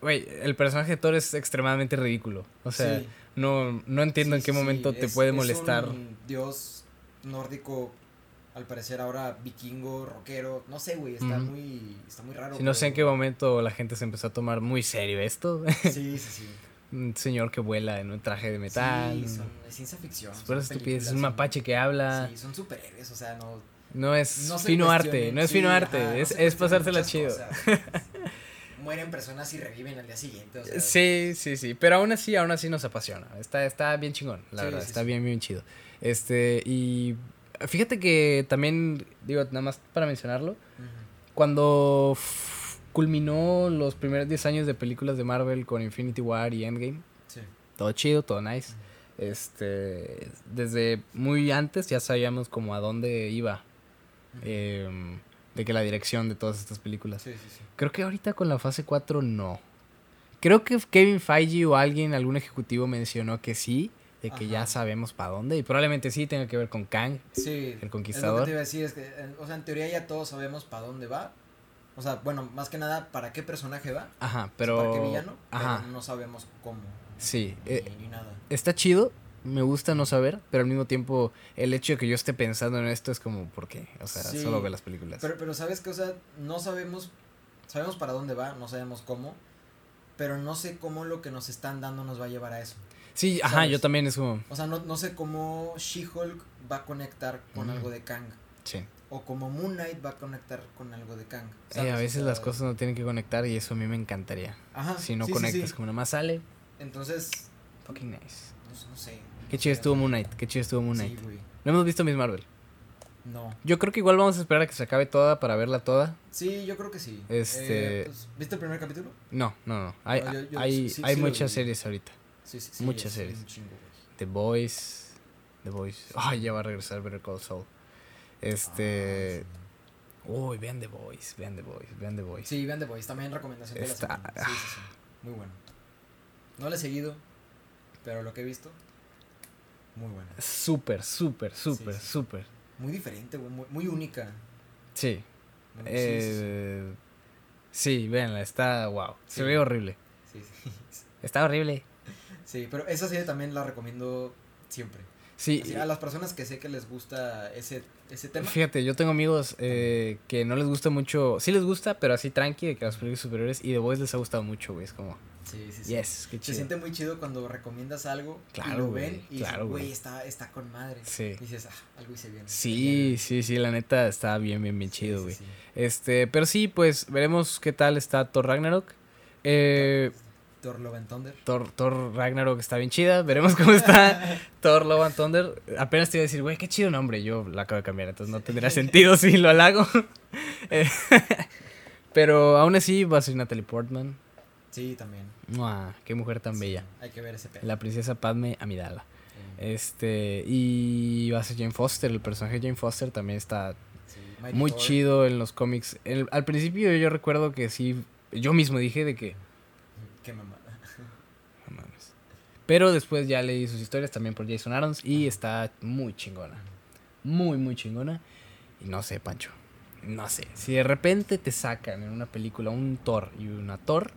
Güey, el personaje de Thor es extremadamente ridículo. O sea, Sí. no, no entiendo Sí, en qué sí, momento te es- puede es molestar. un dios nórdico, al parecer ahora vikingo, rockero, no sé, güey, está muy está muy raro. No sé en qué momento la gente se empezó a tomar muy serio esto. Sí, sí, sí. un señor que vuela en un traje de metal. Sí, son, es ciencia ficción. Son películas, es un mapache que habla. Sí, son superhéroes, o sea, no. No es no fino arte, no es sí, fino arte, no es, se es pasársela chido. cosas. Mueren personas y reviven al día siguiente, o sea. Sí, sí, sí, pero aún así, aún así nos apasiona. Está, está bien chingón, la Sí, verdad, sí, está bien, bien chido. Este, y fíjate que también, digo, nada más para mencionarlo, cuando culminó los primeros 10 años de películas de Marvel con Infinity War y Endgame, todo chido, todo nice. Este, desde muy antes ya sabíamos como a dónde iba, Em, de que la dirección de todas estas películas. Sí, sí, sí. Creo que ahorita con la fase 4 no. Creo que Kevin Feige o alguien, algún ejecutivo mencionó que sí, de que ya sabemos para dónde. Y probablemente sí tenga que ver con Kang. Sí. El Es Conquistador. lo que te iba a decir, es que, eh, o sea, en teoría ya todos sabemos para dónde va. O sea, bueno, más que nada, para qué personaje va. Ajá, Pero, para qué villano. Ajá, Pero no sabemos cómo. sí. Ni, eh, ni nada. está chido, me gusta no saber, pero al mismo tiempo el hecho de que yo esté pensando en esto es como, ¿por qué? O sea, Sí. solo ve las películas. Pero, pero sabes que, o sea, no sabemos, sabemos para dónde va, no sabemos cómo, pero no sé cómo lo que nos están dando nos va a llevar a eso. sí, ajá, yo también es como, O sea, no, no sé cómo She-Hulk va a conectar con Ujú. algo de Kang, sí. o como Moon Knight va a conectar con algo de Kang. Eh, a O veces sea, las cosas no tienen que conectar y eso a mí me encantaría. Ajá, si no sí, conectas, sí. como nada más sale, Entonces, fucking nice. no, no sé. Qué chido estuvo Moon Knight, qué chido estuvo Moon Knight. Sí, güey. No hemos visto Miss Marvel. No. Yo creo que igual vamos a esperar a que se acabe toda para verla toda. Sí, yo creo que sí. Este- Eh, pues, ¿Viste el primer capítulo? No, no, no. Hay, No, yo- yo hay, sí- hay muchas series ahorita. Sí, sí, sí. Muchas es series. chingo. The Boys. The Boys. Ay, ya va a regresar Better Call Saul. Este. Ah, Uy, vean The Boys, vean The Boys, vean The Boys. sí. Vean The Boys, también recomendación de Está- la semana. Sí, sí, sí. Muy bueno. No lo he seguido, pero lo que he visto, muy bueno. Súper, súper, súper, Sí, sí. súper. Muy diferente, güey, muy, muy única. Sí. Muy- sí, sí, sí. Eh, sí, véanla, está wow. Se ve horrible. Sí, sí. Está horrible. Sí, pero esa serie también la recomiendo siempre. Sí, Así, a las personas que sé que les gusta ese, ese tema. fíjate, yo tengo amigos eh, que no les gusta mucho. Sí les gusta, pero así tranqui, de que las películas superiores. Y The Boys les ha gustado mucho, güey. Es como, Sí, sí, sí. yes, qué Se chido. siente muy chido cuando recomiendas algo y Claro, lo güey, ven y claro, güey. está, está con madre. Sí. Y dices, ah, algo hice bien. Sí, sí, sí, la neta está bien, bien, bien Sí, chido, sí, güey. sí. Este, pero sí, pues veremos qué tal está Thor Ragnarok. Eh, Thor Love and Thunder. Thor, Thor Ragnarok está bien chida. Veremos cómo está Thor Love and Thunder. Apenas te iba a decir, güey, qué chido nombre. Yo la acabo de cambiar, entonces no tendría sentido si lo halago. Eh, pero aún así va a ser Natalie Portman. Sí, también. ¡Mua! ¡Qué mujer tan Sí, bella! Hay que ver ese pedo. La princesa Padme Amidala. Sí, Este, y va a ser Jane Foster. El personaje de Jane Foster también está sí. Muy chido en los cómics. El- al principio yo recuerdo que sí, yo mismo dije de que... Qué mamada. no mames. Pero después ya leí sus historias también por Jason Aaron's y está muy chingona. Muy, muy chingona. Y no sé, Pancho. No sé. Si de repente te sacan en una película un Thor y una Thor.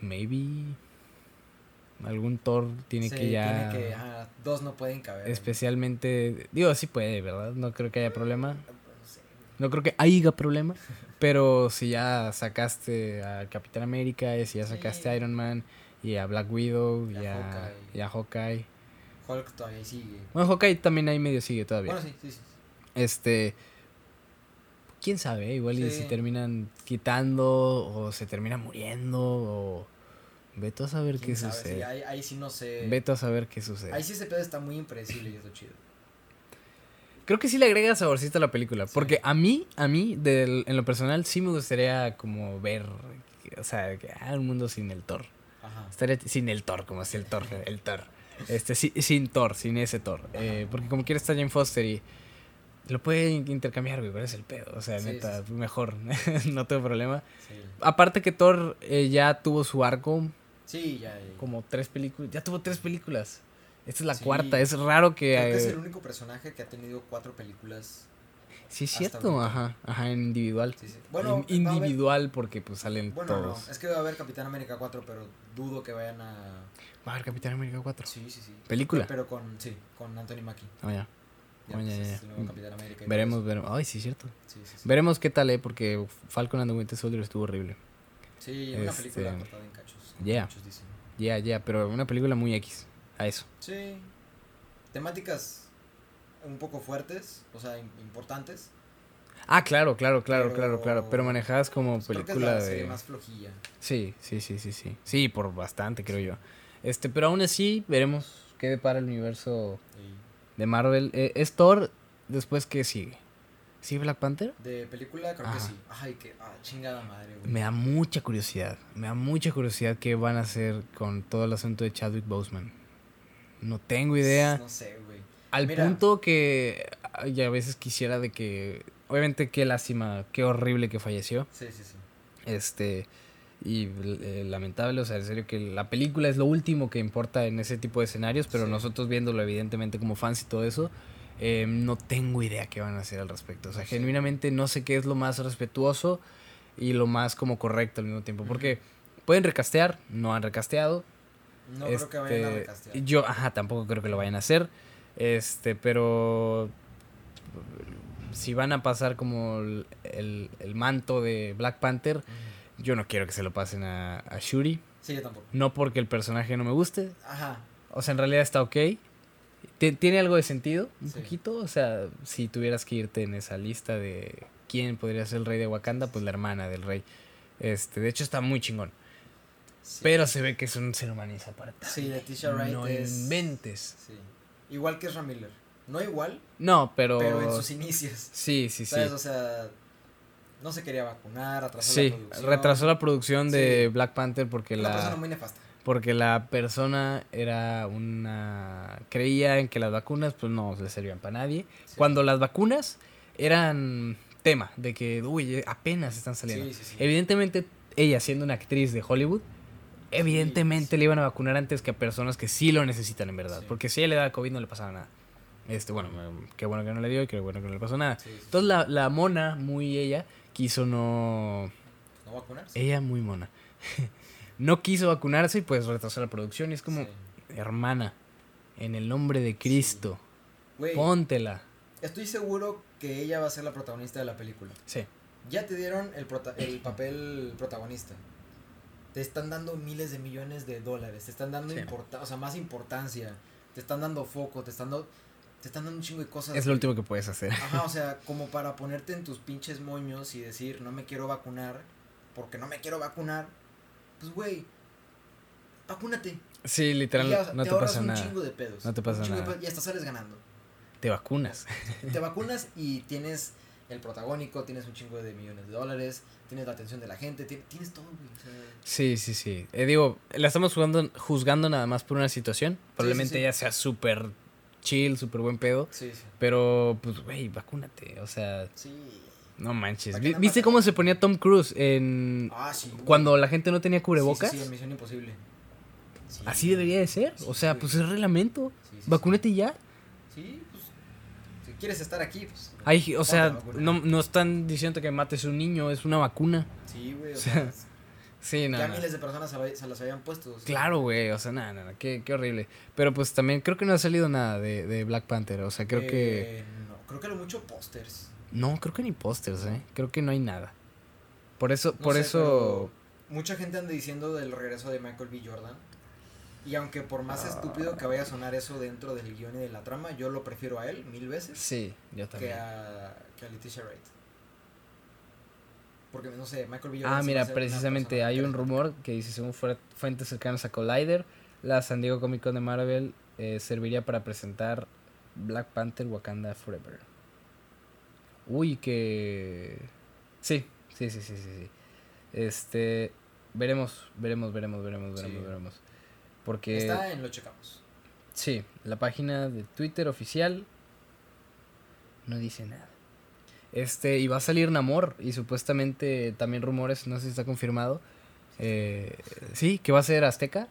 Maybe algún Thor tiene Sí, que ya... Tiene que, ajá, dos no pueden caber. Especialmente... Digo, sí puede, ¿verdad? No creo que haya problema. No creo que haya problema. Pero si ya sacaste a Capitán América, y si ya sacaste Sí. a Iron Man, y a Black Widow, y, Y a a, Hawkeye. y a Hawkeye. Hulk todavía sigue. Bueno, Hawkeye también ahí medio sigue todavía. Bueno, sí, sí, sí. Este. Quién sabe, igual y Sí. si terminan quitando, o se termina muriendo, o. Vete a saber qué ¿Quién sabe? sucede. Sí, ahí, ahí sí no sé. Vete a saber qué sucede. Ahí sí ese pedo está muy impredecible y es lo chido. Creo que sí le agrega saborcito a la película. Sí. Porque a mí, a mí, del- en lo personal, sí me gustaría como ver. O sea, que, ah, un mundo sin el Thor. Ajá. Estaría sin el Thor, como así el Thor, el Thor. Este, sí, sin Thor, sin ese Thor. Eh, porque como quiere está Jane Foster y lo puede in- intercambiar, güey, cuál es el pedo. O sea, Sí, neta, sí, mejor, no tengo problema. Sí. Aparte que Thor eh, ya tuvo su arco, Sí, ya. como tres películas, ya tuvo tres películas. Esta es la cuarta, es raro que... Creo que es eh, el único personaje que ha tenido cuatro películas. sí, es cierto, ahorita. ajá, ajá, en individual. Sí, sí. Bueno, In- haber- individual porque pues salen Bueno, todos. no. Es que va a haber Capitán América 4, pero dudo que vayan a. Va a haber Capitán América 4. Sí, sí, sí. ¿Película? Pero, con, sí, con Anthony Mackie. Ah, ya. Ya, pues, ya, ya, es el nuevo ya. Capitán América. y todo Veremos, veremos. Ay, sí, cierto. Sí, sí, sí. Veremos qué tal, eh, porque Falcon and the Winter Soldier estuvo horrible. Sí, una Este, película cortada en cachos. dicen. Ya, ya, pero una película muy X. A eso. Sí. Temáticas un poco fuertes, o sea, im- importantes. Ah, claro, claro, claro, Pero- claro, claro. Pero manejadas como Pues película de. más flojilla. Sí, sí, sí, sí, sí. Sí, por bastante, creo yo. Este, pero aún así, veremos qué depara el universo de Marvel. Eh, ¿Es Thor? Después, ¿qué sigue? ¿Sigue Black Panther? de película creo Ajá. que sí. Ay, que ah, chingada madre, güey. Me da mucha curiosidad. Me da mucha curiosidad qué van a hacer con todo el asunto de Chadwick Boseman. No tengo idea. No sé, güey. Al Mira. punto que ay, a veces quisiera de que. Obviamente, qué lástima, qué horrible que falleció. Sí, sí, sí. Este. Y eh, lamentable, o sea, en serio que la película es lo último que importa en ese tipo de escenarios, pero Sí. nosotros viéndolo evidentemente como fans y todo eso, eh, no tengo idea qué van a hacer al respecto. O sea, Sí. genuinamente no sé qué es lo más respetuoso y lo más como correcto al mismo tiempo. Porque pueden recastear, no han recasteado. No creo que vayan a Este, recastear. Yo, ajá, tampoco creo que lo vayan a hacer. Este, pero si van a pasar como el, el- el manto de Black Panther. Yo no quiero que se lo pasen a, a Shuri. Sí, yo tampoco. No porque el personaje no me guste. Ajá. O sea, en realidad está ok. Ti- Tiene algo de sentido, un Sí. poquito. O sea, si tuvieras que irte en esa lista de quién podría ser el rey de Wakanda, pues la hermana del rey. Este, de hecho está muy chingón. Sí. Pero se ve que es un ser humano insoportable. Sí, Leticia Wright no es. inventes. Sí. Igual que Ezra Miller. No igual, No, pero. pero en sus inicios. Sí, sí, sí. ¿Sabes? O sea, no se quería vacunar, atrasó Sí, la producción. retrasó la producción de Sí. Black Panther porque Una persona la muy nefasta. porque la persona era una creía en que las vacunas pues no le servían para nadie. Sí. Cuando las vacunas eran tema de que uy, apenas están saliendo. Sí, sí, sí. Evidentemente ella siendo una actriz de Hollywood evidentemente le iban a vacunar antes que a personas que sí lo necesitan en verdad, porque si ella le da COVID no le pasaba nada. Este, bueno, qué bueno que no le dio y qué bueno que no le pasó nada. Entonces la, la mona, muy ella, quiso no... ¿No vacunarse? Ella muy mona. no quiso vacunarse y pues retrasó la producción y es como, Sí. hermana, en el nombre de Cristo, póntela. estoy seguro que ella va a ser la protagonista de la película. Sí. Ya te dieron el, prota- el papel protagonista. Te están dando miles de millones de dólares. Te están dando Sí. o sea, más importancia. Te están dando foco. Te están, dando te están dando un chingo de cosas. Es lo último que puedes hacer. Ajá, o sea, como para ponerte en tus pinches moños y decir, no me quiero vacunar, porque no me quiero vacunar. Pues, güey, vacúnate. Sí, literal, ya, no te, ahorras pasa un nada. chingo de pedos. No te un pasa de nada. y hasta sales ganando. Te vacunas. Te vacunas y tienes el protagónico, tienes un chingo de millones de dólares, tienes la atención de la gente, ti- tienes todo. O sea, Sí, sí, sí. Eh, digo, la estamos jugando, juzgando nada más por una situación. Probablemente sí. ella sea súper chill, súper buen pedo. sí, sí. Pero, pues, güey, vacúnate. O sea, Sí. no manches. ¿Para qué Vi- nada ¿Viste cómo se ponía Tom Cruise en... Ah, sí. güey. cuando la gente no tenía cubrebocas? Sí, sí, Misión Imposible. Sí, Así debería de ser. O sea, pues es reglamento. Vacúnate ya. Sí, pues. Si quieres estar aquí, pues. Hay, o sea, no, no están diciendo que mates a un niño, es una vacuna. Sí, güey. O o sea, sea, Sí, no. ya no. miles de personas se, se las habían puesto. o sea. Claro, güey, o sea, nada, nada, qué, qué horrible. Pero pues también creo que no ha salido nada de, de Black Panther, o sea, creo que... Eh, No, creo que lo mucho pósters. No, creo que ni pósters, ¿eh? Creo que no hay nada. Por eso, No por sé, eso... Mucha gente anda diciendo del regreso de Michael B. Jordan. Y aunque por más estúpido que vaya a sonar eso dentro del guion y de la trama, yo lo prefiero a él mil veces Sí, yo que también. a, que a Leticia Wright. Porque, no sé, Michael B. Jordan Ah, mira, precisamente hay un rumor que dice, según fuentes cercanas a Collider, la San Diego Comic Con de Marvel eh, serviría para presentar Black Panther Wakanda Forever. Uy, que... Sí, sí, sí, sí, sí, sí. Este... Veremos, veremos, veremos, veremos, veremos, Sí. veremos. Porque... Está en Lo Checamos. Sí, la página de Twitter oficial no dice nada. Este, y va a salir Namor, y supuestamente también rumores, no sé si está confirmado. eh, sí, que va a ser azteca,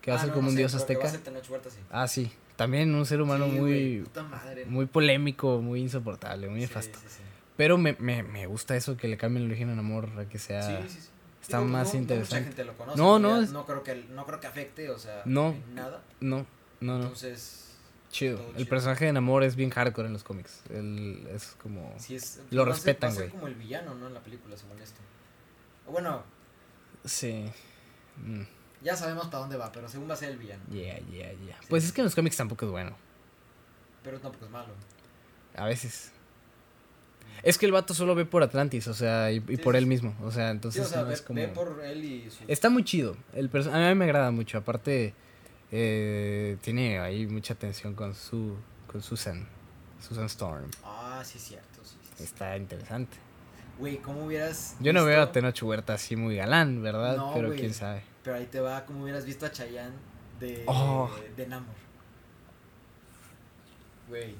que va a Ah, ser no, como no un sé, dios va a azteca. ser Tenoch Huerta, sí. Ah, sí, también un ser humano Sí, muy, puta madre. muy polémico, muy insoportable, muy nefasto. sí. Pero me, me, me gusta eso, que le cambien el origen a Namor, a que sea... Sí, sí, sí. está Digo, más no- interesante. mucha gente lo conoce. No, no, es- no creo que no creo que afecte, o sea, No. nada. No, no, no, Entonces, chido. todo El chido. personaje de Namor es bien hardcore en los cómics. Él es como... sí es Lo va respetan, güey. como el villano, ¿no? En la película, según esto. Bueno, Sí. Mm. ya sabemos para dónde va, pero según va a ser el villano. Yeah, yeah, yeah. Pues es que en los cómics tampoco es bueno. Pero tampoco es malo. A veces. Es que el vato solo ve por Atlantis, o sea, y, por sí, él mismo. O sea, Sí, entonces o sea, no ve, es como. ve por él y su... Está muy chido. El A mí me agrada mucho. Aparte, eh, tiene ahí mucha tensión con su con Susan. Susan Storm. Ah, sí, cierto, sí. sí, sí. Está interesante. Güey, ¿cómo hubieras Yo no veo a Tenoch Huerta así muy galán, ¿verdad? No, Pero quién sabe. Pero ahí te va, ¿cómo hubieras visto a Chayanne de, Oh. de Namor? Güey,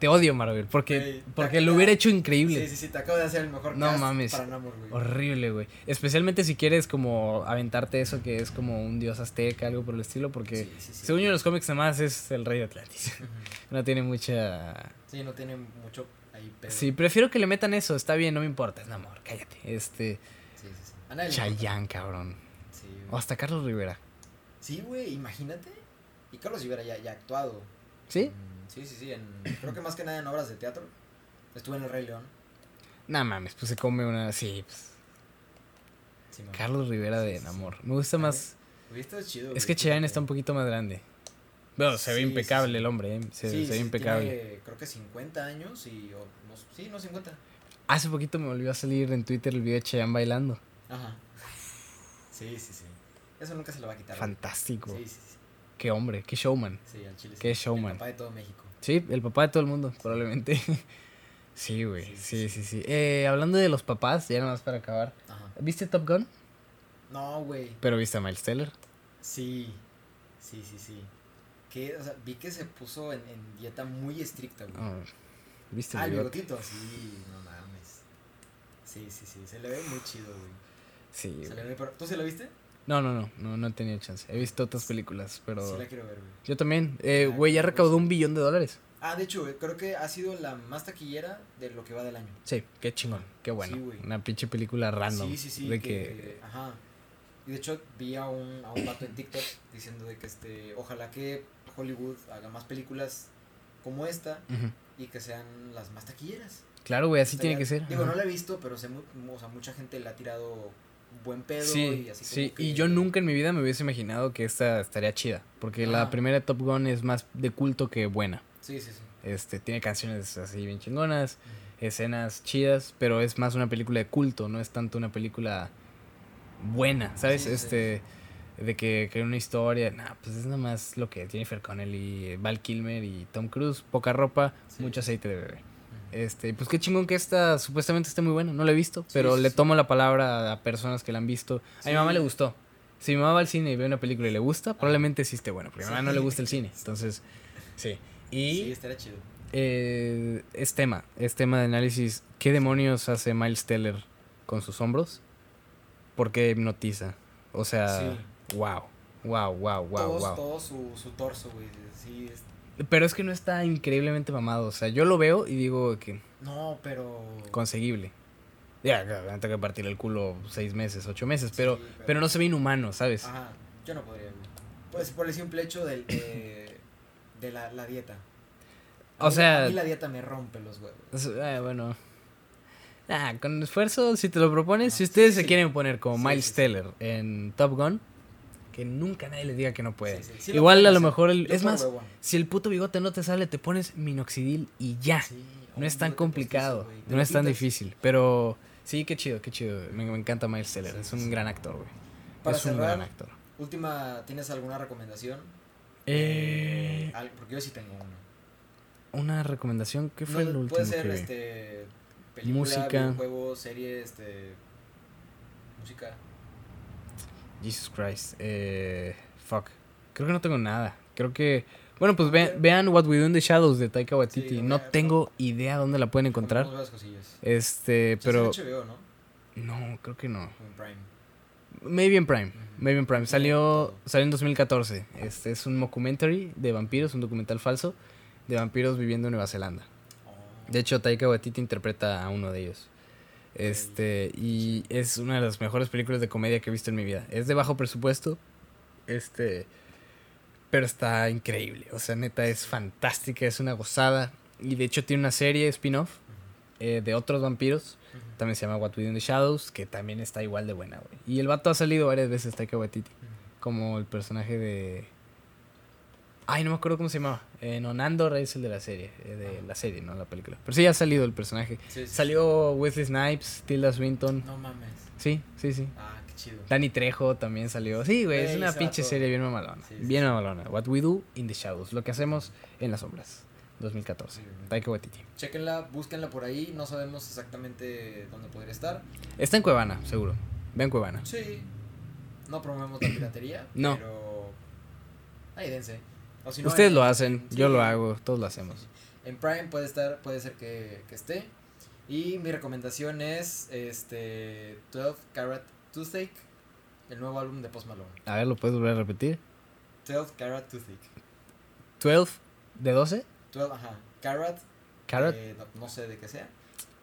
te odio Marvel, porque, porque lo hubiera hecho increíble. Sí, sí, sí, te acabo de hacer el mejor No cast mames. para Namor, güey. Horrible, güey. Especialmente si quieres como aventarte eso que es como un dios azteca, algo por el estilo, porque Sí, sí, sí. según yo en los cómics nada más es el rey de Atlantis. No tiene mucha... Sí, no tiene mucho ahí pedo. Sí, prefiero que le metan eso, está bien, no me importa, es amor, cállate. Este, Sí, sí, sí. Chayanne, cabrón. Sí, O hasta Carlos Rivera. Sí, güey, imagínate. Y Carlos Rivera ya, ya ha actuado. ¿Sí? Mm, Sí, sí, sí. En, creo que más que nada en obras de teatro. Estuve en El Rey León. Nah, mames, pues se come una... Sí, pues, Sí. Carlos Rivera de. Enamor. Me gusta más... Es chido. Es güey, que fíjate. está un poquito más grande. Bueno, se ve impecable el hombre, ¿eh? Se, ve impecable. tiene, creo que 50 años y. O, no, sí, no 50. Hace poquito me volvió a salir en Twitter el video de Chayanne bailando. Ajá. Sí, sí, sí. Eso nunca se lo va a quitar. Fantástico. Sí, sí, sí. Qué hombre, qué showman. Sí, al chile. sí. Qué showman. El papá de todo México. Sí, el papá de todo el mundo, probablemente. sí, güey. Sí, Sí, sí, sí, sí. Eh, hablando de los papás, ya nada más para acabar. Ajá. ¿Viste Top Gun? No, güey. Pero viste a Miles Teller. Sí. Sí, sí, sí. Que, o sea, vi que se puso en, en dieta muy estricta, güey. Oh, ¿Viste ah, el bigotito. Sí, no mames. Sí, sí, sí. Se le ve muy chido, güey. Sí, Se le ve, pero, ¿Tú se lo viste? No, no, no, no, no he tenido chance. He visto otras películas, pero... Sí, la quiero ver, güey. Yo también. Eh, Ah, güey, ya recaudó un billón de dólares. Ah, de hecho, creo que ha sido la más taquillera de lo que va del año. Sí, qué chingón, qué bueno. Sí, güey. Una pinche película random. Sí, sí, sí. De que, que... Ajá. Y de hecho vi a un, a un vato en TikTok diciendo de que este, ojalá que Hollywood haga más películas como esta y que sean las más taquilleras. Claro, güey, así tiene que ser. Digo, Ajá. no la he visto, pero mu- o sea, mucha gente le ha tirado buen pedo Sí, y así sí, que- y yo nunca en mi vida me hubiese imaginado que esta estaría chida, porque la primera Top Gun es más de culto que buena. Sí, sí, sí. Este, tiene canciones así bien chingonas, escenas chidas, pero es más una película de culto, no es tanto una película buena, ¿sabes? Sí, sí. este, de que, que una historia, nah, pues es nada más lo que Jennifer Connelly, Val Kilmer y Tom Cruise, poca ropa, mucho aceite de bebé. Este, pues qué chingón que esta supuestamente esté muy buena. No la he visto, pero sí, le sí. tomo la palabra a personas que la han visto. A mi mamá le gustó. Si mi mamá va al cine y ve una película y le gusta, probablemente sí esté bueno. Porque a mi mamá no le gusta el cine. Entonces, sí. Y Sí, estaría chido. eh, es tema, es tema de análisis. ¿Qué demonios hace Miles Teller con sus hombros? Porque hipnotiza. O sea, Sí. wow, wow, wow, wow, Todos- wow. Todo su, su torso, güey. Sí, es- Pero es que no está increíblemente mamado. O sea, yo lo veo y digo que No, pero. conseguible. Ya, claro, tengo que partir el culo seis meses, ocho meses, pero, Sí, pero- pero no se ve inhumano, ¿sabes? Ajá, yo no podría. Pues por el simple hecho del, eh, de la, la dieta. A O mí- sea- A mí la dieta me rompe los huevos. Eh, bueno. Ah, con esfuerzo, si te lo propones, si ustedes sí, se sí. quieren poner como Miles. Teller en Top Gun, que nunca nadie les diga que no puede. Sí, sí, sí lo Igual pueden a lo mejor, el- es más, si el puto bigote no te sale, te pones minoxidil y ya. No es tan complicado, postizo, no lo es tan difícil, pero sí, qué chido, qué chido. Me, me encanta Miles Teller, es un gran actor, güey. Para es un gran actor. Última, ¿tienes alguna recomendación? Eh, Al- porque yo sí tengo una. una recomendación, ¿qué fue No, lo último Puede ser que este película, Música. videojuego, serie, este música. Jesus Christ. Eh, fuck. Creo que no tengo nada. Creo que. Bueno, pues vean What We Do in the Shadows de Taika Waititi. Sí, no tengo idea dónde la pueden encontrar. Este, pero. HBO, ¿no? No, creo que no. En Prime. Maybe en Prime. Maybe en Prime. Salió, salió en 2014. Este es un documentary de vampiros, un documental falso de vampiros viviendo en Nueva Zelanda. Oh. De hecho, Taika Waititi interpreta a uno de ellos. Este, y es una de las mejores películas de comedia que he visto en mi vida. Es de bajo presupuesto. Este, pero está increíble. O sea, neta, es fantástica, es una gozada. Y de hecho tiene una serie spin-off eh, de otros vampiros. También se llama What We Do in the Shadows, que también está igual de buena, güey. Y el vato ha salido varias veces, Taika Waititi. Como el personaje de... Ay, no me acuerdo cómo se llamaba. Eh, no, Nandor es el de la serie. eh, de la serie, no la película. Pero sí ha salido el personaje. Sí, sí. Salió Wesley Snipes, Tilda Swinton. No mames. Sí, sí, sí. Ah, qué chido. Danny Trejo también salió. Sí, güey, es una pinche serie bien mamalona. Bien mamalona. What We Do in the Shadows. Lo que hacemos en las sombras. 2014. Sí, güey. Taika Waititi. Chequenla, búsquenla por ahí. No sabemos exactamente dónde podría estar. Está en Cuevana, seguro. Vean Cuevana. Sí. No promovemos la piratería. No. Pero. Ahí dense. O si no, Ustedes en- lo hacen, sí. yo lo hago, todos lo hacemos. En Prime puede estar, puede ser que, que esté. Y mi recomendación es este 12 Carat Toothache, el nuevo álbum de Post Malone. A ver, ¿lo puedes volver a repetir? 12 Carat Toothache. 12 de 12. 12, ajá. Carat. Carrot. eh, no, no sé de qué sea,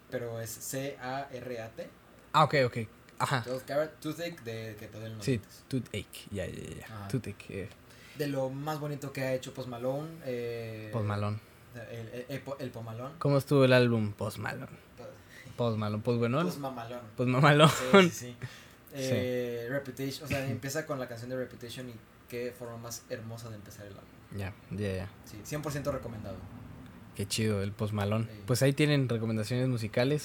pero es C-A-R-A-T. Ah, ok, ok. Ajá. 12 Carat Toothache de que te den los Sí, dientes. toothache. Ya, ya, ya. Toothache. Eh, De lo más bonito que ha hecho Post Malone. Eh, Post Malone. El, el, el, el Pomalón. ¿Cómo estuvo el álbum Post Malone? Post Malone, Post bueno. Post Mamalón. Post Mamalón. Sí, sí, sí. Eh, Reputation, o sea, empieza con la canción de Reputation y qué forma más hermosa de empezar el álbum. Ya, ya, ya. Sí, 100% recomendado. Qué chido el Post Malone. Sí. Pues ahí tienen recomendaciones musicales.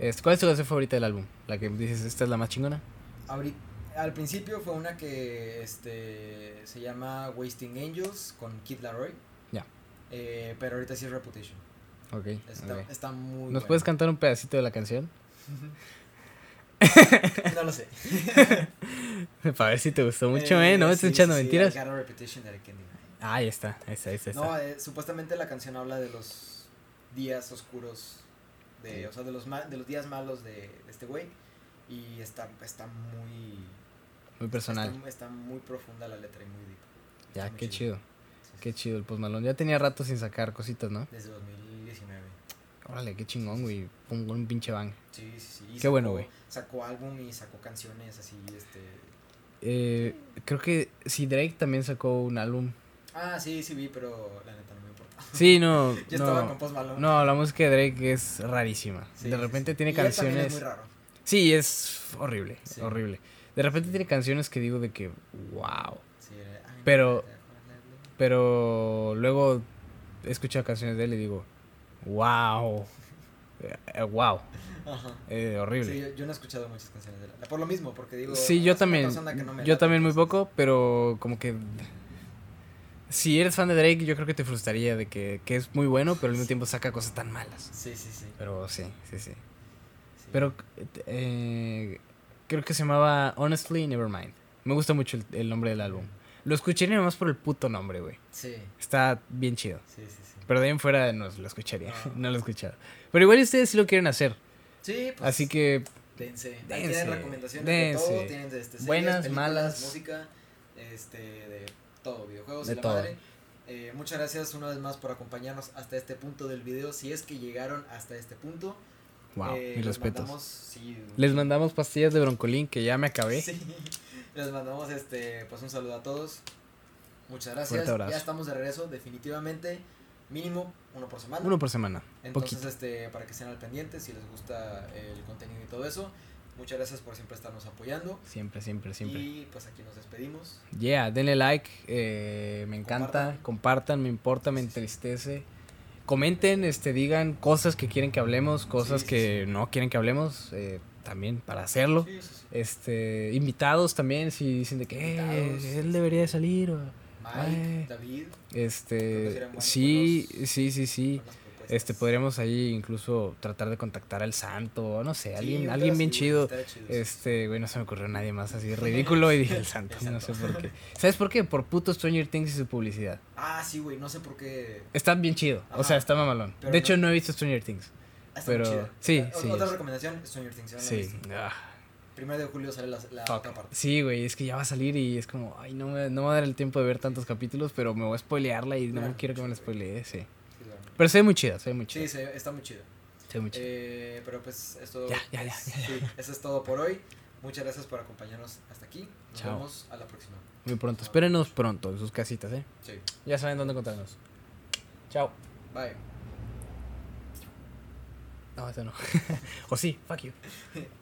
Sí, sí, ¿Cuál es tu canción favorita del álbum? La que dices, esta es la más chingona. Ahori- al principio fue una que este se llama Wasting Angels con Kid Laroi. Ya. Eh, pero ahorita sí es Reputation. Ok. Está, ok. está muy ¿Nos buena. puedes cantar un pedacito de la canción? No lo sé. Para ver si te gustó mucho, ¿eh? No me estás echando sí, mentiras. I got a reputation that I can't deny. Ah, ahí está, ahí está, ahí está. ahí está. No, eh, supuestamente la canción habla de los días oscuros, de, Sí. o sea, de los, ma- de los días malos de, de este güey. Y está, está muy... Muy personal. Está, está muy profunda la letra y muy deep. Ya, muy qué chido. Sí, sí, Qué sí. chido el Post Malone. Ya tenía rato sin sacar cositas, ¿no? Desde 2019. Órale, qué chingón, güey. Un, un pinche bang. Sí, sí, sí. Y Qué bueno, sacó- güey. Sacó álbum y sacó canciones así, este... Eh, creo que sí, Drake también sacó un álbum. Ah, sí, sí vi, pero la neta no me importa. Sí, no. Yo estaba con no, Post Malone. no, la música de Drake es rarísima. Sí, de repente tiene Y él canciones. es muy raro. Sí, es horrible, horrible. De repente tiene canciones que digo de que, wow. Eh, Pero- Pero luego he escuchado canciones de él y digo, wow. Eh, eh, wow. Ajá. Eh, horrible. Sí, yo, no he escuchado muchas canciones de la... Por lo mismo, porque digo... Sí, "Ah, yo también. no Yo late", también muy poco, pero como que. Si eres fan de Drake, yo creo que te frustraría de que, que es muy bueno, pero al mismo tiempo saca cosas tan malas. Sí, sí, sí. Pero sí, sí, sí. sí. Pero eh, creo que se llamaba Honestly Nevermind. Me gusta mucho el, el nombre del álbum. Lo escucharía nada más por el puto nombre, güey. Sí, Está bien chido. sí, sí, sí. Pero de ahí en fuera no lo escucharía. No. No lo he escuchado. Pero igual ustedes sí lo quieren hacer. Sí, pues... Así que Dense. Dense, tienen recomendaciones dense. de todo. Tienen este, series, Buenas, malas. música, este, de todo, videojuegos De y la todo. madre. Eh, muchas gracias una vez más por acompañarnos hasta este punto del video. Si es que llegaron hasta este punto. Wow, eh, mis les respetos. mandamos- sí, Les mandamos pastillas de broncolín que ya me acabé. Sí. Les mandamos este, pues un saludo a todos. Muchas gracias. Ya estamos de regreso, definitivamente. Mínimo uno por semana. Uno por semana. Entonces, poquito. este, para que estén al pendiente, si les gusta el contenido y todo eso. Muchas gracias por siempre estarnos apoyando. Siempre, siempre, siempre. Y pues aquí nos despedimos. Yeah, denle like. eh, me encanta. Compartan. me importa, me entristece. Comenten, este, digan cosas que quieren que hablemos, cosas Sí, sí, que no quieren que hablemos. eh, también para hacerlo. Este, invitados también, si dicen de que eh, él debería de salir. o- Mike, Ay. David. Este, sí, sí, sí, sí. Este, podríamos ahí incluso tratar de contactar al santo, no sé, Sí, alguien, alguien bien chido. chido. Este, güey, no se me ocurrió nadie más así ridículo y dije el santo, no sé por qué. ¿Sabes por qué? Por puto Stranger Things y su publicidad. Ah, sí, güey, no sé por qué. Está bien chido, o sea, está mamalón. Pero de hecho, no- no he visto Stranger Things. Ah, está Pero- chida. sí, O- sí, Otra es- recomendación, Stranger Things. no Sí. ah, Primero de julio sale la, otra parte. Sí, güey, es que ya va a salir y es como, ay, no me, no me va a dar el tiempo de ver tantos capítulos, pero me voy a spoilearla y no Claro, quiero que me la spoilee, sí. Pero se ve muy chida, se ve muy chida. Sí, se- está muy chido. Se ve muy chida. Eh, pero pues esto Ya, ya, ya, es- sí, eso es todo por hoy. Muchas gracias por acompañarnos hasta aquí. Nos Chao. vemos a la próxima. Muy pronto, espérenos pronto en sus casitas, ¿eh? Sí. Ya saben dónde encontrarnos. Chao. Bye. No, eso no. o sí, fuck you.